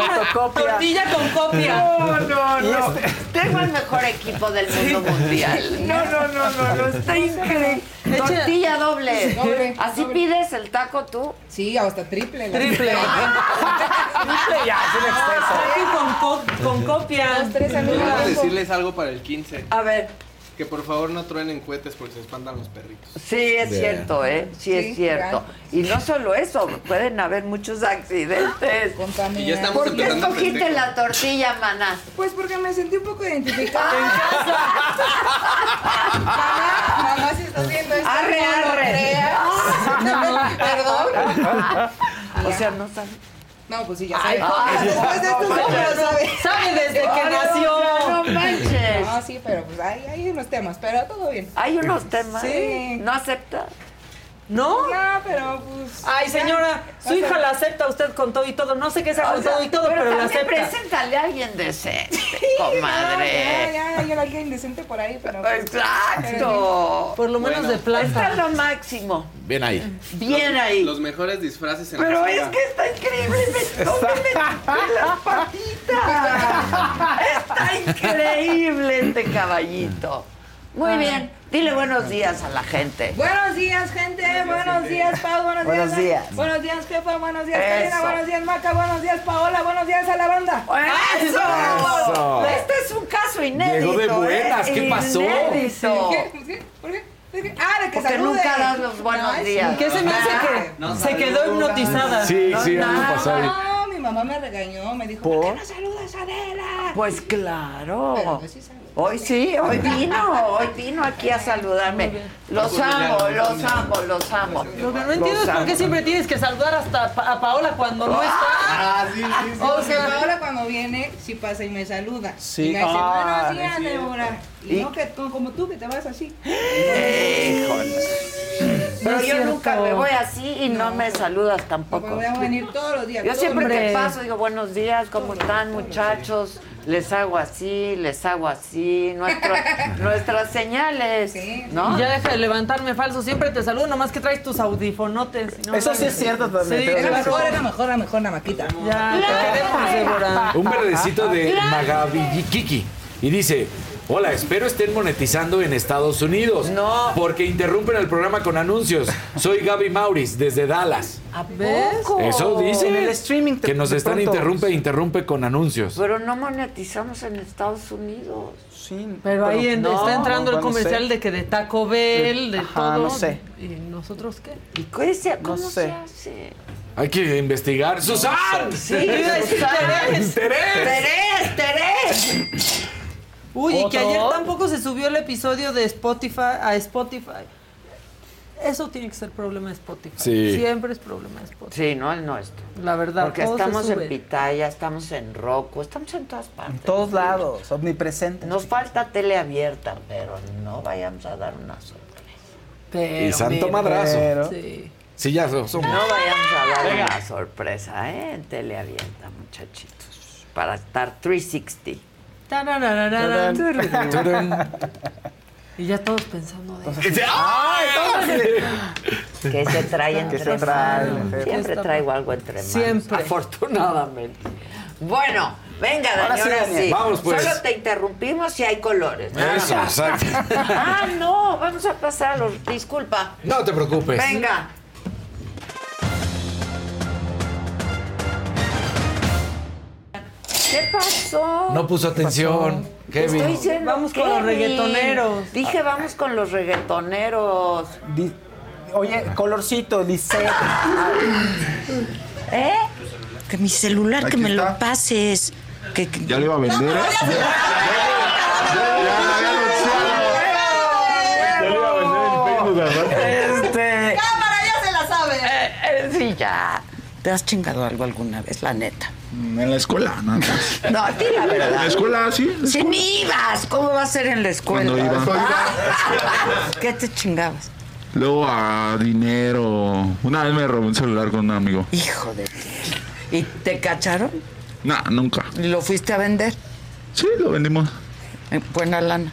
Fotocopia. tortilla con copia. No, no, no. este- Tengo el mejor equipo del mundo mundial. No, no, no, no, no. Está increíble. Tortilla doble. Doble, ¿Así doble. pides el taco tú? Sí, hasta triple. Triple. Triple ya, es un exceso. Con, co- con copia. Dos, tres Quiero decirles algo para el 15. A ver. Que por favor no truenen cohetes porque se espantan los perritos. Sí, es cierto, ¿eh? Sí, Sí, es cierto. Y no solo eso, pueden haber muchos accidentes. Y ya estamos ¿Por qué escogiste la tortilla, maná? Pues porque me sentí un poco identificada en casa. mamá, mamá, si estás viendo esto, Arre, arre. Perdón. O sea, no sabes. No, pues sí, ya sabes. ay, Después de estos ¿sabes? sabe desde que nació. No manches. No, sí, pero pues hay, hay unos temas, pero todo bien. Hay unos temas. Sí. ¿No acepta? ¿No? No, pero pues. Ay, ya. señora, su hija la acepta usted con todo y todo. No sé qué sea con sea, todo y todo, pero, la también acepta. preséntale a alguien decente, No, comadre. ya, ya, hay alguien indecente por ahí, pero. pues, Exacto. Por lo menos Bueno. de planta. Está lo máximo. Bien ahí. Bien ahí. Los mejores disfraces en Pero la es que está increíble. Me, metí las patitas. Está increíble este caballito. Muy Ah. bien. Dile buenos días a la gente. Buenos días, gente. Buenos días, Pau. Buenos, Buenos días. días. Buenos días, jefa. Buenos días, Eso. Karina. Buenos días, Maca. Buenos días, Paola. Buenos días a la banda. ¡Eso! Eso. Este es un caso inédito. Llegó de buenas, ¿eh? ¿qué pasó? Inédito. ¿Por qué? ¿Por qué? Ah, de que Porque salude. nunca das los buenos sí. días. ¿Qué se me hace que No se quedó hipnotizada? Sí, sí, a mí me nada. pasó ahí. No, mi mamá me regañó. Me dijo, ¿por, qué no saludas a Adela? Pues claro. Pero pues sí saludo. Hoy sí, hoy vino, hoy vino aquí a saludarme. Los amo, los amo, los amo. Lo que no entiendo es por qué siempre tienes que saludar hasta a Paola cuando no está. Ah, sí, sí, sí. O sea, Paola cuando viene, sí pasa y me saluda. Sí. Y me dice, Ah, buenos días, es cierto. Débora. Y, Y- no que tú, como tú, que te vas así. Híjole. Pero yo nunca me voy así y no, me saludas tampoco. voy a venir todos los días. Yo siempre que días. paso digo buenos días, ¿cómo están muchachos? Les hago así, les hago así, nuestra- nuestras señales, ¿no? Y ya deja de levantarme falso. Siempre te saludo, nomás que traes tus audifonotes. no Eso sí es cierto también. Sí, Era mejor, era mejor, era mejor la maquita. Ya, te queremos, Débora. Un verdecito de Magavillikiki. Y dice, hola, espero estén monetizando en Estados Unidos. No. Porque interrumpen el programa con anuncios. Soy Gaby Mauris, desde Dallas. ¿A poco? Eso dice. En el streaming Que nos están pronto- interrumpe e interrumpe con anuncios. Pero no monetizamos en Estados Unidos. Sí, Pero ahí en- no, está entrando el comercial sé. de que de Taco Bell, de Ajá, todo. no sé. ¿Y nosotros qué? ¿Y qué se- cómo No se sé. hace? Hay que investigar. ¡Susan! Sí, Terés. ¡Terés! ¡Terés, Uy, y que ayer tampoco se subió el episodio de Spotify a Spotify. Eso tiene que ser problema de Spotify. Sí. Siempre es problema de Spotify. Sí, no el nuestro. La verdad, Porque estamos en. Pitaya, estamos en Roku, estamos en todas partes. En todos lados, omnipresente. Nos falta tele abierta, pero no vayamos a dar una sorpresa. Pero, Y santo mira, madrazo. Pero- Sí. Sí, ya somos. No vayamos a dar una sorpresa, ¿eh? En tele abierta, muchachitos. Para estar 360. Y ya todos pensando de... Que se trae entre se trae, manos. Siempre traigo algo entre manos. Siempre. Afortunadamente. Bueno, venga, Dani, Ahora sí, ahora Dani. sí. Vamos, pues. Solo te interrumpimos si hay colores. nada Eso, más. exacto. Ah, no, vamos a pasar a los... Disculpa. No te preocupes. Venga. ¿Qué pasó? No puso atención. Kevin. Estoy diciendo Vamos con los reggaetoneros. Dije, vamos con los reggaetoneros. Di- Oye, colorcito, Lisette. ¿Eh? Que mi celular, que Aquí me está. lo pases. Que, que- Ya le iba a vender. ¿eh? Ya, ya, ya, ya, ya lo- ya le iba a vender el Facebook, ¿verdad? Este. ¡Cámara, ya se la sabe! Eh, eh, sí, ya. ¿Te has chingado algo alguna vez, la neta? En la escuela, nada más. No, di la verdad. En la escuela, sí. la Si ni ibas, ¿cómo va a ser en la escuela? Cuando iba. ¿Qué te chingabas? Luego a dinero. Una vez me robé un celular con un amigo. Hijo de ¿Y te cacharon? No, nunca. ¿Y lo fuiste a vender? Sí, lo vendimos. En buena lana.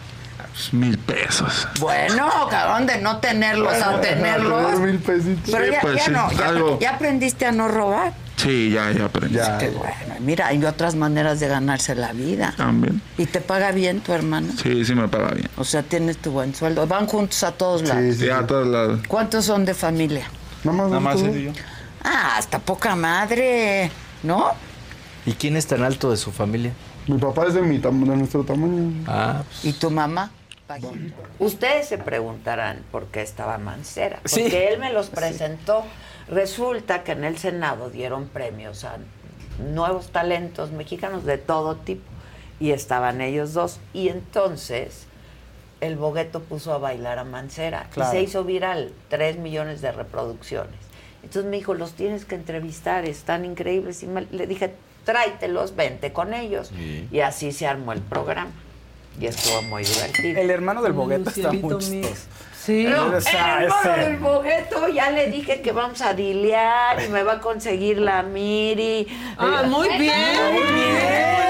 Pues, mil pesos. Bueno, cabrón, de no tenerlos a tenerlos. mil pesitos. Pero Sí, ya, pues, ya sí, no, ya, algo. ya aprendiste a no robar. Sí, ya, ya aprendí. Qué bueno. Mira, hay otras maneras de ganarse la vida. También. ¿Y te paga bien tu hermano? Sí, sí me paga bien. O sea, tienes tu buen sueldo. Van juntos a todos lados. Sí, a todos lados. ¿Cuántos son de familia? Nada más él y yo. Ah, hasta poca madre, ¿no? ¿Y quién es tan alto de su familia? Mi papá es de, mi tam- de nuestro tamaño. Ah, ¿Y tu mamá? Ustedes se preguntarán por qué estaba Mancera. Porque Sí. él me los presentó. Resulta que en el Senado dieron premios a nuevos talentos mexicanos de todo tipo. Y estaban ellos dos. Y entonces el Bogueto puso a bailar a Mancera. Claro. Y se hizo viral. Tres millones de reproducciones. Entonces me dijo, los tienes que entrevistar, están increíbles. Y me- le dije, tráetelos, vente con ellos. Sí. Y así se armó el programa. Y estuvo muy divertido. El hermano del Bogueto está muy. Sí. No, el hermano del bogueto, ya le dije que vamos a dilear y me va a conseguir la Miri. Ah, muy bien, muy bien.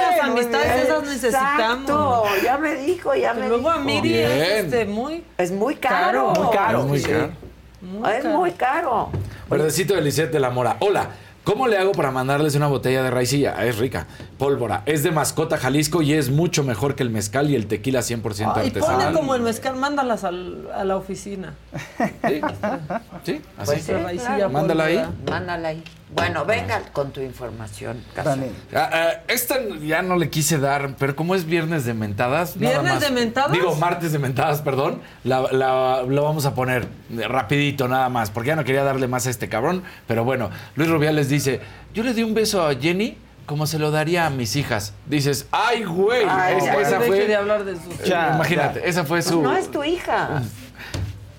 Las amistades bien. esas necesitamos. Exacto, ya me dijo, ya me luego dijo. a Miri es este, muy Es muy caro. Muy caro. Es muy Sí. caro. es muy caro. Verdecito de Lisette de la Mora. Hola. ¿Cómo le hago para mandarles una botella de raicilla? Es rica. Pólvora. Es de mascota Jalisco y es mucho mejor que el mezcal y el tequila 100% Ay, ponle artesanal. como el mezcal, mándalas al- a la oficina. Sí, así. Pues sí, raicilla, Mándala ahí. pólvora. Mándala ahí. Bueno, venga con tu información. Casa. Ah, ah, esta ya no le quise dar, pero como es viernes de mentadas. nada ¿Viernes más- de mentadas? Digo, martes de mentadas, perdón. La, la- lo vamos a poner rapidito nada más, porque ya no quería darle más a este cabrón. Pero bueno, Luis Rubiales dice, yo le di un beso a Jenny como se lo daría a mis hijas. Dices, ay, güey. Ay, esa, ya, esa deje de hablar de sus- Eh, Ya, Imagínate, ya. esa fue su... No es tu hija.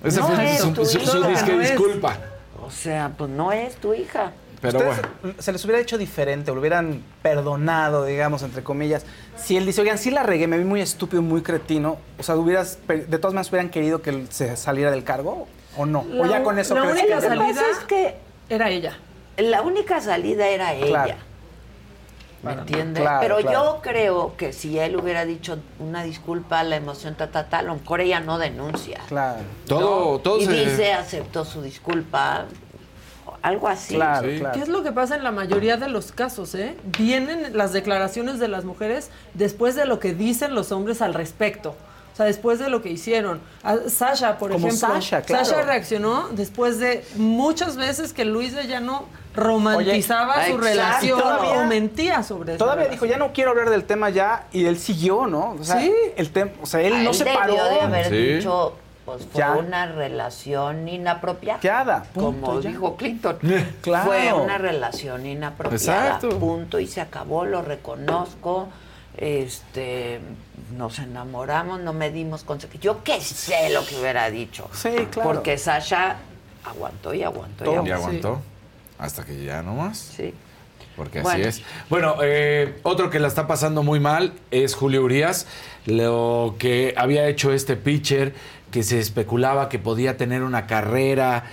esa no fue es su, tu su- su hija. disque No es. disculpa. O sea, pues no es tu hija. Pero bueno. Se les hubiera hecho diferente, lo hubieran perdonado, digamos, entre comillas. Si él dice, oigan, sí la regué, me vi muy estúpido, muy cretino. O sea, hubieras, de todas maneras, hubieran querido que él se saliera del cargo o no. o ya con eso la crees única que- salida es que era ella. La única salida era ella. Claro. ¿Me entiendes? claro, Pero claro. yo creo que si él hubiera dicho una disculpa, la emoción, ta, ta, ta, a lo mejor ella no denuncia. Claro. Todo- ¿no? todo y se- dice, aceptó su disculpa, algo así. ¿Qué es lo que pasa en la mayoría de los casos? Eh? Vienen las declaraciones de las mujeres después de lo que dicen los hombres al respecto. O sea, después de lo que hicieron. A Sasha, por Como ejemplo. Sasha, claro. reaccionó después de muchas veces que Luis de Llano romantizaba Oye, su exacto. relación Todavía- o mentía sobre eso. Todavía dijo, ya no quiero hablar del tema ya, y él siguió, ¿no? O sea, Sí. el tema, o sea, él Ah, no él se paró. de haber dicho, pues fue Ya. una relación inapropiada. Punto, como ya. dijo Clinton. Claro. Fue una relación inapropiada. Exacto. Punto. Y se acabó, lo reconozco. Este, nos enamoramos, no me dimos consecuencias. Yo qué sé lo que hubiera dicho. Sí, claro. Porque Sasha aguantó y aguantó y Y aguantó. aguantó. Hasta que ya no más. Sí. Porque Bueno. así es. Bueno, eh, otro que la está pasando muy mal es Julio Urias. Lo que había hecho este pitcher, que se especulaba que podía tener una carrera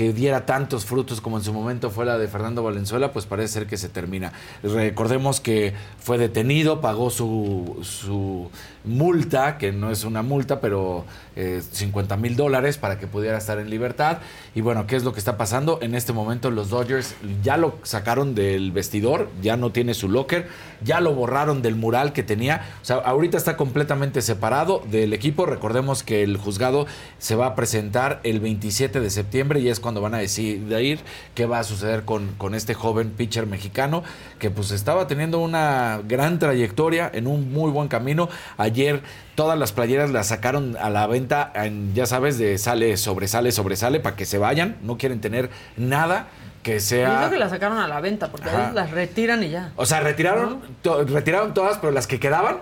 que diera tantos frutos como en su momento fue la de Fernando Valenzuela, pues parece ser que se termina. Recordemos que fue detenido, pagó su, multa, que no es una multa, pero eh, 50 mil dólares para que pudiera estar en libertad. Y bueno, ¿qué es lo que está pasando? En este momento los Dodgers ya lo sacaron del vestidor, ya no tiene su locker, ya lo borraron del mural que tenía. O sea, ahorita está completamente separado del equipo. Recordemos que el juzgado se va a presentar el 27 de septiembre y es cuando van a decidir qué va a suceder con, con este joven pitcher mexicano que pues estaba teniendo una gran trayectoria en un muy buen camino. Ayer todas las playeras las sacaron a la venta, en, ya sabes, de sale, sobresale, sobresale, para que se vayan. No quieren tener nada que Yo sea... creo que la sacaron a la venta porque Ajá. ahí las retiran y ya. O sea, retiraron, to- retiraron todas, pero las que quedaban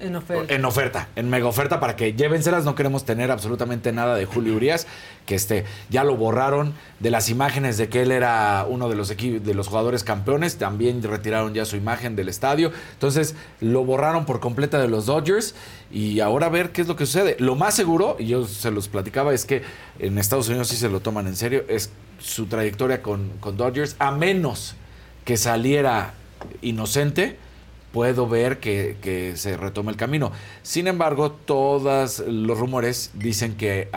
En oferta. En oferta, mega oferta para que llévenselas. No queremos tener absolutamente nada de Julio Urias, que este, ya lo borraron de las imágenes de que él era uno de los, de los jugadores campeones. También retiraron ya su imagen del estadio. Entonces lo borraron por completa de los Dodgers. Y ahora a ver qué es lo que sucede. Lo más seguro, y yo se los platicaba, es que en Estados Unidos sí se lo toman en serio, es su trayectoria con, con Dodgers, a menos que saliera inocente puedo ver que, se retome el camino. Sin embargo, todos los rumores dicen que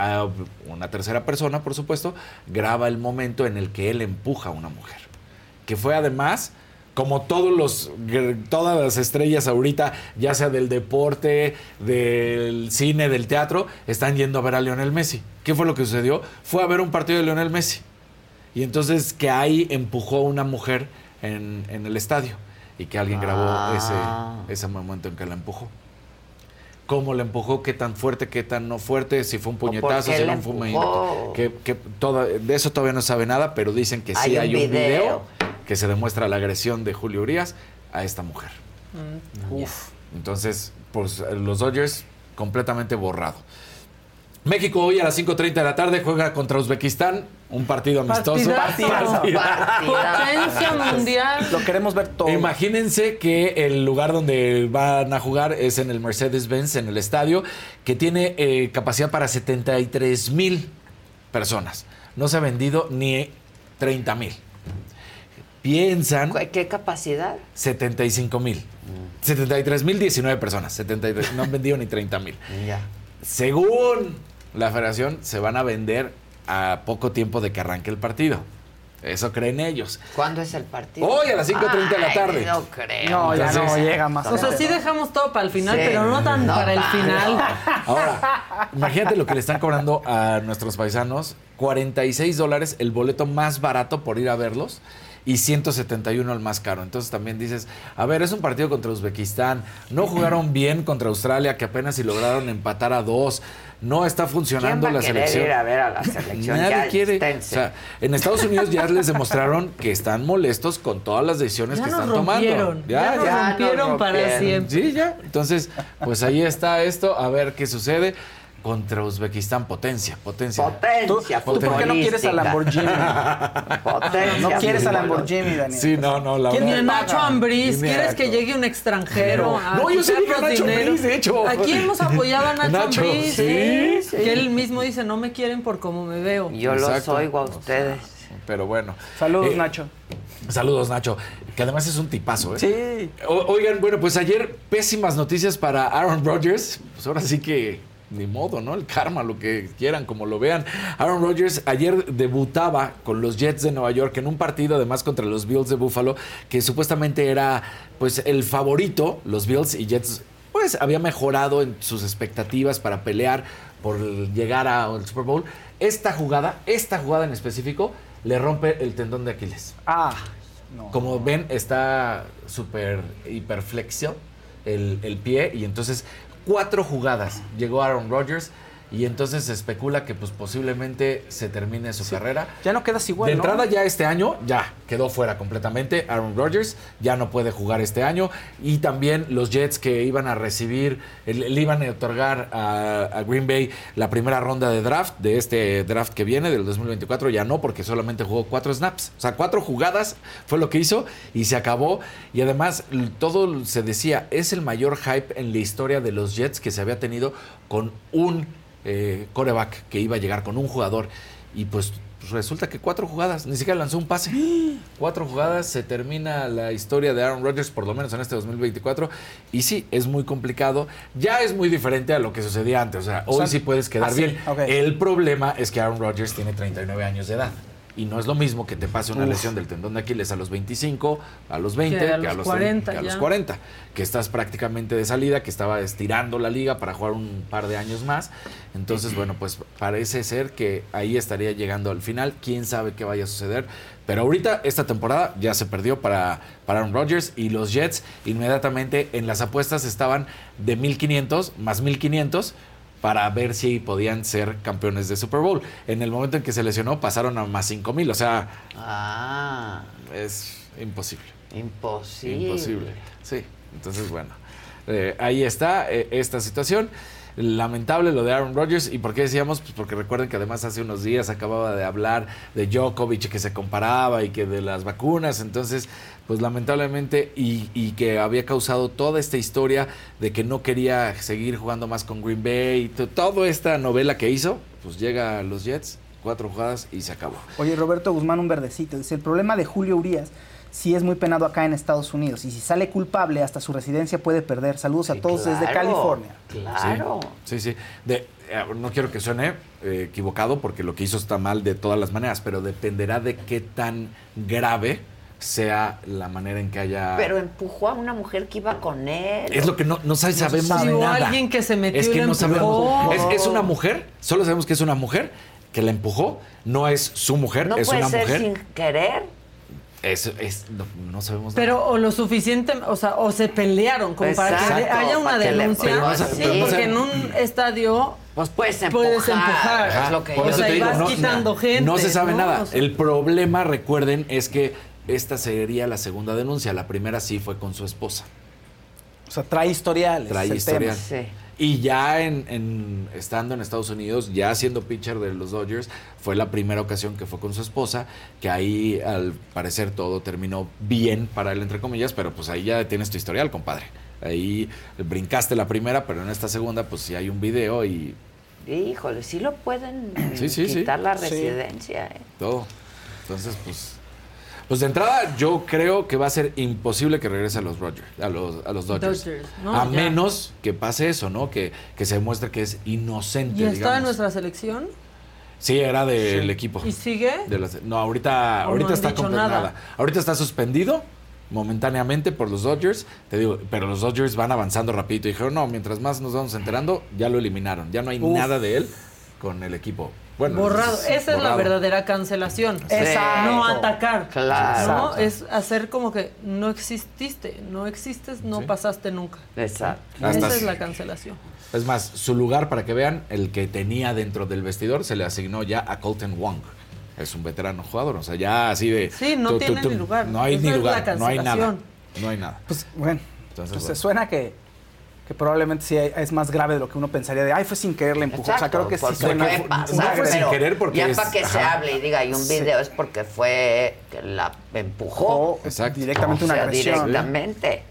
una tercera persona, por supuesto, graba el momento en el que él empuja a una mujer. Que fue además, como todos los, todas las estrellas ahorita, ya sea del deporte, del cine, del teatro, están yendo a ver a Lionel Messi. ¿Qué fue lo que sucedió? Fue a ver un partido de Lionel Messi. Y entonces que ahí empujó a una mujer en el estadio y que alguien grabó Ah. ese, ese momento en que la empujó. ¿Cómo la empujó? ¿Qué tan fuerte? ¿Qué tan no fuerte? Si fue un puñetazo, si no fue un que, que toda- De eso todavía no sabe nada, pero dicen que sí Hay hay un un video. video. que se demuestra la agresión de Julio Urias a esta mujer. Mm. Uf. Entonces, pues los Dodgers completamente borrado. México hoy a las 5.30 de la tarde juega contra Uzbekistán, un partido amistoso. Partidazo. Potencia mundial. Lo queremos ver todo. Imagínense que el lugar donde van a jugar es en el Mercedes-Benz, en el estadio, que tiene eh, capacidad para 73 mil personas. No se ha vendido ni 30 mil. Piensan... ¿Qué capacidad? 75 mil. 73 mil 19 personas. 73, no han vendido ni 30 mil. Según la federación, se van a vender a poco tiempo de que arranque el partido. Eso creen ellos. ¿Cuándo es el partido? Hoy a las 5:30 de la tarde. No creo. No, ya no llega más. O sea, sí dejamos todo para el final, Sí. pero no tan No para el final. Ahora, imagínate lo que le están cobrando a nuestros paisanos. 46 dólares el boleto más barato por ir a verlos y 171 el más caro. Entonces también dices, a ver, es un partido contra Uzbekistán. No jugaron bien contra Australia, que apenas si lograron empatar a dos. No está ¿Quién funcionando va a la selección. ir a ver a la selección? Nadie Ya, quiere. O sea, en Estados Unidos ya les demostraron que están molestos con todas las decisiones Ya que nos están tomando. rompieron, ya nos rompieron para siempre. Sí, ya. Entonces, pues ahí está esto, a ver qué sucede. Contra Uzbekistán, potencia, potencia. Potencia, ¿Tú por qué no quieres a Lamborghini? Potencia No quieres a. Lamborghini, Daniel. Sí, no, no, la Que ni verdad. a Nacho Ambriz, ¿quieres que llegue un extranjero? a No, yo dije quitarnos Nacho? Ambriz, de hecho. Aquí hemos apoyado a Nacho, Nacho, Ambriz, sí, ¿eh? sí. que él mismo dice, no me quieren por cómo me veo. Yo Exacto. los oigo a ustedes. Pero bueno. Saludos, Eh, Nacho. Saludos, Nacho. Que además es un tipazo, ¿eh? Sí. O- oigan, bueno, pues ayer pésimas noticias para Aaron Rodgers. Pues ahora sí que ni modo, ¿no? El karma, lo que quieran, como lo vean. Aaron Rodgers ayer debutaba con los Jets de Nueva York en un partido además contra los Bills de Buffalo, que supuestamente era pues el favorito, los Bills y Jets pues había mejorado en sus expectativas para pelear por llegar al Super Bowl. Esta jugada, esta jugada en específico, le rompe el tendón de Aquiles. Ah, no. Como ven, está súper hiperflexión el, el pie y entonces cuatro jugadas. Llegó Aaron Rodgers y entonces se especula que pues posiblemente se termine su carrera. Ya no quedas igual, de ¿no? entrada ya este año ya quedó fuera completamente Aaron Rodgers, ya no puede jugar este año y también los Jets que iban a recibir, le iban a otorgar a, a Green Bay la primera ronda de draft, de este draft que viene del 2024, ya no porque solamente jugó cuatro snaps, o sea, cuatro jugadas fue lo que hizo y se acabó y además todo se decía, es el mayor hype en la historia de los Jets que se había tenido con un eh, coreback que iba a llegar con un jugador y pues resulta que cuatro jugadas, ni siquiera lanzó un pase. Cuatro jugadas, se termina la historia de Aaron Rodgers, por lo menos en este 2024. Y sí, es muy complicado. Ya es muy diferente a lo que sucedía antes. O sea, O hoy sea, sí puedes quedar así, bien. El problema es que Aaron Rodgers tiene 39 años de edad. Y no es lo mismo que te pase una Uf. lesión del tendón de Aquiles a los 25, a los 20, Que a que a los los 40 30, que a los ya. 40, que estás prácticamente de salida, que estaba estirando la liga para jugar un par de años más. Entonces, bueno, pues parece ser que ahí estaría llegando al final. Quién sabe qué vaya a suceder. Pero ahorita, esta temporada ya se perdió para, para Aaron Rodgers y los Jets inmediatamente en las apuestas estaban de 1500 más 1500 para ver si podían ser campeones de Super Bowl. En el momento en que se lesionó pasaron a más 5000, o sea, Ah, es imposible. imposible. Imposible. Sí, entonces bueno. eh, ahí está eh, esta situación. Lamentable lo de Aaron Rodgers. ¿Y por qué decíamos? Pues porque recuerden que además hace unos días acababa de hablar de Djokovic que se comparaba y que de las vacunas. Entonces, pues lamentablemente, y, y que había causado toda esta historia de que no quería seguir jugando más con Green Bay. to- Toda esta novela que hizo, pues llega a los Jets, cuatro jugadas y se acabó. Oye, Roberto Guzmán, un verdecito. Dice, el problema de Julio Urias sí es muy penado acá en Estados Unidos. Y si sale culpable, hasta su residencia puede perder. Saludos a todos desde California. Claro. Sí, sí. De, eh, no quiero que suene eh, equivocado porque lo que hizo está mal de todas las maneras, pero dependerá de qué tan grave sea la manera en que haya... Pero empujó a una mujer que iba con él. es lo que no, no sabe- No sabemos sabe. O nada. alguien que se metió Es y que la no sabemos. Es, es una mujer, solo sabemos que es una mujer que la empujó, no es su mujer, No es puede una ser mujer. sin querer. Es, es- no, no sabemos nada. Pero o lo suficiente, o sea, o se pelearon como para que haya una denuncia. Pero no sa- Sí, pero no porque en un estadio Pues puedes puedes empujar. Ajá, Es lo que por yo eso o sea, te y digo, vas no, quitando no, gente. no se sabe ¿no? nada. O sea, El problema, recuerden, es que esta sería la segunda denuncia. La primera sí fue con su esposa. O sea, trae historiales. Trae historial. Sí. Y ya en, en- estando en Estados Unidos, ya siendo pitcher de los Dodgers, fue la primera ocasión que fue con su esposa, que ahí al parecer todo terminó bien para él, entre comillas, pero pues ahí ya tienes tu historial, compadre. Ahí brincaste la primera, pero en esta segunda, pues sí hay un video y Híjole, sí lo pueden Sí, sí, sí. quitar la Sí. residencia. ¿eh? todo. Entonces, pues. Pues de entrada, yo creo que va a ser imposible que regrese a los Rogers, a los, a los Dodgers. Dodgers, ¿no? a Ya. menos que pase eso, ¿no? Que, que se demuestre que es inocente. ¿Y está digamos. en nuestra selección? Sí, era del equipo. ¿Y sigue? De no, ahorita, ¿O no ahorita está nada? Ahorita está suspendido momentáneamente por los Dodgers. Te digo, pero los Dodgers van avanzando rapidito. Y dijeron, no, mientras más nos vamos enterando, ya lo eliminaron. Ya no hay Uf. nada de él con el equipo. Bueno, Borrado. es- Esa es la verdadera cancelación. Exacto. No atacar. Claro. ¿no? Es hacer como que no exististe. No existes, no Sí. pasaste nunca. Exacto. Hasta Esa es la cancelación. Es más, su lugar, para que vean, el que tenía dentro del vestidor se le asignó ya a Colton Wong. Es un veterano jugador, o sea, ya así de... Sí, no tiene ni lugar. No hay Esa ni lugar, no hay nada. cancelación. No hay nada. Pues bueno, Entonces, pues, bueno. suena que, que probablemente sí es más grave de lo que uno pensaría de, ay, fue sin querer, le empujó. o sea, creo que sí suena. no fue sin querer porque ya es- para que se hable y diga hay un video es porque fue que la empujó Exacto. directamente o una agresión. directamente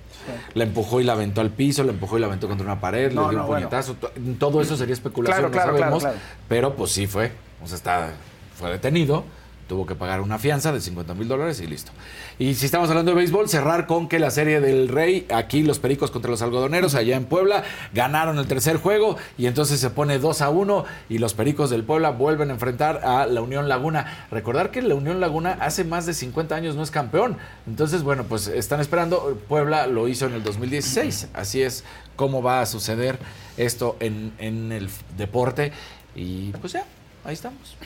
La empujó y la aventó al piso, la empujó y la aventó contra una pared, No, le dio no, un puñetazo. to- Todo eso sería especulación, Claro, claro, no claro, sabemos. claro. Pero pues sí fue. O sea, está, fue detenido, tuvo que pagar una fianza de 50 mil dólares y listo. Y si estamos hablando de béisbol, cerrar con que la serie del Rey, aquí los Pericos contra los Algodoneros, allá en Puebla, ganaron el tercer juego y entonces se pone 2 a 1 y los Pericos del Puebla vuelven a enfrentar a la Unión Laguna. Recordar que la Unión Laguna hace más de 50 años no es campeón. Entonces, bueno, pues están esperando. Puebla lo hizo en el 2016. Así es como va a suceder esto en, en el deporte. Y pues ya, ahí estamos.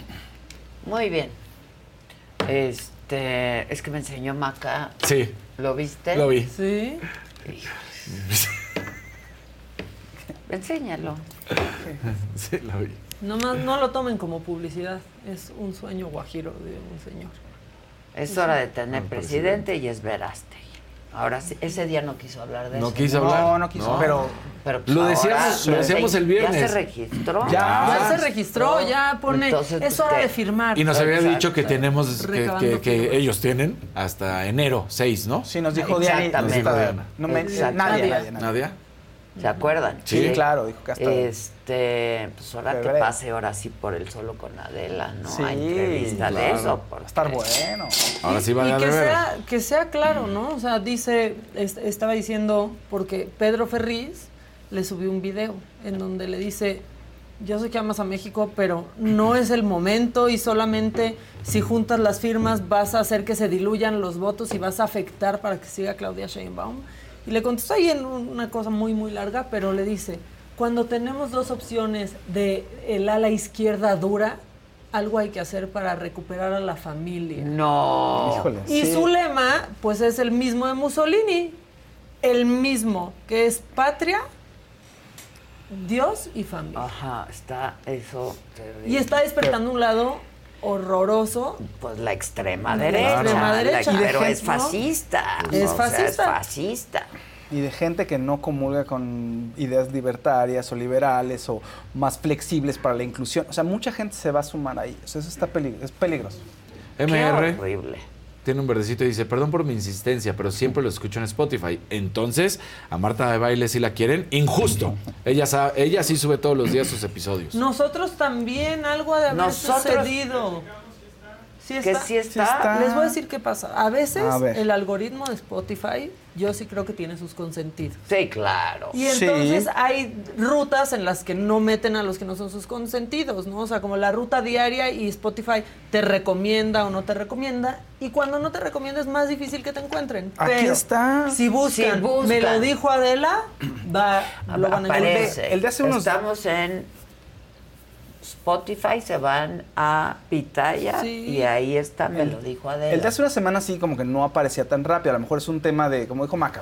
muy bien este es que me enseñó Maca Sí, ¿lo viste? lo vi. Sí. enséñalo Sí, lo vi. Nomás no lo tomen como publicidad. Es un sueño guajiro de un señor. es hora de tener No, presidente y es Veraste ahora sí ese día no quiso hablar de No eso quiso No, hablar. no quiso, pero pero pues, Lo ahora decíamos- lo decíamos se- el viernes. ya se registró Ya. Ya se registró, ya pone. Entonces, es pues, hora ¿qué? de firmar. Y nos había dicho que tenemos, que, que- ellos tienen hasta enero 6, ¿no? sí nos dijo Diana. Exactamente. Diana. No me, Exacto. nadie, Nadie. nadie, nadie. ¿Nadia? ¿Se acuerdan? Sí, claro, dijo que hasta. Este, pues ahora que pase ahora sí por el solo con Adela, ¿no? Sí, Hay entrevista de eso. Va a Porque... estar bueno. Ahora sí y van a que sea, que sea claro, ¿no? O sea, dice, est- estaba diciendo, porque Pedro Ferriz le subió un video en donde le dice, yo sé que amas a México, pero no es el momento y solamente si juntas las firmas vas a hacer que se diluyan los votos y vas a afectar para que siga Claudia Sheinbaum. Y le contestó ahí en una cosa muy, muy larga, pero le dice, cuando tenemos dos opciones de el ala izquierda dura, algo hay que hacer para recuperar a la familia. No. Híjole. Y sí. su lema, pues es el mismo de Mussolini. El mismo, que es patria, Dios y familia. Ajá, está eso. terrible. Y está despertando un lado horroroso. Pues la extrema La derecha. la- pero Y de es fascista. es o sea, fascista. es fascista. Y de gente que no comulga con ideas libertarias o liberales o más flexibles para la inclusión. O sea, mucha gente se va a sumar ahí. O sea, eso está pelig- es peligroso. MR. horrible. Tiene un verdecito y dice, perdón por mi insistencia, pero siempre lo escucho en Spotify. Entonces, a Marta de Baile si la quieren, injusto. Ella, sa- ella sí sube todos los días sus episodios. Nosotros también, algo ha de haber Nosotros- sucedido. Sí Que está. sí está. Les voy a decir qué pasa. A veces A el algoritmo de Spotify, yo sí creo que tiene sus consentidos. Sí, claro. Y entonces hay rutas en las que no meten a los que no son sus consentidos, ¿no? O sea, como la ruta diaria y Spotify te recomienda o no te recomienda. Y cuando no te recomienda es más difícil que te encuentren. Aquí Pero está. Si buscan, Si buscan. me lo dijo Adela, va, lo van a Aparece. encontrar. Estamos en Spotify, se van a Pitaya Sí. y ahí está, me El- lo dijo Adela. El de hace una semana sí como que no aparecía tan rápido. A lo mejor es un tema de, como dijo Maca,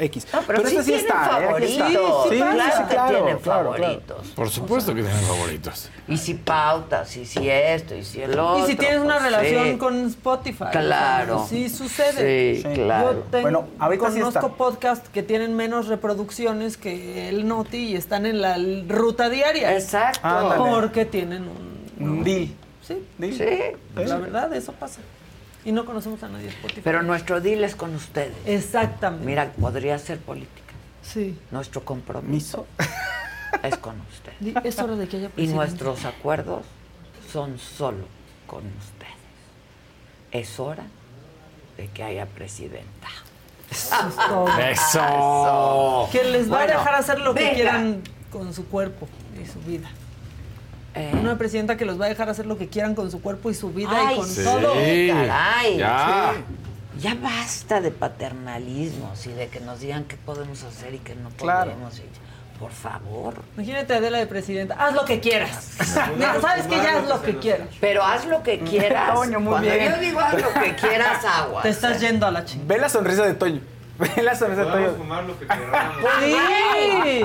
X. No, pero, sí este tienen está, ¿eh? Favoritos. está. Sí, claro que tienen claro, claro. favoritos. Por supuesto que tienen favoritos. Y si pautas, y si esto, y si el otro. Y si tienes una pues, relación sí. con Spotify. Claro. sí sucede. Sí, Sí. claro. Yo tengo- Bueno, ahorita sí conozco está. podcasts que tienen menos reproducciones que el Noti y están en la ruta diaria. Exacto. Porque tienen un... Un deal. Sí. Deal. Sí. La verdad, eso pasa. Y no conocemos a nadie de Spotify. Pero nuestro deal es con ustedes. Exactamente. Mira, podría ser política. Sí. Nuestro compromiso es con ustedes. Es hora de que haya Y presidente. nuestros acuerdos son solo con ustedes. Es hora de que haya presidenta. Eso es todo. Eso. Que les va Bueno, a dejar hacer lo que quieran con su cuerpo y su vida. Eh. Una presidenta que los va a dejar hacer lo que quieran con su cuerpo y su vida Ay, y con sí, todo. caray. Ya. Sí. Ya basta de paternalismos y de que nos digan qué podemos hacer y qué no Claro. podemos. y- Por favor. Imagínate Adela de presidenta. Haz lo que quieras. Sabes que ya haz lo que quieras. Pero haz lo que quieras. Toño, muy Cuando bien. yo digo haz lo que quieras, agua. Te estás yendo a la chingada. Ve la sonrisa de Toño. Ve la sonrisa de Toño. fumar lo que queramos. Sí.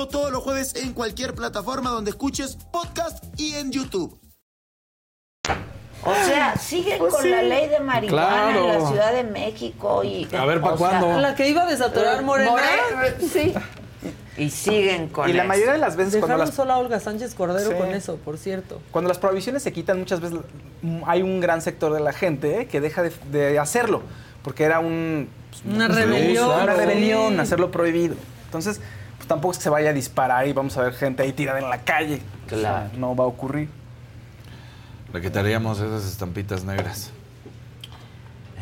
todos los jueves en cualquier plataforma donde escuches podcast y en YouTube. O sea, siguen Pues con sí. la ley de marihuana en la Ciudad de México y A ver, ¿pa' o sea, cuándo? La que iba a desatorar Morena. Morena, sí. Y siguen con Y la eso. mayoría de las veces cuando Dejaron las, sola a Olga Sánchez Cordero Sí. con eso, por cierto. cuando las prohibiciones se quitan, muchas veces hay un gran sector de la gente eh, que deja de, de hacerlo, porque era un... pues, Una pues, rebelión. Una rebelión, Sí. hacerlo prohibido. Entonces, tampoco es que se vaya a disparar y vamos a ver gente ahí tirada en la calle. O sea, Claro. no va a ocurrir. Le quitaríamos esas estampitas negras.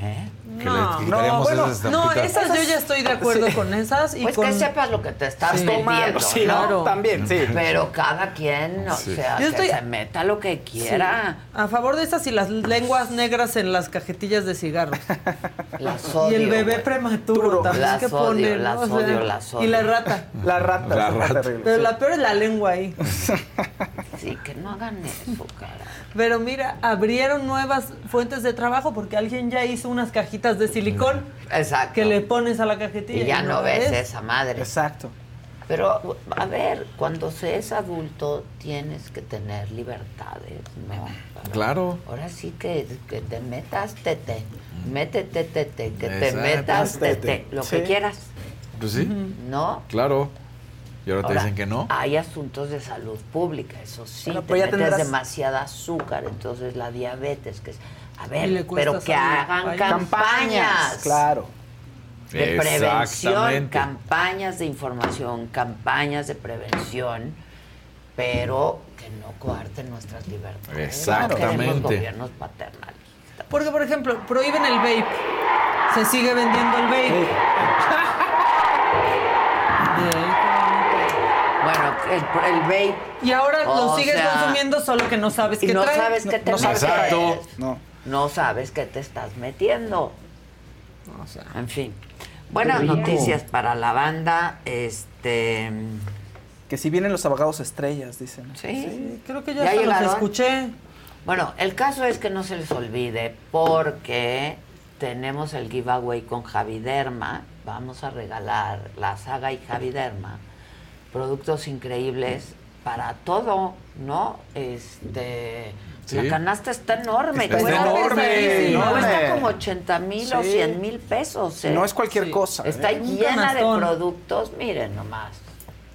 ¿Eh? Que No. le quitaríamos No, bueno, esas No, esas yo ya estoy de acuerdo Sí. con esas. Y Pues con... que sepas lo que te estás Sí. Tomando, sí, ¿no? Claro. También, sí. Pero cada quien, o Sí. sea, Yo que estoy- se meta lo que quiera. A favor de esas y las lenguas negras en las cajetillas de cigarros. Las y odio, el bebé güey. prematuro también Las que odio, las ¿no? O sea, odio, Y la rata. La rata, La rata. Pero la peor es la lengua ahí. Sí, que no hagan eso, cara. Pero mira, abrieron nuevas fuentes de trabajo porque alguien ya hizo unas cajitas de silicón Exacto. que le pones a la cajetilla. y ya no ves esa madre. Exacto. Pero, a ver, cuando se es adulto tienes que tener libertades, ¿no? Claro. Ahora sí que, que te metas tete, métete tete, que te metas tete, lo que quieras, Pues sí, ¿no? claro. Y ahora te dicen que no. Hay asuntos de salud pública, eso sí, Bueno, te pero ya metes tendrás- demasiada azúcar, entonces la diabetes, que es... A ver, pero que hagan campañas. campañas. Claro. de prevención, campañas de información, campañas de prevención, pero que no coarten nuestras libertades. Exactamente. No queremos gobiernos paternales. Porque, por ejemplo, prohíben el vape. Se sigue vendiendo el vape. Bueno, el, el vape. Y ahora lo sigues sea, consumiendo, solo que no sabes y qué no trae. sabes qué te no sabes qué metes. trae. No. No sabes qué te estás metiendo. O sea, En fin. Buenas noticias para la banda. Este. Que si vienen los abogados estrellas, dicen. Sí. creo que ya, ¿Ya los escuché. Bueno, el caso es que no se les olvide porque tenemos el giveaway con Javiderma. Vamos a regalar la saga y Javiderma. Productos increíbles para todo, ¿no? Este. Sí. La canasta está enorme. Está cuesta enorme, pesadísimo, enorme. Cuesta como 80 mil o Sí. 100 mil pesos. ¿eh? No es cualquier cosa, Está ¿eh? Un llena de productos. Miren nomás.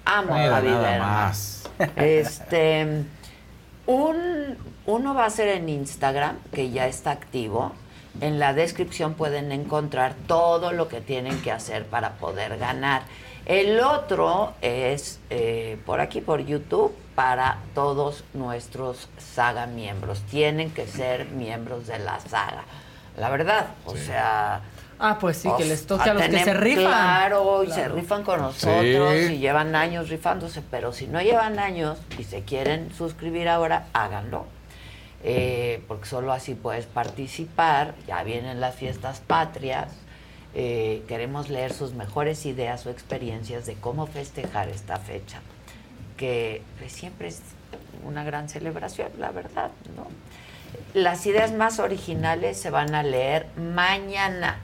Amo Mira, nada más. Este, un, uno va a ser en Instagram, que ya está activo. En la descripción pueden encontrar todo lo que tienen que hacer para poder ganar. El otro es eh, por aquí, por YouTube, para todos nuestros saga miembros. Tienen que ser miembros de la saga. La verdad, o sea... Ah, pues sí, que les toque a los que se rifan. Claro, y se rifan con nosotros Sí. y llevan años rifándose, pero si no llevan años y se quieren suscribir ahora, háganlo. Eh, porque solo así puedes participar. Ya vienen las fiestas patrias. Eh, queremos leer sus mejores ideas o experiencias de cómo festejar esta fecha, que pues, siempre es una gran celebración, la verdad. Las ideas más originales se van a leer mañana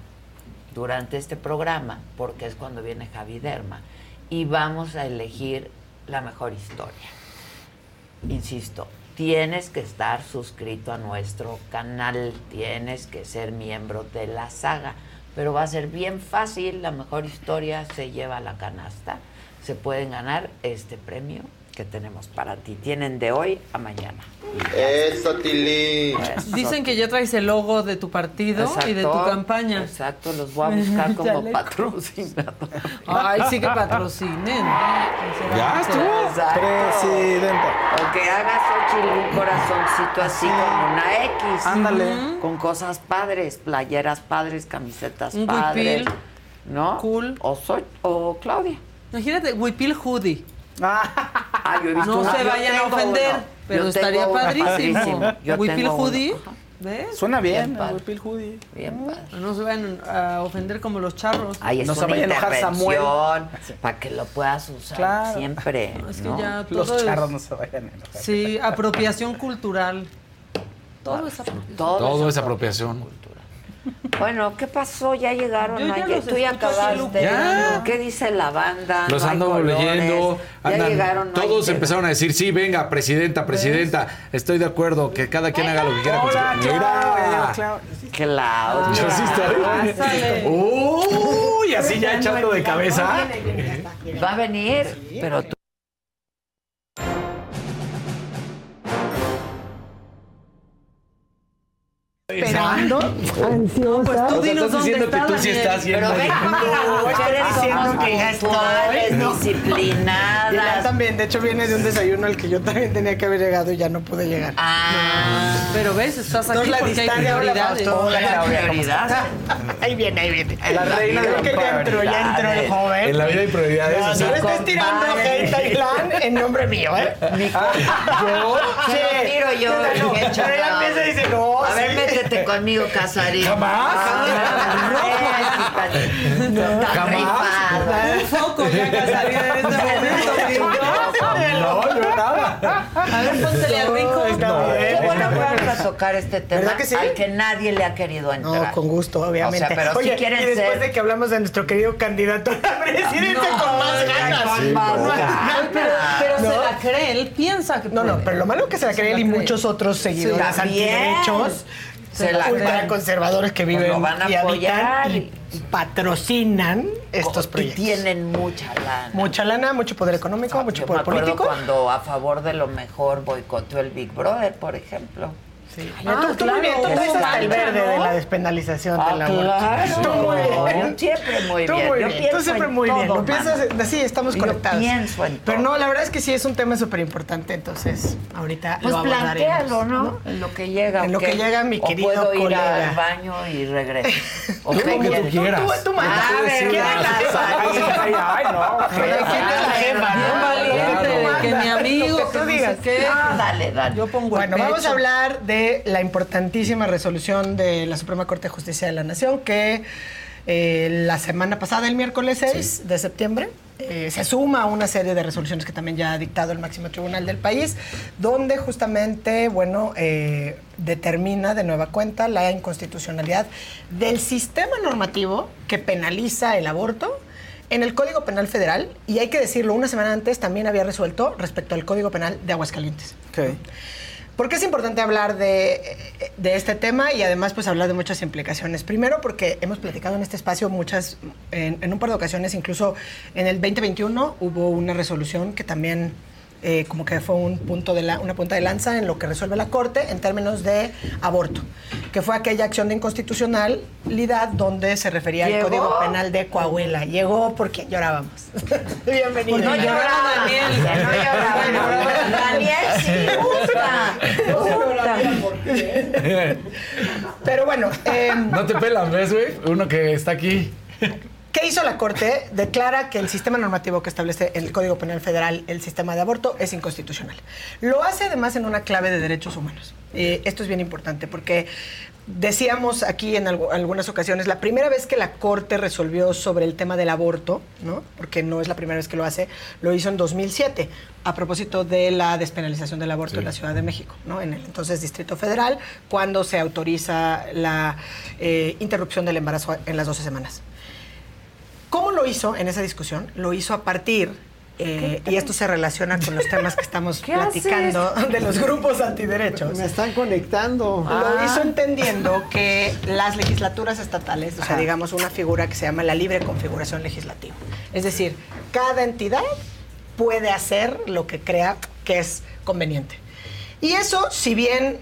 durante este programa, porque es cuando viene Javi Derma, y vamos a elegir la mejor historia. Insisto, tienes que estar suscrito a nuestro canal, tienes que ser miembro de la saga, pero va a ser bien fácil, la mejor historia se lleva a la canasta, se pueden ganar este premio que tenemos para ti. Tienen de hoy a mañana. Eso, Tili. Dicen que ya traes el logo de tu partido y de tu campaña. Exacto, los voy a buscar como patrocinador. Ay, sí que patrocinen. Ya estuvo. Presidenta. O que hagas Xochitl, un corazoncito así con una X. Ándale. Con cosas padres, playeras padres, camisetas Un padres. huipil. ¿No? Cool. O, soy, o Claudia. Imagínate, Huipil Hoodie. Ah, yo he visto No uno. se vayan a ofender, uno. pero Yo estaría padrísimo. Yo Huipil. Hoodie. ¿Ves? Suena bien, el Huipil Hoodie. Bien padre. No se vayan a ofender como los charros. Ahí es No se una vaya a enojar intervención para que lo puedas usar Claro. siempre. No, es que ¿no? ya todo Los es- charros no se vayan a enojar. Sí, apropiación cultural. Todo es apropiación. Todo es apropiación. Bueno, ¿qué pasó? ¿Ya llegaron? Yo ya Ayer? Tú ya acabaste. Ya. ¿Qué dice la banda? Los No hay ando colores. leyendo. Ya llegaron. no todos empezaron a decir, sí, venga, presidenta, presidenta, estoy de acuerdo, que cada quien haga lo que quiera. con su- Hola, Mira. Claudia. Yo sí estoy. Uy, así ya echando de cabeza. Va a venir, pero tú. Esperando. Ansiosa. Pues tú dinos estás dónde diciendo está que tú sí estás yendo. Pero ven mujeres diciendo que ya estoy, disciplinadas. Y la también, de hecho viene de un desayuno al que yo también tenía que haber llegado y ya no pude llegar. Ah, Pero ves, estás aquí Entonces la porque hay prioridades. Claudia, ¿cómo prioridad. estás? Ahí viene, ahí viene. La reina de Creo que ya entró, ya entró el joven. En la vida hay prioridades. No, o no le estés tirando hate a Ilan en nombre mío, ¿eh? Yo Sí. se lo tiro yo. Pero ella chaval. empieza y dice, no, A ver, métete conmigo, Casarín. Jamás. Jamás. Un foco ya Casarín en este momento. No, yo nada. A ver, póntele al rico. Está bien. Qué bueno que vamos a tocar este tema ¿Verdad que sí? al que nadie le ha querido entrar. No, con gusto, obviamente. O sea, pero si Oye, quieren y después ser- de que hablamos de nuestro querido candidato a la presidencia con más ganas. Con más No, ganas. Pero, pero se la cree, él piensa que No, pero lo malo que se la cree él y cree. muchos otros seguidores Sí, también. antiderechos, Se la creen. ultraconservadores que Pues viven lo van a y apoyar habitan y patrocinan estos y proyectos. tienen mucha lana. Mucha lana, mucho poder económico, mucho Yo me poder acuerdo político. cuando a favor de lo mejor boicoteó el Big Brother, por ejemplo. Mira, tú, tú muy bien, tú traes hasta el verde de la despenalización Ah, del aborto. claro. Tú muy bien. Siempre muy Tú bien. muy Yo bien. Tú siempre muy bien. todo, Lo piensas, sí, estamos Yo conectados. pienso en Pero no, la verdad es que sí es un tema súper importante, entonces ahorita Pues lo abordaremos. plantéalo, ¿no? En lo que llega. En lo ¿o que llega mi O querido puedo ir colega. al baño y regreso. ¿O Tú como tú quieras. Tú- tú- tú. Ah, Tú. Ay, ay, no. ¿Quién es la jefa? Bien valiente que mi amigo, que que tú digas. Ah, dale, dale. Yo pongo Bueno, vamos a hablar de la importantísima resolución de la Suprema Corte de Justicia de la Nación que eh, la semana pasada, el miércoles 6 de septiembre, eh, se suma a una serie de resoluciones que también ya ha dictado el máximo tribunal del país, donde justamente, bueno, eh, determina de nueva cuenta la inconstitucionalidad del sistema normativo que penaliza el aborto en el Código Penal Federal, y hay que decirlo, una semana antes también había resuelto respecto al Código Penal de Aguascalientes. ¿Por qué es importante hablar de, este tema y además pues hablar de muchas implicaciones? Primero porque hemos platicado en este espacio muchas, en un par de ocasiones, incluso en el 2021 hubo una resolución que también eh, como que fue un punto de la, una punta de lanza en lo que resuelve la Corte en términos de aborto, que fue aquella acción de inconstitucionalidad donde se refería al. Código Penal de Coahuila. Llegó porque llorábamos. Bienvenido. Porque no lloraba Daniel. Que no lloraba, no lloraba. Daniel sí gusta. gusta. Pero bueno, em, No te pelan, ¿ves, güey? Uno que está aquí. ¿Qué hizo la Corte? Declara que el sistema normativo que establece el Código Penal Federal, el sistema de aborto, es inconstitucional. Lo hace además en una clave de derechos humanos. Eh, esto es bien importante porque decíamos aquí en algu- algunas ocasiones, la primera vez que la Corte resolvió sobre el tema del aborto, ¿no? porque no es la primera vez que lo hace, lo hizo en 2007, a propósito de la despenalización del aborto en la Ciudad de México, ¿no? en el entonces Distrito Federal, cuando se autoriza la eh, interrupción del embarazo en las 12 semanas. ¿Cómo lo hizo en esa discusión? Lo hizo a partir, eh, y esto se relaciona con los temas que estamos ¿Qué platicando haces? de los grupos antiderechos. Me están conectando. Lo hizo entendiendo que las legislaturas estatales, o sea, digamos una figura que se llama la libre configuración legislativa. Es decir, cada entidad puede hacer lo que crea que es conveniente. Y eso, si bien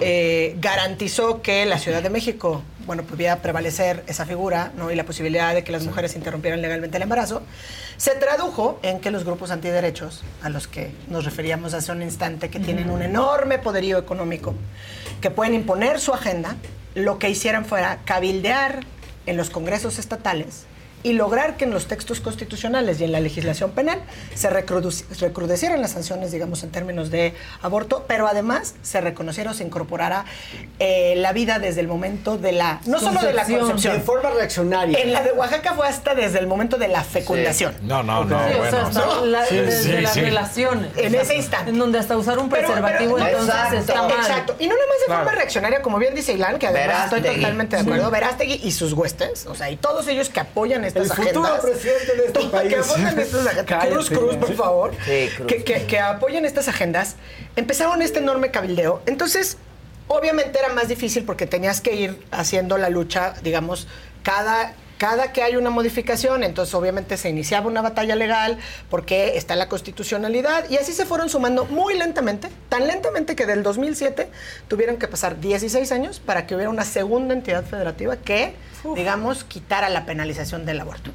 eh, garantizó que la Ciudad de México, bueno, pudiera prevalecer esa figura, ¿no? Y la posibilidad de que las mujeres interrumpieran legalmente el embarazo, se tradujo en que los grupos antiderechos, a los que nos referíamos hace un instante, que tienen un enorme poderío económico, que pueden imponer su agenda, lo que hicieran fuera cabildear en los congresos estatales y lograr que en los textos constitucionales y en la legislación penal se recrudecieran las sanciones, digamos, en términos de aborto, pero además se reconociera o se incorporara eh, la vida desde el momento de la, no solo de la Concepción, de forma reaccionaria. En la de Oaxaca fue hasta desde el momento de la fecundación. No, no, no. Sí, o sea, bueno. hasta la- Sí, desde sí, las sí. relaciones. En ese instante. En donde hasta usar un preservativo pero- entonces exacto, está mal. Exacto. Y no nada más de Claro. forma reaccionaria, como bien dice Ilan, que además estoy totalmente de acuerdo. Sí. Verástegui y sus huestes, o sea, y todos ellos que apoyan estas El futuro agendas. presidente de este país. Que apoyan estas agendas. Cruz, Cruz, por favor. Sí, Cruz. Que, que- que apoyan estas agendas. Empezaron este enorme cabildeo. Entonces, obviamente era más difícil porque tenías que ir haciendo la lucha, digamos, cada cada que hay una modificación, entonces obviamente se iniciaba una batalla legal porque está la constitucionalidad y así se fueron sumando muy lentamente, tan lentamente que del 2007 tuvieron que pasar 16 años para que hubiera una segunda entidad federativa que, digamos, quitara la penalización del aborto.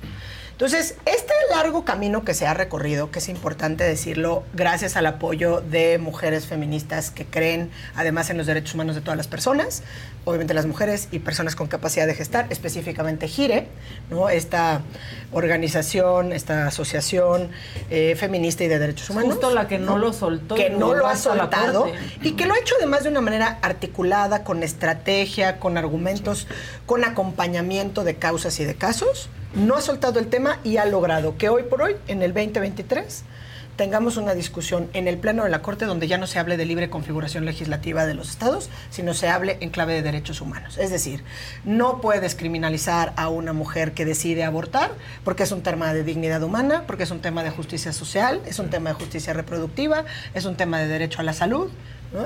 Entonces, este largo camino que se ha recorrido, que es importante decirlo, gracias al apoyo de mujeres feministas que creen además en los derechos humanos de todas las personas, obviamente las mujeres y personas con capacidad de gestar, específicamente GIRE, ¿no? esta organización, esta asociación eh, feminista y de derechos humanos. Justo la que no lo soltó Que no lo ha soltado y que lo ha hecho además de una manera articulada, con estrategia, con argumentos, con acompañamiento de causas y de casos. No ha soltado el tema y ha logrado que hoy por hoy, en el 2023, tengamos una discusión en el Pleno de la Corte donde ya no se hable de libre configuración legislativa de los estados, sino se hable en clave de derechos humanos. Es decir, no puedes criminalizar a una mujer que decide abortar porque es un tema de dignidad humana, porque es un tema de justicia social, es un tema de justicia reproductiva, es un tema de derecho a la salud,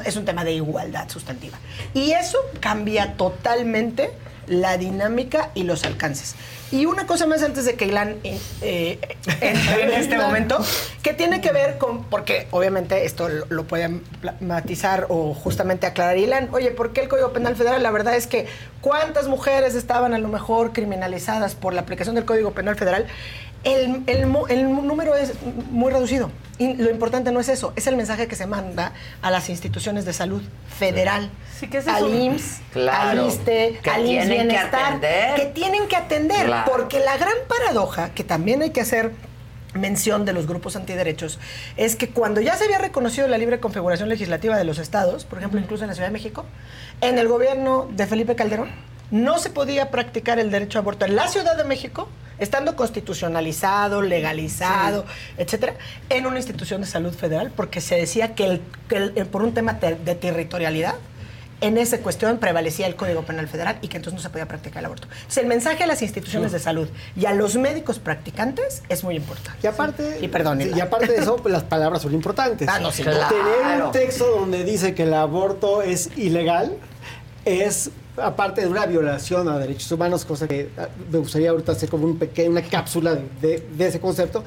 es un tema de igualdad sustantiva. Y eso cambia totalmente la dinámica y los alcances. Y una cosa más antes de que Ilan eh, eh, entre en este momento, que tiene que ver con, porque obviamente esto lo, lo pueden matizar o justamente aclarar Ilan, oye, ¿por qué el Código Penal Federal? La verdad es que cuántas mujeres estaban a lo mejor criminalizadas por la aplicación del Código Penal Federal, el, el el número es muy reducido. Y lo importante no es eso, es el mensaje que se manda a las instituciones de salud federal, Sí, que es al IMSS, Claro, al que al IMSS tienen que Bienestar, atender. que tienen que atender, Claro. porque la gran paradoja, que también hay que hacer mención de los grupos antiderechos, es que cuando ya se había reconocido la libre configuración legislativa de los estados, por ejemplo, incluso en la Ciudad de México, en el gobierno de Felipe Calderón, no se podía practicar el derecho a aborto en la Ciudad de México, estando constitucionalizado, legalizado, etcétera, en una institución de salud federal, porque se decía que, el- que el- eh, por un tema te- de territorialidad, en esa cuestión prevalecía el Código Penal Federal y que entonces no se podía practicar el aborto. Entonces, el mensaje a las instituciones de salud y a los médicos practicantes es muy importante. Y aparte, Y perdón, sí, y aparte de eso, pues, las palabras son importantes. Ah, no, sin Tener un texto donde dice que el aborto es ilegal es aparte de una violación a derechos humanos, cosa que ah, me gustaría ahorita hacer como un pequeño, una cápsula de, de- de ese concepto.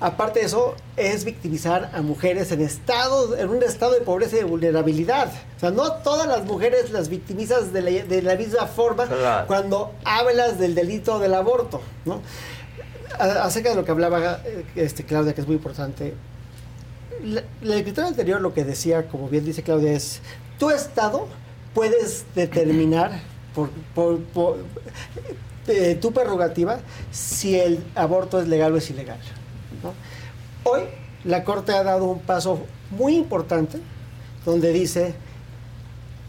Aparte de eso, es victimizar a mujeres en estado, en un estado de pobreza y de vulnerabilidad. O sea, no todas las mujeres las victimizas de la, de la misma forma Claro. cuando hablas del delito del aborto, ¿no? A- acerca de lo que hablaba eh, este, Claudia, que es muy importante. La, la escritura anterior lo que decía, como bien dice Claudia, es tu estado puedes determinar por, por- por, eh, tu prerrogativa si el aborto es legal o es ilegal. ¿no? Hoy la Corte ha dado un paso muy importante donde dice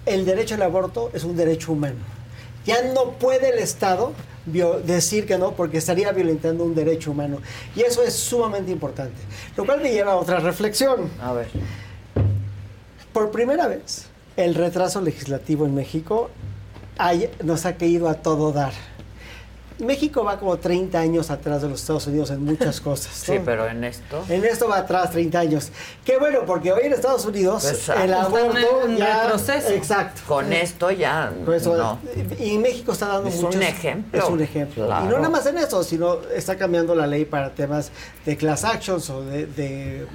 el derecho al aborto es un derecho humano. Ya no puede el Estado decir que no porque estaría violentando un derecho humano. Y eso es sumamente importante. Lo cual me lleva a otra reflexión. A ver. Por primera vez, el retraso legislativo en México hay- nos ha caído a todo dar. México va como 30 años atrás de los Estados Unidos en muchas cosas. Sí, pero en esto. En esto va atrás 30 años. Qué bueno, porque hoy en Estados Unidos Exacto. el aborto en ya... retroceso. Exacto. Con esto ya. Con eso, no. Y México está dando Es un muchos... ejemplo. Es un ejemplo. Claro. Y no nada más en eso, sino está cambiando la ley para temas de class actions o de, de-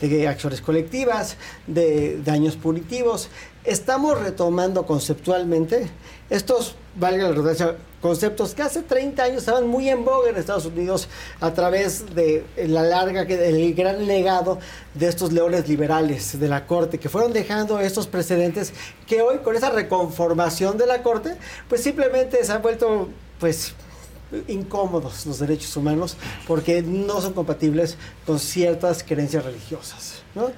de acciones colectivas, de daños punitivos. Estamos retomando conceptualmente estos, valga la redundancia, conceptos que hace 30 años estaban muy en boga en Estados Unidos a través de la larga, del gran legado de estos leones liberales de la Corte, que fueron dejando estos precedentes que hoy con esa reconformación de la Corte, pues simplemente se han vuelto, pues incómodos los derechos humanos porque no son compatibles con ciertas creencias religiosas. ¿no?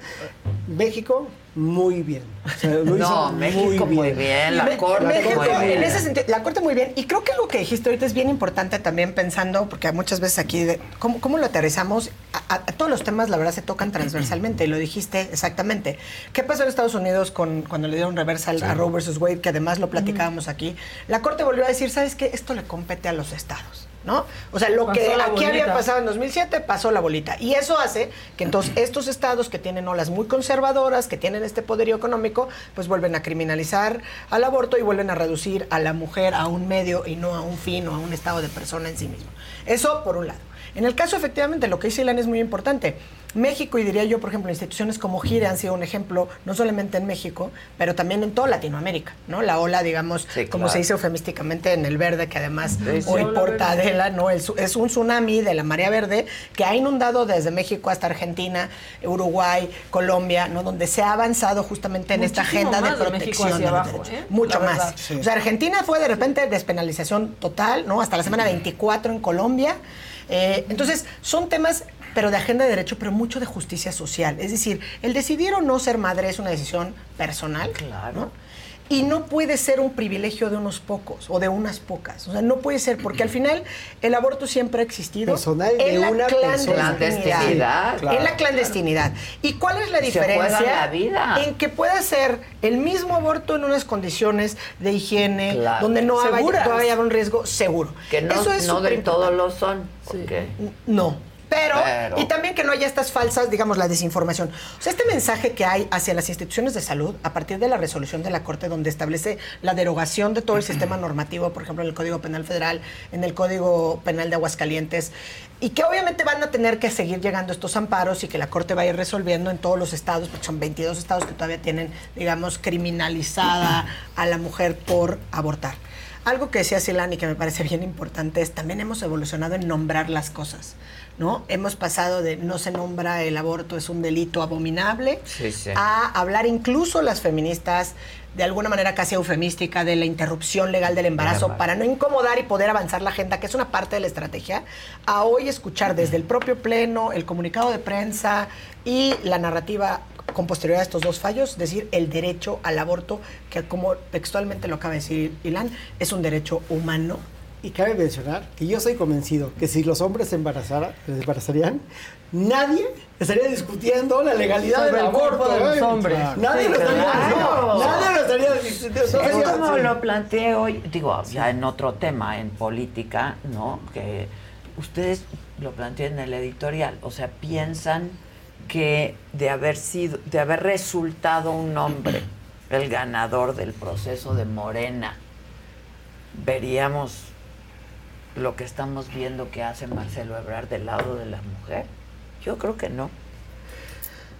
México, muy bien. O sea, lo hizo No, México muy bien, la Me- Corte México, muy bien. En ese sentido, la Corte muy bien. Y creo que lo que dijiste ahorita es bien importante también pensando, porque muchas veces aquí, de, ¿cómo, cómo lo aterrizamos? A, a- a todos los temas, la verdad, se tocan transversalmente. y Lo dijiste exactamente. ¿Qué pasó en Estados Unidos con, cuando le dieron reversal a Roe versus Wade, que además lo platicábamos aquí? La Corte volvió a decir, ¿sabes qué? Esto le compete a los estados. ¿No? O sea, lo Pasó que aquí había pasado en 2007 pasó la bolita. Y eso hace que entonces estos estados que tienen olas muy conservadoras, que tienen este poderío económico, pues vuelven a criminalizar al aborto y vuelven a reducir a la mujer a un medio y no a un fin o a un estado de persona en sí mismo. Eso por un lado. En el caso, efectivamente, lo que dice Ilan es muy importante. México, y diría yo, por ejemplo, instituciones como GIRE han sido un ejemplo, no solamente en México, pero también en toda Latinoamérica, ¿no? La ola, digamos, como claro. se dice eufemísticamente en el verde, que además Sí, sí. hoy porta. Adela, ¿no? El su- es un tsunami de la marea verde que ha inundado desde México hasta Argentina, Uruguay, Colombia, ¿no? Donde se ha avanzado justamente en esta agenda de más de México protección de abajo. ¿eh? Mucho más. O sea, Argentina fue de repente despenalización total, ¿no? Hasta la semana 24 en Colombia. Eh, entonces, son temas, pero de agenda de derecho, pero mucho de justicia social. Es decir, el decidir o no ser madre es una decisión personal. Claro. Y no puede ser un privilegio de unos pocos o de unas pocas. O sea, no puede ser, porque al final el aborto siempre ha existido. Personal de en la una. Clandestinidad. Sí, claro. En la clandestinidad. ¿Y cuál es la Se diferencia? juegan la vida. En que pueda ser el mismo aborto en unas condiciones de higiene, Claro. donde no haya, haya un riesgo seguro. Que no, Eso es no de todos importante. lo son. porque- No. Pero, Pero- y también que no haya estas falsas, digamos, la desinformación. O sea, este mensaje que hay hacia las instituciones de salud a partir de la resolución de la Corte donde establece la derogación de todo el sistema normativo, por ejemplo, en el Código Penal Federal, en el Código Penal de Aguascalientes, y que obviamente van a tener que seguir llegando estos amparos y que la Corte va a ir resolviendo en todos los estados, porque son 22 estados que todavía tienen, digamos, criminalizada a la mujer por abortar. Algo que decía Silani que me parece bien importante es también hemos evolucionado en nombrar las cosas, ¿no? Hemos pasado de no se nombra el aborto es un delito abominable Sí, sí. a hablar incluso las feministas de alguna manera casi eufemística de la interrupción legal del embarazo para no incomodar y poder avanzar la agenda, que es una parte de la estrategia, a hoy escuchar desde el propio pleno, el comunicado de prensa y la narrativa con posterioridad a estos dos fallos, decir el derecho al aborto, que como textualmente lo acaba de decir Ilan, es un derecho humano. Y cabe mencionar que yo estoy convencido que si los hombres se embarazara- se embarazarían, nadie estaría discutiendo la legalidad del aborto. de los hombres. Nadie Sí, lo estaría claro. no, nadie lo estaría discutiendo. Es como sí. lo planteé hoy, digo, ya en otro tema, en política, ¿no? Que ustedes lo plantean en el editorial, o sea, piensan que de haber sido, de haber resultado un hombre el ganador del proceso de Morena, veríamos lo que estamos viendo que hace Marcelo Ebrard del lado de la mujer. Yo creo que no.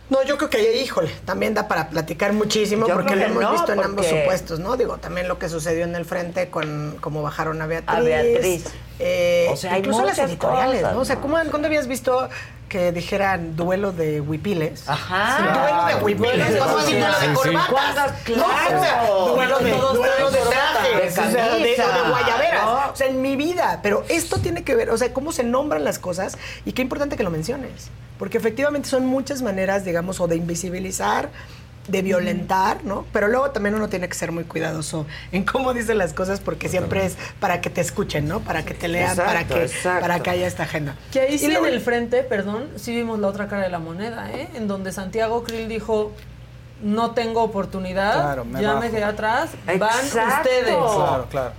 No, yo creo que, híjole, también da para platicar muchísimo Yo porque lo hemos no, visto en ambos supuestos, ¿no? Digo, también lo que sucedió en el frente con cómo bajaron a Beatriz. A Beatriz. eh, O sea, hay incluso las editoriales, cosas, ¿no? O sea. ¿cómo, ¿cuándo habías visto que dijeran duelo de huipiles? Ajá. Sí, duelo de huipiles, ¿cómo así sí, duelo de corbatas? Duelo de, duelo de trajes, o sea, de, De guayaberas. No. O sea, en mi vida. Pero esto tiene que ver, o sea, cómo se nombran las cosas y qué importante que lo menciones. Porque efectivamente son muchas maneras, digamos, o de invisibilizar, de violentar, ¿no? Pero luego también uno tiene que ser muy cuidadoso en cómo dice las cosas porque siempre es para que te escuchen, ¿no? Para que te lean, para que exacto. para que haya esta agenda. Que ahí Y sí en el frente, perdón, sí vimos la otra cara de la moneda, ¿eh? En donde Santiago Krill dijo, no tengo oportunidad, Claro, me ya bajo". me quedé atrás, van Exacto. ustedes. Claro, claro.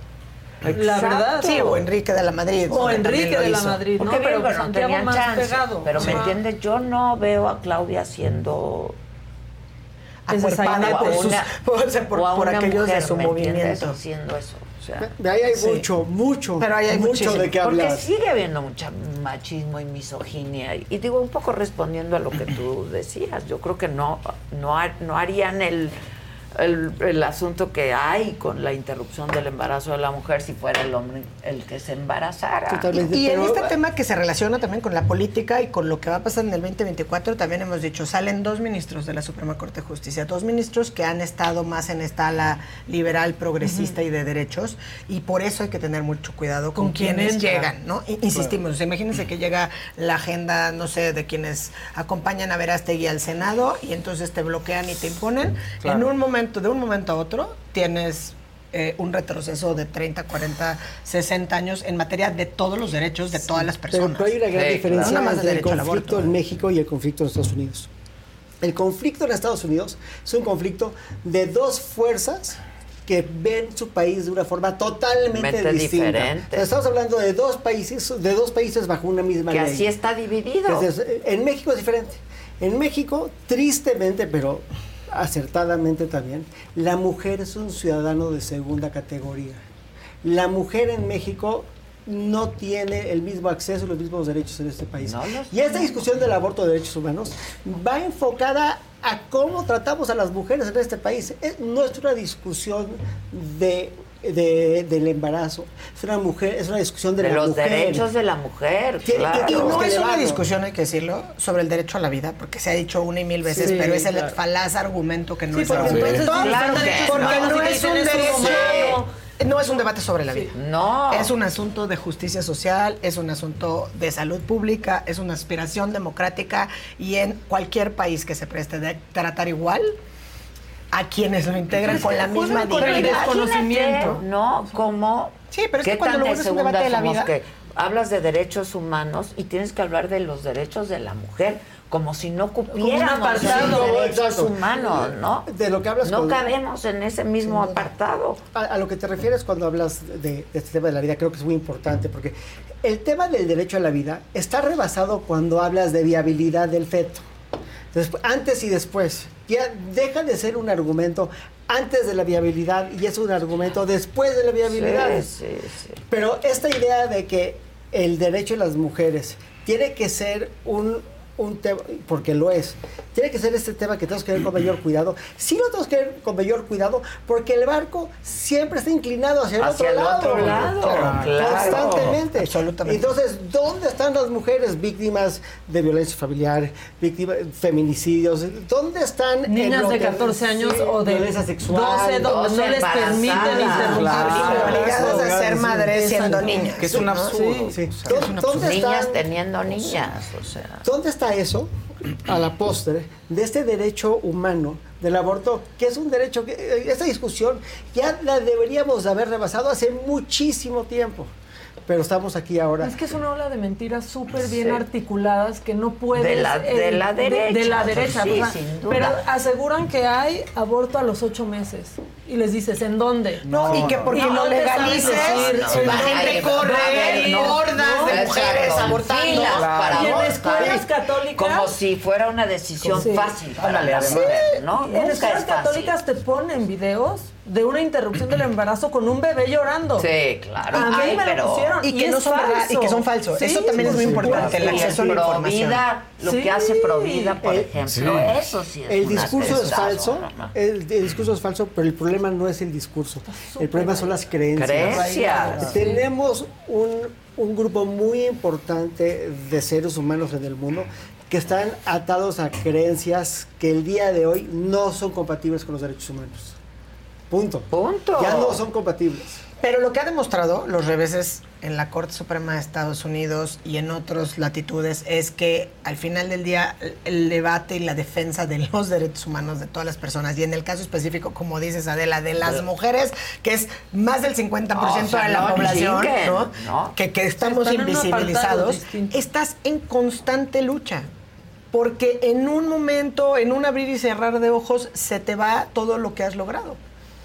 La verdad. Sí, o Enrique de la Madrid. O Enrique de la. Madrid, ¿no? Porque Pero bien, pero no Santiago tenían más chance. pegado. Pero me entiendes, yo no veo a Claudia haciendo Acuerpada por, sus, una- o sea, por, o por aquellos de mujer, su ¿me entiendes? movimiento. haciendo eso. O sea, De ahí hay Sí. mucho, mucho, Pero ahí hay mucho muchísimo. de qué porque hablar. sigue habiendo mucha machismo y misoginia. Y, digo, un poco respondiendo a lo que tú decías, yo creo que no, no, no harían el, el, el asunto que hay con la interrupción del embarazo de la mujer si fuera el hombre el que se embarazara. Totalmente. Y en pero- este tema que se relaciona también con la política y con lo que va a pasar en el 2024, también hemos dicho, salen dos ministros de la Suprema Corte de Justicia, dos ministros que han estado más en esta ala liberal, progresista y de derechos, y por eso hay que tener mucho cuidado con, quienes entra. llegan, ¿no? Insistimos, imagínense que llega la agenda, no sé, de quienes acompañan a Verástegui al Senado y entonces te bloquean y te imponen. Claro. En un momento, de un momento a otro, tienes eh, un retroceso de 30, 40, 60 años en materia de todos los derechos de todas las personas. pero hay una gran Sí, diferencia claro. Entre el conflicto en. México y el conflicto en Estados Unidos. El conflicto en Estados Unidos es un conflicto de dos fuerzas que ven su país de una forma totalmente Mente distinta. diferente. O sea, estamos hablando de dos países, de dos países bajo una misma que ley. así está dividido. Entonces, en México es diferente. En México, tristemente, pero acertadamente también, la mujer es un ciudadano de segunda categoría. La mujer en México no tiene el mismo acceso y los mismos derechos en este país. No y esta discusión del aborto de derechos humanos va enfocada a cómo tratamos a las mujeres en este país. Es- no es una discusión de, de- del embarazo, es una mujer, es una discusión de, de la los mujer. derechos de la mujer, claro. Y no que es una discusión, hay que decirlo, sobre el derecho a la vida, porque se ha dicho una y mil veces, Sí, pero es el claro. falaz argumento que no Sí, es porque entonces claro que porque no es un derecho, no es un debate sobre la vida. No. Es un asunto de justicia social, es un asunto de salud pública, es una aspiración democrática y en cualquier país que se preste de tratar igual a quienes lo integran con la misma con el dignidad. desconocimiento. ¿no? Como Sí, pero es ¿qué que cuando lo vuelves un debate de la vida- que hablas de derechos humanos y tienes que hablar de los derechos de la mujer como si no cupiéramos apartado. en derechos Exacto. humanos, ¿no? De lo que hablas No con- cabemos en ese mismo apartado. A, a lo que te refieres cuando hablas de, de este tema de la vida, creo que es muy importante, porque el tema del derecho a la vida está rebasado cuando hablas de viabilidad del feto. Antes y después. Ya deja de ser un argumento antes de la viabilidad y es un argumento después de la viabilidad. Sí, sí, sí. Pero esta idea de que el derecho de las mujeres tiene que ser un, un tema, porque lo es, tiene que ser este tema que tenemos que ver con mayor cuidado. Sí lo tenemos que ver con mayor cuidado porque el barco siempre está inclinado hacia el, Hacia otro, el lado, otro lado, claro. constantemente. Absolutamente. Entonces, ¿dónde están las mujeres víctimas de violencia familiar, víctimas feminicidios? ¿Dónde están Niñas de que- 14 años sí, o de violencia sexual? 12 donde no les permiten interrumpir. Obligadas a ser madres siendo niñas. Que es un absurdo. Sí. es un ¿Dónde. Niñas están- teniendo niñas, o sea. ¿Dónde eso, a la postre, de este derecho humano del aborto, que es un derecho que eh, esta discusión ya la deberíamos haber rebasado hace muchísimo tiempo? Pero estamos aquí ahora. Es que es una ola de mentiras súper bien Sí. articuladas que no puedes... De la- de la de- derecha, De, la derecha. sí, o sea, sin duda. Pero aseguran que hay aborto a los ocho meses. Y les dices, ¿en dónde? No, y que porque no legalices, decir, la ¿en gente corre, no, hordas no, de mujeres abortando. Para Y en escuelas católicas... Como si fuera una decisión Sí. fácil para Ándale, la además. mujer, ¿no? En escuelas católicas te ponen videos de una interrupción del embarazo con un bebé llorando. Sí, claro. A mí Ay, me pero- lo pusieron. Y que es no son verdad, y que son falso. falsos. Eso también es muy por importante, el acceso a la información. Provida, lo Sí. que hace Provida, por ejemplo, sí. eso sí es El discurso es falso, el discurso es falso, pero el problema no es el discurso, el problema son las creencias. Creencias. Tenemos un, un grupo muy importante de seres humanos en el mundo que están atados a creencias que el día de hoy no son compatibles con los derechos humanos. Punto. Punto. Ya no son compatibles. Pero lo que ha demostrado los reveses en la Corte Suprema de Estados Unidos y en otras latitudes es que al final del día el- debate y la defensa de los derechos humanos de todas las personas y en el caso específico, como dices Adela, de las mujeres, que es más del 50% O sea, de la no población, chinguen, ¿no? ¿no? Que, que estamos están invisibilizados, estás en constante lucha. Porque en un momento, en un abrir y cerrar de ojos, se te va todo lo que has logrado.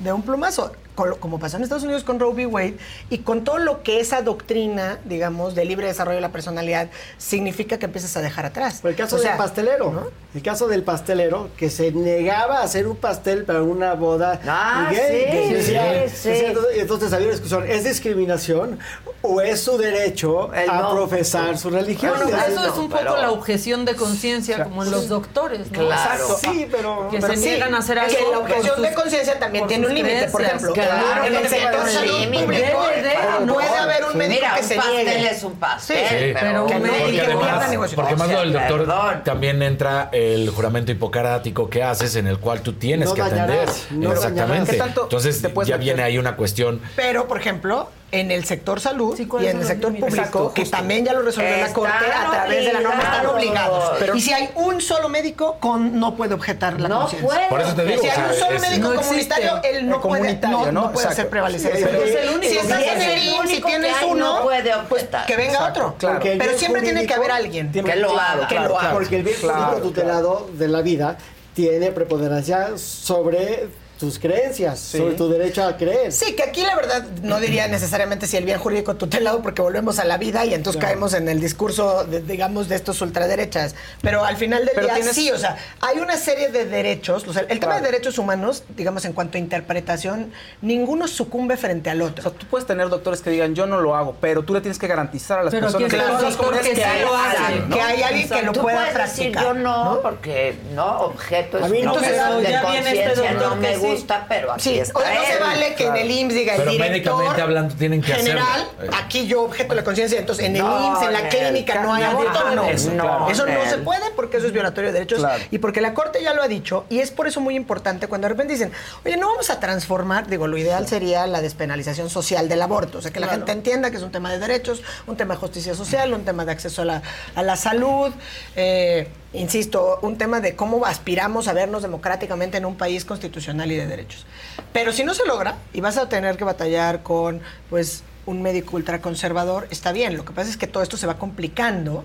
De un plumazo. Como pasó en Estados Unidos con Roe v. Wade y con todo lo que esa doctrina, digamos, de libre desarrollo de la personalidad significa que empiezas a dejar atrás. Por el caso O sea, del pastelero, el caso del pastelero que se negaba a hacer un pastel para una boda Ah, gay, sí, decía- sí, sí. entonces, entonces había una discusión, ¿es discriminación o es su derecho El a no. profesar su religión? Bueno, eso es un poco pero- la objeción de conciencia, como en los doctores, ¿no? Claro. Sí, pero... Que pero se sí, niegan a hacer algo. Que la objeción sus- de conciencia también tiene un límite. Por ejemplo, Claro, el que sector un salud público puede haber un médico Mira, que un se pastel niegue. es un pastel, Sí, pero, pero que un médico- Porque más lo del doctor también entra el juramento hipocrático que haces en el cual tú tienes que atender. Exactamente. dañarás. ¿Qué tanto Entonces ya viene ahí una cuestión. Pero, por ejemplo, en el sector salud Sí, y ¿cuáles en el sector público, Exacto, que también ya lo resolvió la Corte a través de la norma, están obligados. Pero- y si hay un solo médico, con, no puede objetar la No conciencia. puede. Por eso te digo, Si hay un solo es- médico no comunitario, existe. él no puede, comunitario, no, ¿no? no puede hacer prevalecer Sí, eso. pero es el único si estás en el Es el IMSS, si tienes que hay, uno, no puede pues que venga Exacto, otro. claro. Pero siempre tiene que haber alguien. Que lo haga. Porque el bien tutelado de la vida tiene preponderancia sobre tus creencias, sobre tu derecho a creer. Sí, que aquí la verdad no diría necesariamente si el bien jurídico tutelado, porque volvemos a la vida y entonces Claro. caemos en el discurso, de, digamos, de estos ultraderechas. Pero al final del Pero día, tienes- sí, o sea, hay una serie de derechos. O sea, el tema Claro. de derechos humanos, digamos, en cuanto a interpretación, ninguno sucumbe frente al O otro. sea, tú puedes tener doctores que digan, yo no lo hago, pero tú le tienes que garantizar a las Pero personas aquí de está todas el las doctor comunidades que que sí lo hagan, hace, ¿no? Que hay alguien que lo Tú pueda puedes practicar. decir yo no, ¿no? porque no, objeto A es mí no, de ya viene este doctor no que me. Gusta, pero aquí Sí, está o sea, no se vale que en el IMSS diga el director. médicamente hablando tienen que general, hacerlo. aquí yo objeto la conciencia, entonces en el No, IMSS, en la clínica no hay aborto, no. eso, claro. Eso no se puede porque eso es violatorio de derechos Claro. y porque la Corte ya lo ha dicho y es por eso muy importante cuando de repente dicen, oye, no vamos a transformar, digo, lo ideal sería la despenalización social del aborto, o sea, que la gente entienda que es un tema de derechos, un tema de justicia social, un tema de acceso a la, a la salud, eh, insisto, un tema de cómo aspiramos a vernos democráticamente en un país constitucional y de derechos. Pero si no se logra y vas a tener que batallar con, pues, un médico ultraconservador, está bien. Lo que pasa es que todo esto se va complicando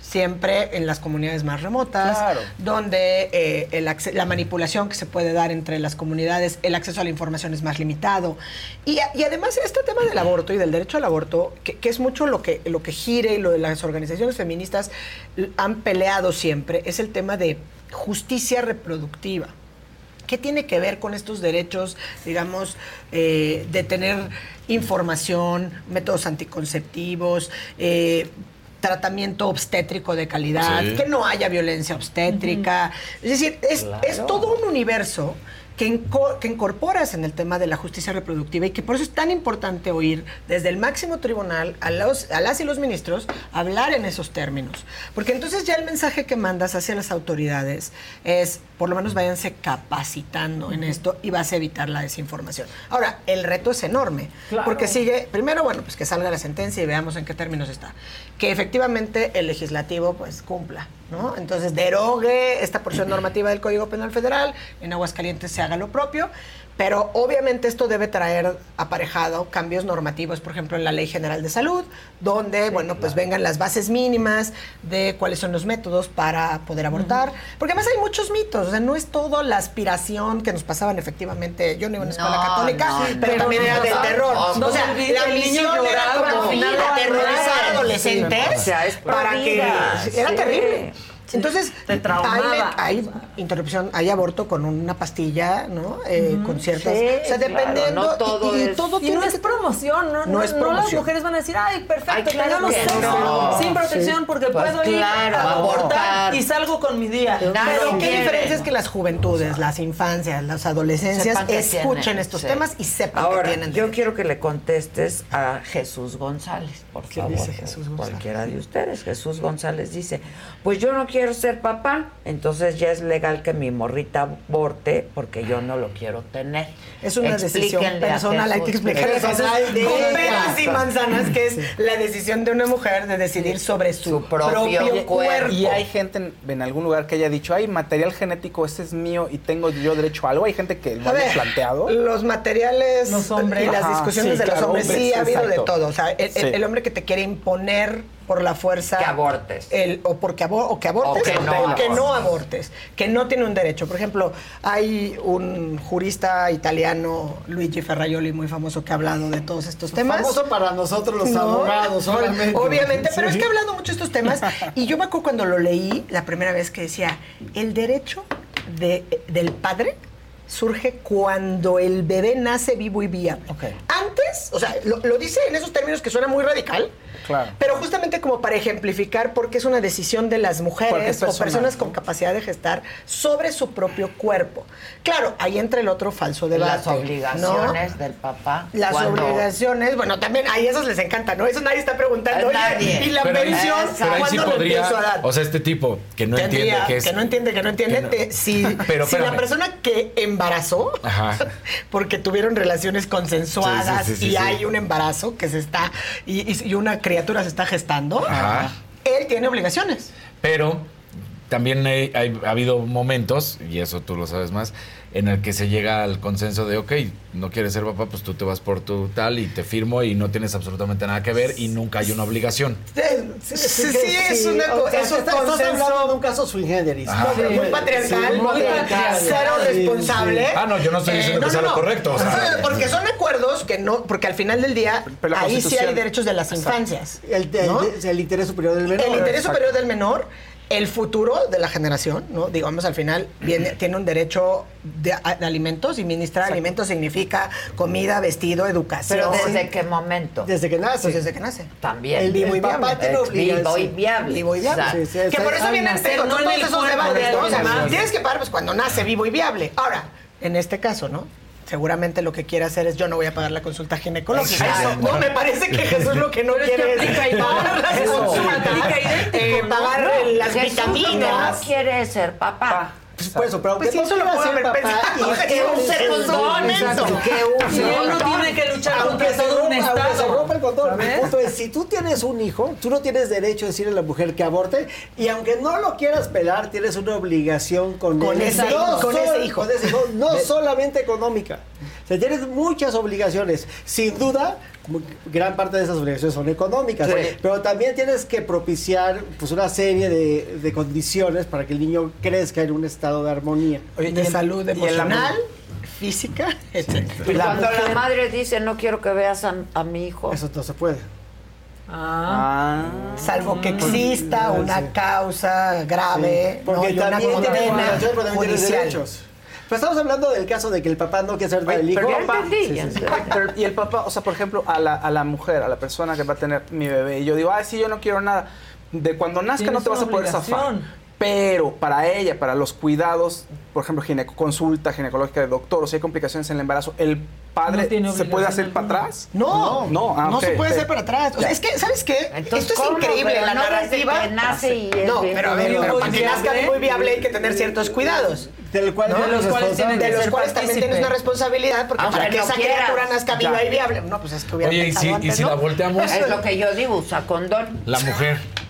siempre en las comunidades más remotas, Claro. donde eh, el la manipulación que se puede dar entre las comunidades, el acceso a la información es más limitado. Y, además este tema del aborto y del derecho al aborto, que, que es mucho lo que, lo que gire y lo de las organizaciones feministas han peleado siempre, es el tema de justicia reproductiva. ¿Qué tiene que ver con estos derechos, digamos, eh, de tener información, métodos anticonceptivos, eh, tratamiento obstétrico de calidad, Sí. que no haya violencia obstétrica? Es decir, es, Claro. es todo un universo que, inco- que incorporas en el tema de la justicia reproductiva y que por eso es tan importante oír desde el máximo tribunal a, los, a las y los ministros hablar en esos términos. Porque entonces ya el mensaje que mandas hacia las autoridades es, por lo menos váyanse capacitando en esto y vas a evitar la desinformación. Ahora, el reto es enorme, Claro. porque sigue, primero, bueno, pues que salga la sentencia y veamos en qué términos está. Que efectivamente el legislativo pues cumpla, ¿no? Entonces derogue esta porción normativa del Código Penal Federal, en Aguascalientes se haga lo propio, pero obviamente esto debe traer aparejado cambios normativos, por ejemplo, en la Ley General de Salud, donde, bueno, pues vengan las bases mínimas de cuáles son los métodos para poder abortar, porque además hay muchos mitos, o sea, no es todo la aspiración que nos pasaban efectivamente, yo no iba a una escuela No, católica, no, pero no, también era no, del no, terror. no, o sea, no, la el niño misión era aterrorizar adolescentes. para que era sí. terrible. Entonces, Te hay, hay interrupción, hay aborto con una pastilla, ¿no? Eh, con ciertas. Sí, o sea, claro, dependiendo. no todo y, y es- todo Y tiene no es promoción, no, No no, es no las promoción. mujeres van a decir, ay, perfecto, Ay, claro tengamos sexo no. sin protección Sí. porque Pues puedo ir a abortar y salgo con mi día. Pero qué diferencia es que las juventudes, las infancias, las adolescencias escuchen tienen, estos sí. temas y sepan Ahora, que tienen. yo quiero que le contestes a Jesús González, por ¿Qué favor. dice Jesús González? Cualquiera de ustedes. Jesús González dice, pues yo no quiero ser papá, entonces ya es legal que mi morrita aborte porque yo no lo quiero tener. Es una decisión personal, hay que explicarle Ay, con peras y manzanas, que es la decisión de una mujer de decidir sobre su, propio, cuerpo. Y hay gente en, en algún lugar que haya dicho, hay material genético, ese es mío y tengo yo derecho a algo. Hay gente que lo A haya ver, planteado. Los materiales Los hombres. y las Ajá, discusiones sí, de los claro, hombres, sí ha habido exacto. de todo. O sea, el, el- Sí. el hombre que te quiere imponer por la fuerza. Que abortes. El, o, porque abo- o que abortes O que no que no abortes. Que no tiene un derecho. Por ejemplo, hay un jurista italiano, Luigi Ferraioli, muy famoso, que ha hablado de todos estos temas. Famoso para nosotros los No, abogados, obviamente. Obviamente, pero es que ha hablado mucho de estos temas. Y yo me acuerdo cuando lo leí la primera vez que decía, el derecho de- del padre surge cuando el bebé nace vivo y viable. Antes, o sea, lo, lo dice en esos términos que suena muy radical, Claro. pero justamente como para ejemplificar por qué es una decisión de las mujeres es o personas ¿no? con capacidad de gestar sobre su propio cuerpo. Claro, ahí entra el otro falso debate. Las ¿no? obligaciones del papá. Las cuando- obligaciones, bueno, también a esos les encanta, ¿no? Eso nadie está preguntando. Oye, Nadie. y la Pero ahí, pensión, pero ahí sí ¿cuándo le podría, a dar? o sea, este tipo que no Tendría- entiende que es... no entiende, que no entiende. que no- te- si Pero si la persona que embarazó, Ajá. porque tuvieron relaciones consensuadas Sí, sí, sí, sí, y sí. hay un embarazo que se está, y, una criatura se está gestando, Ajá. él tiene obligaciones. Pero también hay- hay- ha habido momentos, y eso tú lo sabes más, en el que se llega al consenso de, ok, no quieres ser papá, pues tú te vas por tu tal y te firmo y no tienes absolutamente nada que ver y nunca hay una obligación. Sí, sí, sí, es una cosa, estás, hablando de un caso sui generis. Muy patriarcal, Sí, muy patriarcal. cero responsable. sí. Ah, no, yo no estoy diciendo Eh, que sea lo correcto. o sea, porque son acuerdos que no, porque al final del día ahí sí hay derechos de las infancias. El, el- ¿no? el interés superior del menor. El interés superior del menor, el futuro de la generación, ¿no? Digamos, al final viene, tiene un derecho de, alimentos y ministrar alimentos significa comida, vestido, educación. Pero ¿desde qué momento? Desde que nace. Pues desde que nace. También. El vivo y papá viable. tiene vivo y viable. Vivo y viable. Exacto. Sí, sí, que por eso al vienen nacer, pero no en todos el esos debates, ¿no? O sea, tienes que pagar pues cuando nace vivo y viable. Ahora, en este caso, ¿no? Seguramente lo que quiere hacer es yo no voy a pagar la consulta ginecológica. Eso, no, me parece que Jesús lo que no Pero es que quiere es igual. pagar las consultas, eh, ¿no? pagar No, las Jesús vitaminas. No quiere ser papá. Pues, por eso, pero Pues aunque sí, no eso lo haber papá, y- Que use eso. Que use Y él no tiene que luchar Aunque contra todo un rompa- aunque se estado. rompa el condón. Mi ¿Sabes? punto es, si tú tienes un hijo, tú no tienes derecho a decirle a la mujer que aborte, y aunque no lo quieras pelar, tienes una obligación con, Con él. ese No hijo, con sol- ese hijo. con ese hijo, no solamente económica. O sea, tienes muchas obligaciones. Sin duda, gran parte de esas obligaciones son económicas, Sí. pero también tienes que propiciar pues, una serie de, de condiciones para que el niño crezca en un estado de armonía. de salud emocional, física, etc. Y cuando la madre dice, no quiero que veas a, a mi hijo. Eso no se puede. Ah. Salvo que exista una causa grave Sí, porque ¿no? una también condena tienes judicial. derechos. Pero estamos hablando del caso de que el papá no quiere ser del hijo. Pero el papá- Sí, sí, sí. Pero- y el papá, o sea, por ejemplo, a la, a la mujer, a la persona que va a tener mi bebé, y yo digo, ay, sí, yo no quiero nada. De cuando nazca no te vas a poder zafar. Pero para ella, para los cuidados, por ejemplo, gineco, consulta ginecológica de doctor, o si hay complicaciones en el embarazo, ¿el padre No se puede hacer para atrás? No, no, ah, no ok, se puede hacer para atrás. O sea, es que, ¿sabes qué? Entonces, Esto es increíble, la no narrativa. que nace y es no, pero a ver, pero para que viable. nazca muy viable hay que tener ciertos cuidados. Del cual ¿no? de los cuales, de los cuales también tienes una responsabilidad, porque Aunque para que no esa quieras. criatura nazca viva y viable, no, pues es que hubiera Oye, y si, y antes, si ¿no? la volteamos, Es lo que yo digo, usa condón. la mujer.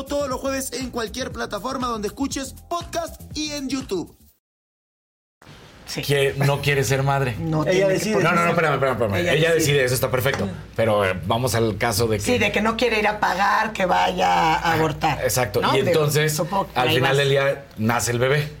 todos los jueves en cualquier plataforma donde escuches podcast y en YouTube. Que no quiere ser madre. No Ella tiene que decide. No, no, no, espérame, espérame, espérame. Ella Ella, decide. decide. eso está perfecto. Pero eh, vamos al caso de que. Sí, de que no quiere ir a pagar, que vaya a abortar. Exacto. ¿no? Y Digo, entonces, supongo que al ahí final vas. del día, nace el bebé.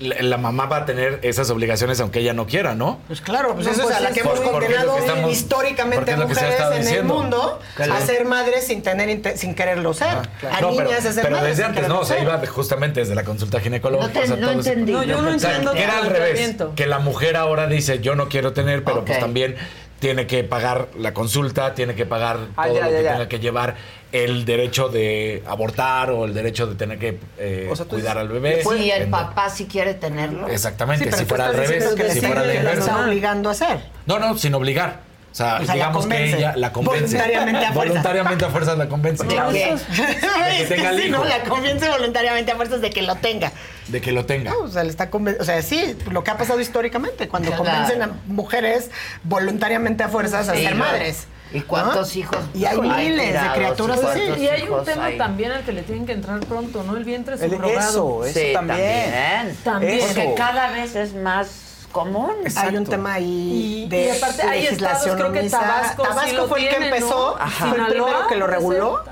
La, la mamá va a tener esas obligaciones aunque ella no quiera, ¿no? Pues claro, pues No, eso pues es a la es que hemos condenado que estamos- porque históricamente a mujeres en diciendo. el mundo Claro. a ser madres sin tener sin quererlo ser. A No, pero, niñas a ser pero madres desde antes, ¿no? O sea, iba justamente desde la consulta ginecológica. No te- o sea, no todo ese- entendí. No, yo no O sea, entiendo que era al revés. Que la mujer ahora dice, yo no quiero tener, pero pues también tiene que pagar la consulta, tiene que pagar Ah, todo ya, lo ya, que ya. tenga que llevar el derecho de abortar o el derecho de tener que eh, O sea, tú cuidar al bebé. Si el En- papá sí quiere tenerlo. Exactamente, Sí, si fuera al revés, si fuera al está obligando a hacer. No, no, sin obligar. O sea, O sea, la digamos que ella la convence. Voluntariamente a fuerza. Voluntariamente a fuerzas la convence. Es que tenga el sí. ¿no? La convence voluntariamente a fuerzas de que lo tenga. De que lo tenga. No, o sea, le está o sea, sí, lo que ha pasado históricamente, cuando Claro. convencen a mujeres voluntariamente a fuerzas a ser ¿no? madres. ¿Y cuántos ¿no? hijos Y hay hay miles de criaturas ¿Y así. Y hay un tema hay? también al que le tienen que entrar pronto, ¿no? El vientre El- subrogado. eso, eso Sí, también. También. Eso. Porque cada vez es más común. Hay un tema ahí Y- de y aparte hay estados, legislación creo que omisa. Tabasco sí lo fue el que tiene, ¿no? empezó, Ajá. fue el primero Sinaloa, que lo reguló.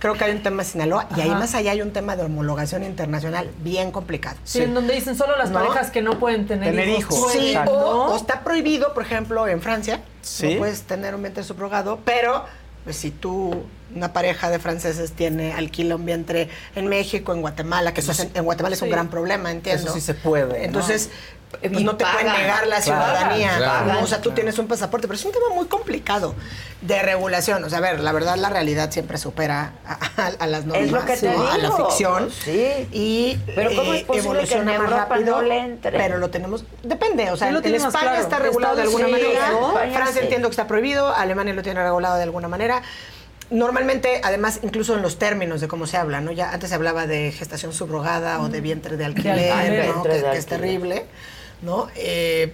Creo que hay un tema en Sinaloa y ahí más allá hay un tema de homologación internacional bien complicado. Sí, en donde dicen solo las ¿No? parejas que no pueden tener, Tener hijos. Sí, o, ¿no? o está prohibido, por ejemplo, en Francia, Sí. no puedes tener un vientre subrogado, pero pues, si tú, una pareja de franceses tiene, alquila un vientre en México, en Guatemala, que eso es- en Guatemala es un gran problema, entiendo. Eso sí se puede, ¿no? Entonces, pues, Y no te pueden pagan. negar la ciudadanía. O sea, tú tienes un pasaporte, pero es un tema muy complicado de regulación. O sea, a ver, la verdad, la realidad siempre supera a, a- a las normas, Es lo que te ¿no? a la ficción. sí. Y Pero ¿cómo es eh, posible que evoluciona en más Europa rápido. no le entre? Pero lo tenemos. Depende. O sea, Sí en España claro. está regulado de alguna manera. ¿no? España Francia sí. entiendo que está prohibido. Alemania lo tiene regulado de alguna manera. Normalmente, además, incluso en los términos de cómo se habla, ¿no? Ya antes se hablaba de gestación subrogada o de vientre de alquiler, alquiler. ¿no? Vientre Que, de que es terrible, ¿no? Eh,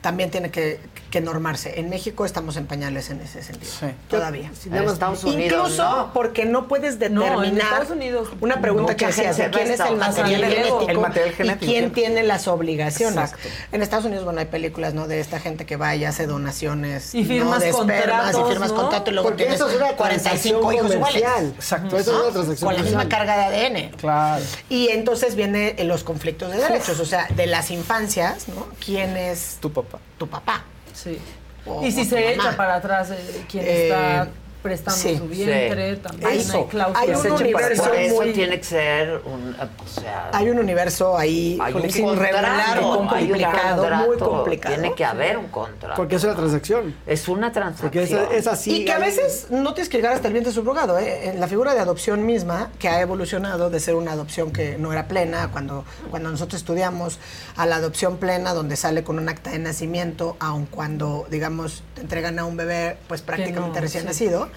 también tiene que, que normarse. En México estamos en pañales en ese sentido. Todavía. Sí, en Estados Unidos, Incluso ¿no? porque no puedes determinar. en Estados Unidos Una pregunta que hacías, ¿quién es el material genético? El material ¿Y genético. quién tiene las obligaciones? Exacto. En Estados Unidos, bueno, hay películas, ¿no? De esta gente que va y hace donaciones. Y ¿no? firmas de espermas y contratos, firmas ¿no? contrato y luego Porque tienes eso es una 45 hijos iguales. comercial. Exacto. Eso es una ¿no? transacción Con la misma carga de ADN. Claro. Y entonces vienen los conflictos de derechos, o sea, de las infancias, ¿no? ¿Quién es Tu papá. tu papá? Sí. O- y si se echa para atrás eh, quien Eh, está prestando sí. su vientre, también Eso. hay cláusulas. Hay un universo por eso muy- tiene que ser un, o sea, Hay un universo ahí hay un contrato, hay complicado, muy complicado. Tiene que haber un contrato. Porque es una transacción. Es una transacción. Porque es, es así. y que a veces no tienes que llegar hasta el vientre subrogado. ¿eh? En la figura de adopción misma, que ha evolucionado de ser una adopción que no era plena, cuando, cuando nosotros estudiamos a la adopción plena, donde sale con un acta de nacimiento, aun cuando, digamos, te entregan a un bebé, pues prácticamente no, recién sí. nacido.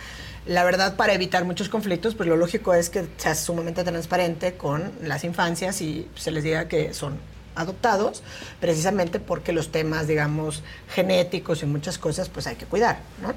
La verdad, para evitar muchos conflictos, pues lo lógico es que seas sumamente transparente con las infancias y se les diga que son adoptados, precisamente porque los temas, digamos, genéticos y muchas cosas, pues hay que cuidar, ¿no?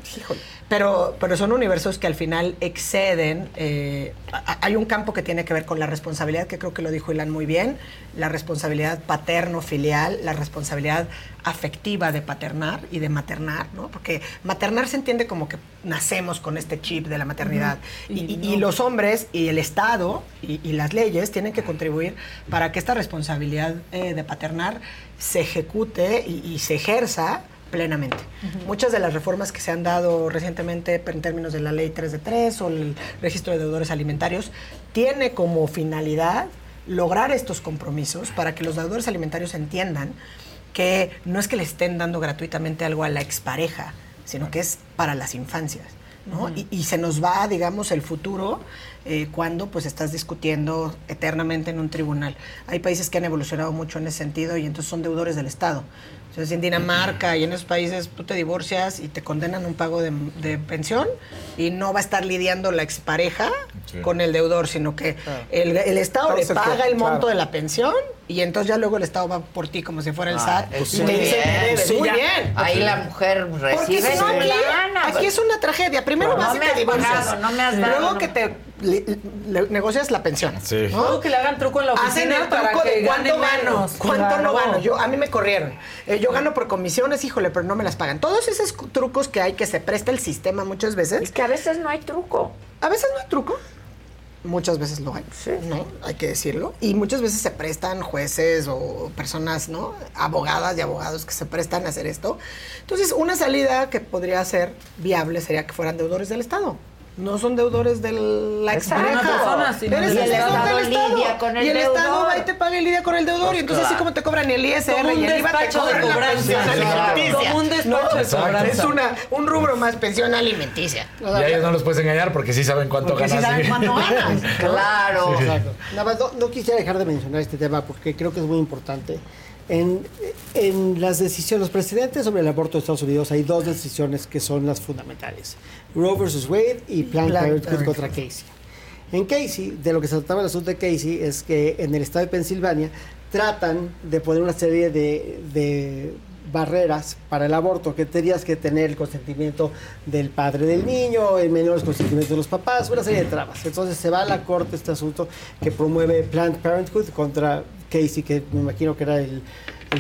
Pero, pero son universos que al final exceden. eh, a- hay un campo que tiene que ver con la responsabilidad, que creo que lo dijo Ilan muy bien, la responsabilidad paterno-filial, la responsabilidad afectiva de paternar y de maternar, ¿no? Porque maternar se entiende como que nacemos con este chip de la maternidad. Ujú. Y, Y y- y no. los hombres y el Estado y, y las leyes tienen que contribuir para que esta responsabilidad eh, de paternar se ejecute y, y se ejerza plenamente. Muchas de las reformas que se han dado recientemente en términos de la ley 3 de 3 o el registro de deudores alimentarios tiene como finalidad lograr estos compromisos para que los deudores alimentarios entiendan que no es que le estén dando gratuitamente algo a la expareja, sino que es para las infancias. ¿no? Y, y se nos va, digamos, el futuro eh, cuando pues estás discutiendo eternamente en un tribunal. Hay países que han evolucionado mucho en ese sentido y entonces son deudores del Estado. Entonces en Dinamarca y en esos países tú te divorcias y te condenan un pago de, de pensión y no va a estar lidiando la expareja Sí. con el deudor, sino que Ah. el, el Estado Todo le paga el monto claro. de la pensión y entonces ya luego el Estado va por ti como si fuera el Ah, SAT pues y muy bien. debes. Muy bien. Ahí la mujer Porque recibe si no, aquí, lana. aquí es una tragedia. Primero No vas y me te has divorcias. pagado, no me has dado, Luego no que te le- le- negocias la pensión. Sí. ¿no? Luego que le hagan truco en la Hacen oficina el para truco que de cuánto gane menos. cuánto no Claro. gano. Yo, a mí me corrieron. Eh, yo gano por comisiones, híjole, pero no me las pagan. Todos esos trucos que hay que se presta el sistema muchas veces. Es que a veces no hay truco. A veces no hay truco. Muchas veces lo hay, ¿no? Hay que decirlo. Y muchas veces se prestan jueces o personas, ¿no? Abogadas y abogados que se prestan a hacer esto. Entonces, una salida que podría ser viable sería que fueran deudores del Estado. No son deudores de la expareja. Persona, sino Eres del el Estado. del Estado. lidia con el y el Estado deudor. va y te paga y lidia con el deudor. Pues y entonces, así claro. como te cobran el ISR Como un y el IVA, te despacho de cobran la cobranza. pensión alimenticia. Como un despacho de Exacto. cobranza. Es una, un rubro más, pensión alimenticia. Y a ellos no los puedes engañar porque sí saben cuánto Porque sí ganas. saben cuánto ganas. Claro. Sí. Exacto. Nada más, no, no quisiera dejar de mencionar este tema porque creo que es muy importante. En, en las decisiones, los precedentes sobre el aborto de Estados Unidos hay dos decisiones que son las fundamentales. Roe versus Wade y Planned Parenthood contra Casey. En Casey, de lo que se trataba el asunto de Casey es que en el estado de Pensilvania tratan de poner una serie de, de barreras para el aborto, que tenías que tener el consentimiento del padre del niño, el menor consentimiento de los papás, una serie de trabas. Entonces se va a la corte este asunto que promueve Planned Parenthood contra Casey, que me imagino que era el,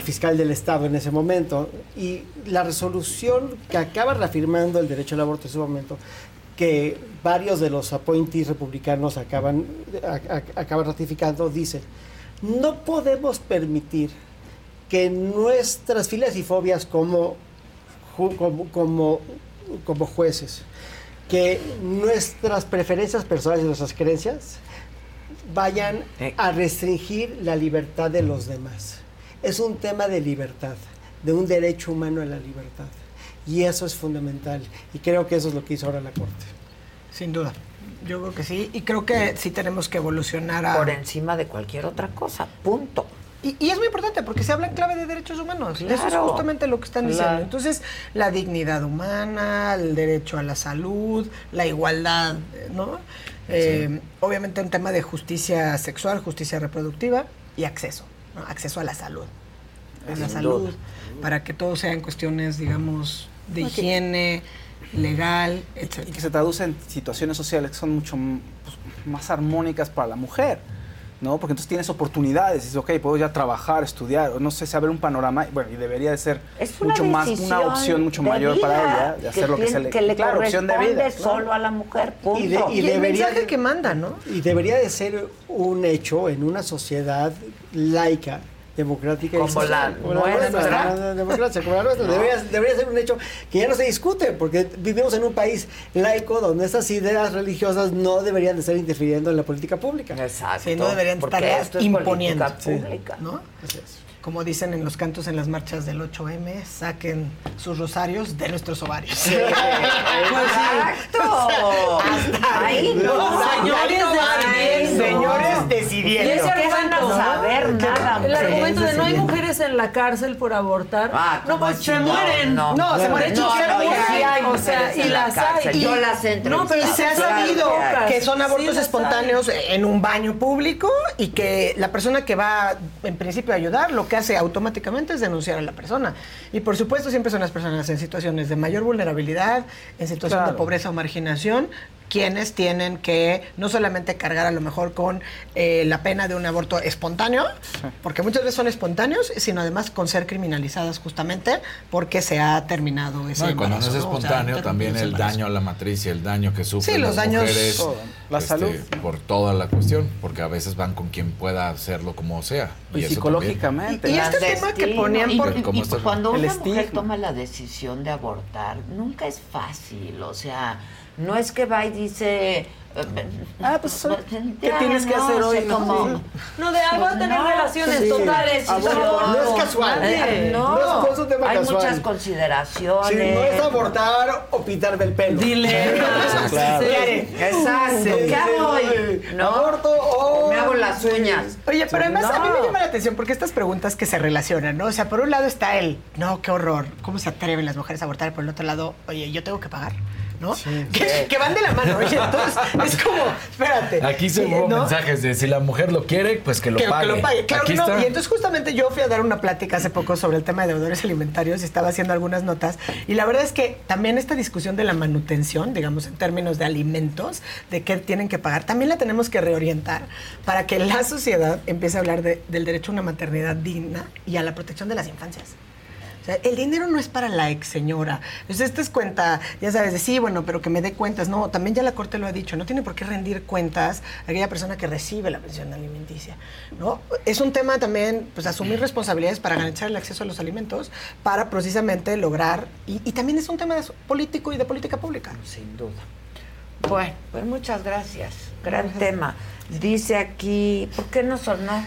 fiscal del estado en ese momento. Y la resolución que acaba reafirmando el derecho al aborto en ese momento que varios de los appointees republicanos acaban, acaban ratificando, dice, no podemos permitir que nuestras filias y fobias como, como, como jueces, que nuestras preferencias personales y nuestras creencias vayan a restringir la libertad de los demás. Es un tema de libertad, de un derecho humano a la libertad. Y eso es fundamental. Y creo que eso es lo que hizo ahora la Corte. Sin duda. Yo creo que sí. Y creo que sí tenemos que evolucionar a... Por encima de cualquier otra cosa. Punto. Y, y es muy importante porque se habla en clave de derechos humanos. Eso es Claro. justamente lo que están diciendo. Claro. Entonces, la dignidad humana, el derecho a la salud, la igualdad, ¿no? Eh, Obviamente un tema de justicia sexual, justicia reproductiva y acceso, ¿no? acceso a la salud. a la salud, duda. para que todo sea en cuestiones, digamos, de higiene, legal, y etc. que se traduce en situaciones sociales que son mucho pues, más armónicas para la mujer, ¿no? Porque entonces tienes oportunidades, dices, ok, puedo ya trabajar, estudiar, o no sé, saber un panorama, y bueno, y debería de ser Es mucho más, una opción mucho mayor para ella, de hacer lo que tiene- se le, que le claro, opción de corresponde vida. solo a la mujer, punto. Y, de- y Y el mensaje que manda, ¿no? Y debería de ser un hecho en una sociedad laica, democrática y Como social, la como nuestra. nuestra democracia, como la nuestra. No. Debería, debería ser un hecho que ya no se discute, porque vivimos en un país laico donde estas ideas religiosas no deberían de estar interfiriendo en la política pública. Exacto. Sí, no deberían estar imponiendo. política pública. ¿no? Como dicen en los cantos en las marchas del 8M, saquen sus rosarios de nuestros ovarios. Pues Exacto. Ahí no. Señores decidiendo. Señores Y decidiendo. ese ¿Qué van a saber ¿no? nada, El argumento de no hay mujeres en la cárcel por abortar. Ah, no, ¿cómo pues se No, mueren. no. No, se mueren No, no, y sí hay o sea, y las cárcel. hay. Yo las he No, pero Y se ha sabido que son Sí, abortos espontáneos en un baño público y que la persona que va, en principio, a ayudar, lo que hace automáticamente es denunciar a la persona. Y por supuesto, siempre son las personas en situaciones de mayor vulnerabilidad, en situación de pobreza o marginación, quienes tienen que no solamente cargar a lo mejor con eh, la pena de un aborto espontáneo, porque muchas veces son espontáneos, sino además con ser criminalizadas justamente porque se ha terminado ese No, y cuando no es. O sea, espontáneo, interrumpido también el daño a la matriz y el daño que sufren Sí, los las daños- mujeres Todo. La este, salud. por toda la cuestión, porque a veces van con quien pueda hacerlo como sea. Y eso psicológicamente. Y este tema que ponían Y- por- y, cuando una mujer toma la decisión de abortar, nunca es fácil, o sea, no es que va y dice... Ah, pues, ¿qué ya, tienes que no, hacer hoy? No, de algo a tener No, relaciones sí. totales. todo. No es casual. Nadie. No, No es- tema hay casual. muchas consideraciones. Si no es abortar o pintarme el pelo. Dile. Claro. Sí. Exacto. Sí, ¿Qué sí, hago sí. hoy? ¿No? Aborto o... Me hago las uñas. Oye, pero además a mí me llama la atención porque estas preguntas que se relacionan, ¿no? O sea, por un lado está el, no, qué horror, ¿cómo se atreven las mujeres a abortar? Por el otro lado, oye, yo tengo que pagar, ¿no? Que, que van de la mano, oye, entonces es como, espérate. Aquí se hubo ¿no? mensajes de si la mujer lo quiere, pues que lo que, pague. que lo pague. Claro Aquí no. está. Y entonces justamente yo fui a dar una plática hace poco sobre el tema de deudores alimentarios y estaba haciendo algunas notas. Y la verdad es que también esta discusión de la manutención, digamos en términos de alimentos, de qué tienen que pagar, también la tenemos que reorientar para que la sociedad empiece a hablar de- del derecho a una maternidad digna y a la protección de las infancias. O sea, el dinero no es para la ex señora. Entonces, esta es cuenta, ya sabes, de sí, bueno, pero que me dé cuentas. No, también ya la Corte lo ha dicho, no tiene por qué rendir cuentas a aquella persona que recibe la pensión alimenticia. ¿no? Es un tema también, pues, asumir responsabilidades para garantizar el acceso a los alimentos, para precisamente lograr, y, y también es un tema de- político y de política pública. Sin duda. Bueno, pues muchas gracias. Gran tema. Dice aquí, ¿por qué no sonó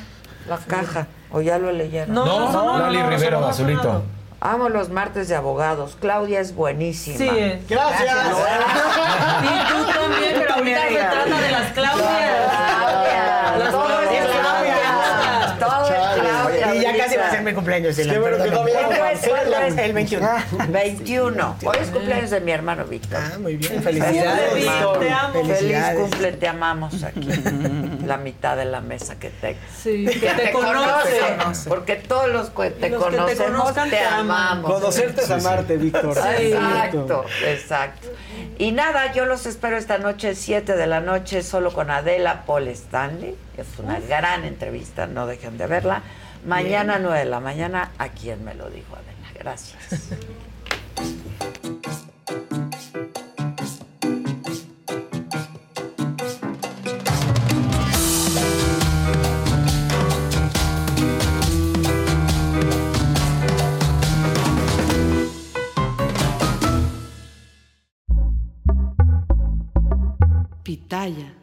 la caja? ¿O ya lo leyeron? No, No, no, no, Lali no, no, Rivero, no, Amo los martes de abogados. Claudia es buenísima. Sí. Gracias. Y tú también, pero ahorita se trata de las Claudias. Claudia. Las Claudias. Claudia. Todo es Claudia. Y ya casi va a ser mi cumpleaños. Qué bueno que. El 21. 21. Hoy es cumpleaños de mi hermano Víctor. Ah, muy bien. Felicidades. Víctor. Te amo. Feliz cumple, te amamos aquí. La mitad de la mesa que te, Sí, que te conoce. Porque todos los que te conocemos te, amamos. Conocerte es amarte, Víctor. Exacto, exacto. Y nada, yo los espero esta noche, 7 de la noche, solo con Adela Paul Stanley. Es una gran entrevista, no dejen de verla. Mañana 9 de la mañana, ¿a quién me lo dijo Adela? Gracias. Pitaya.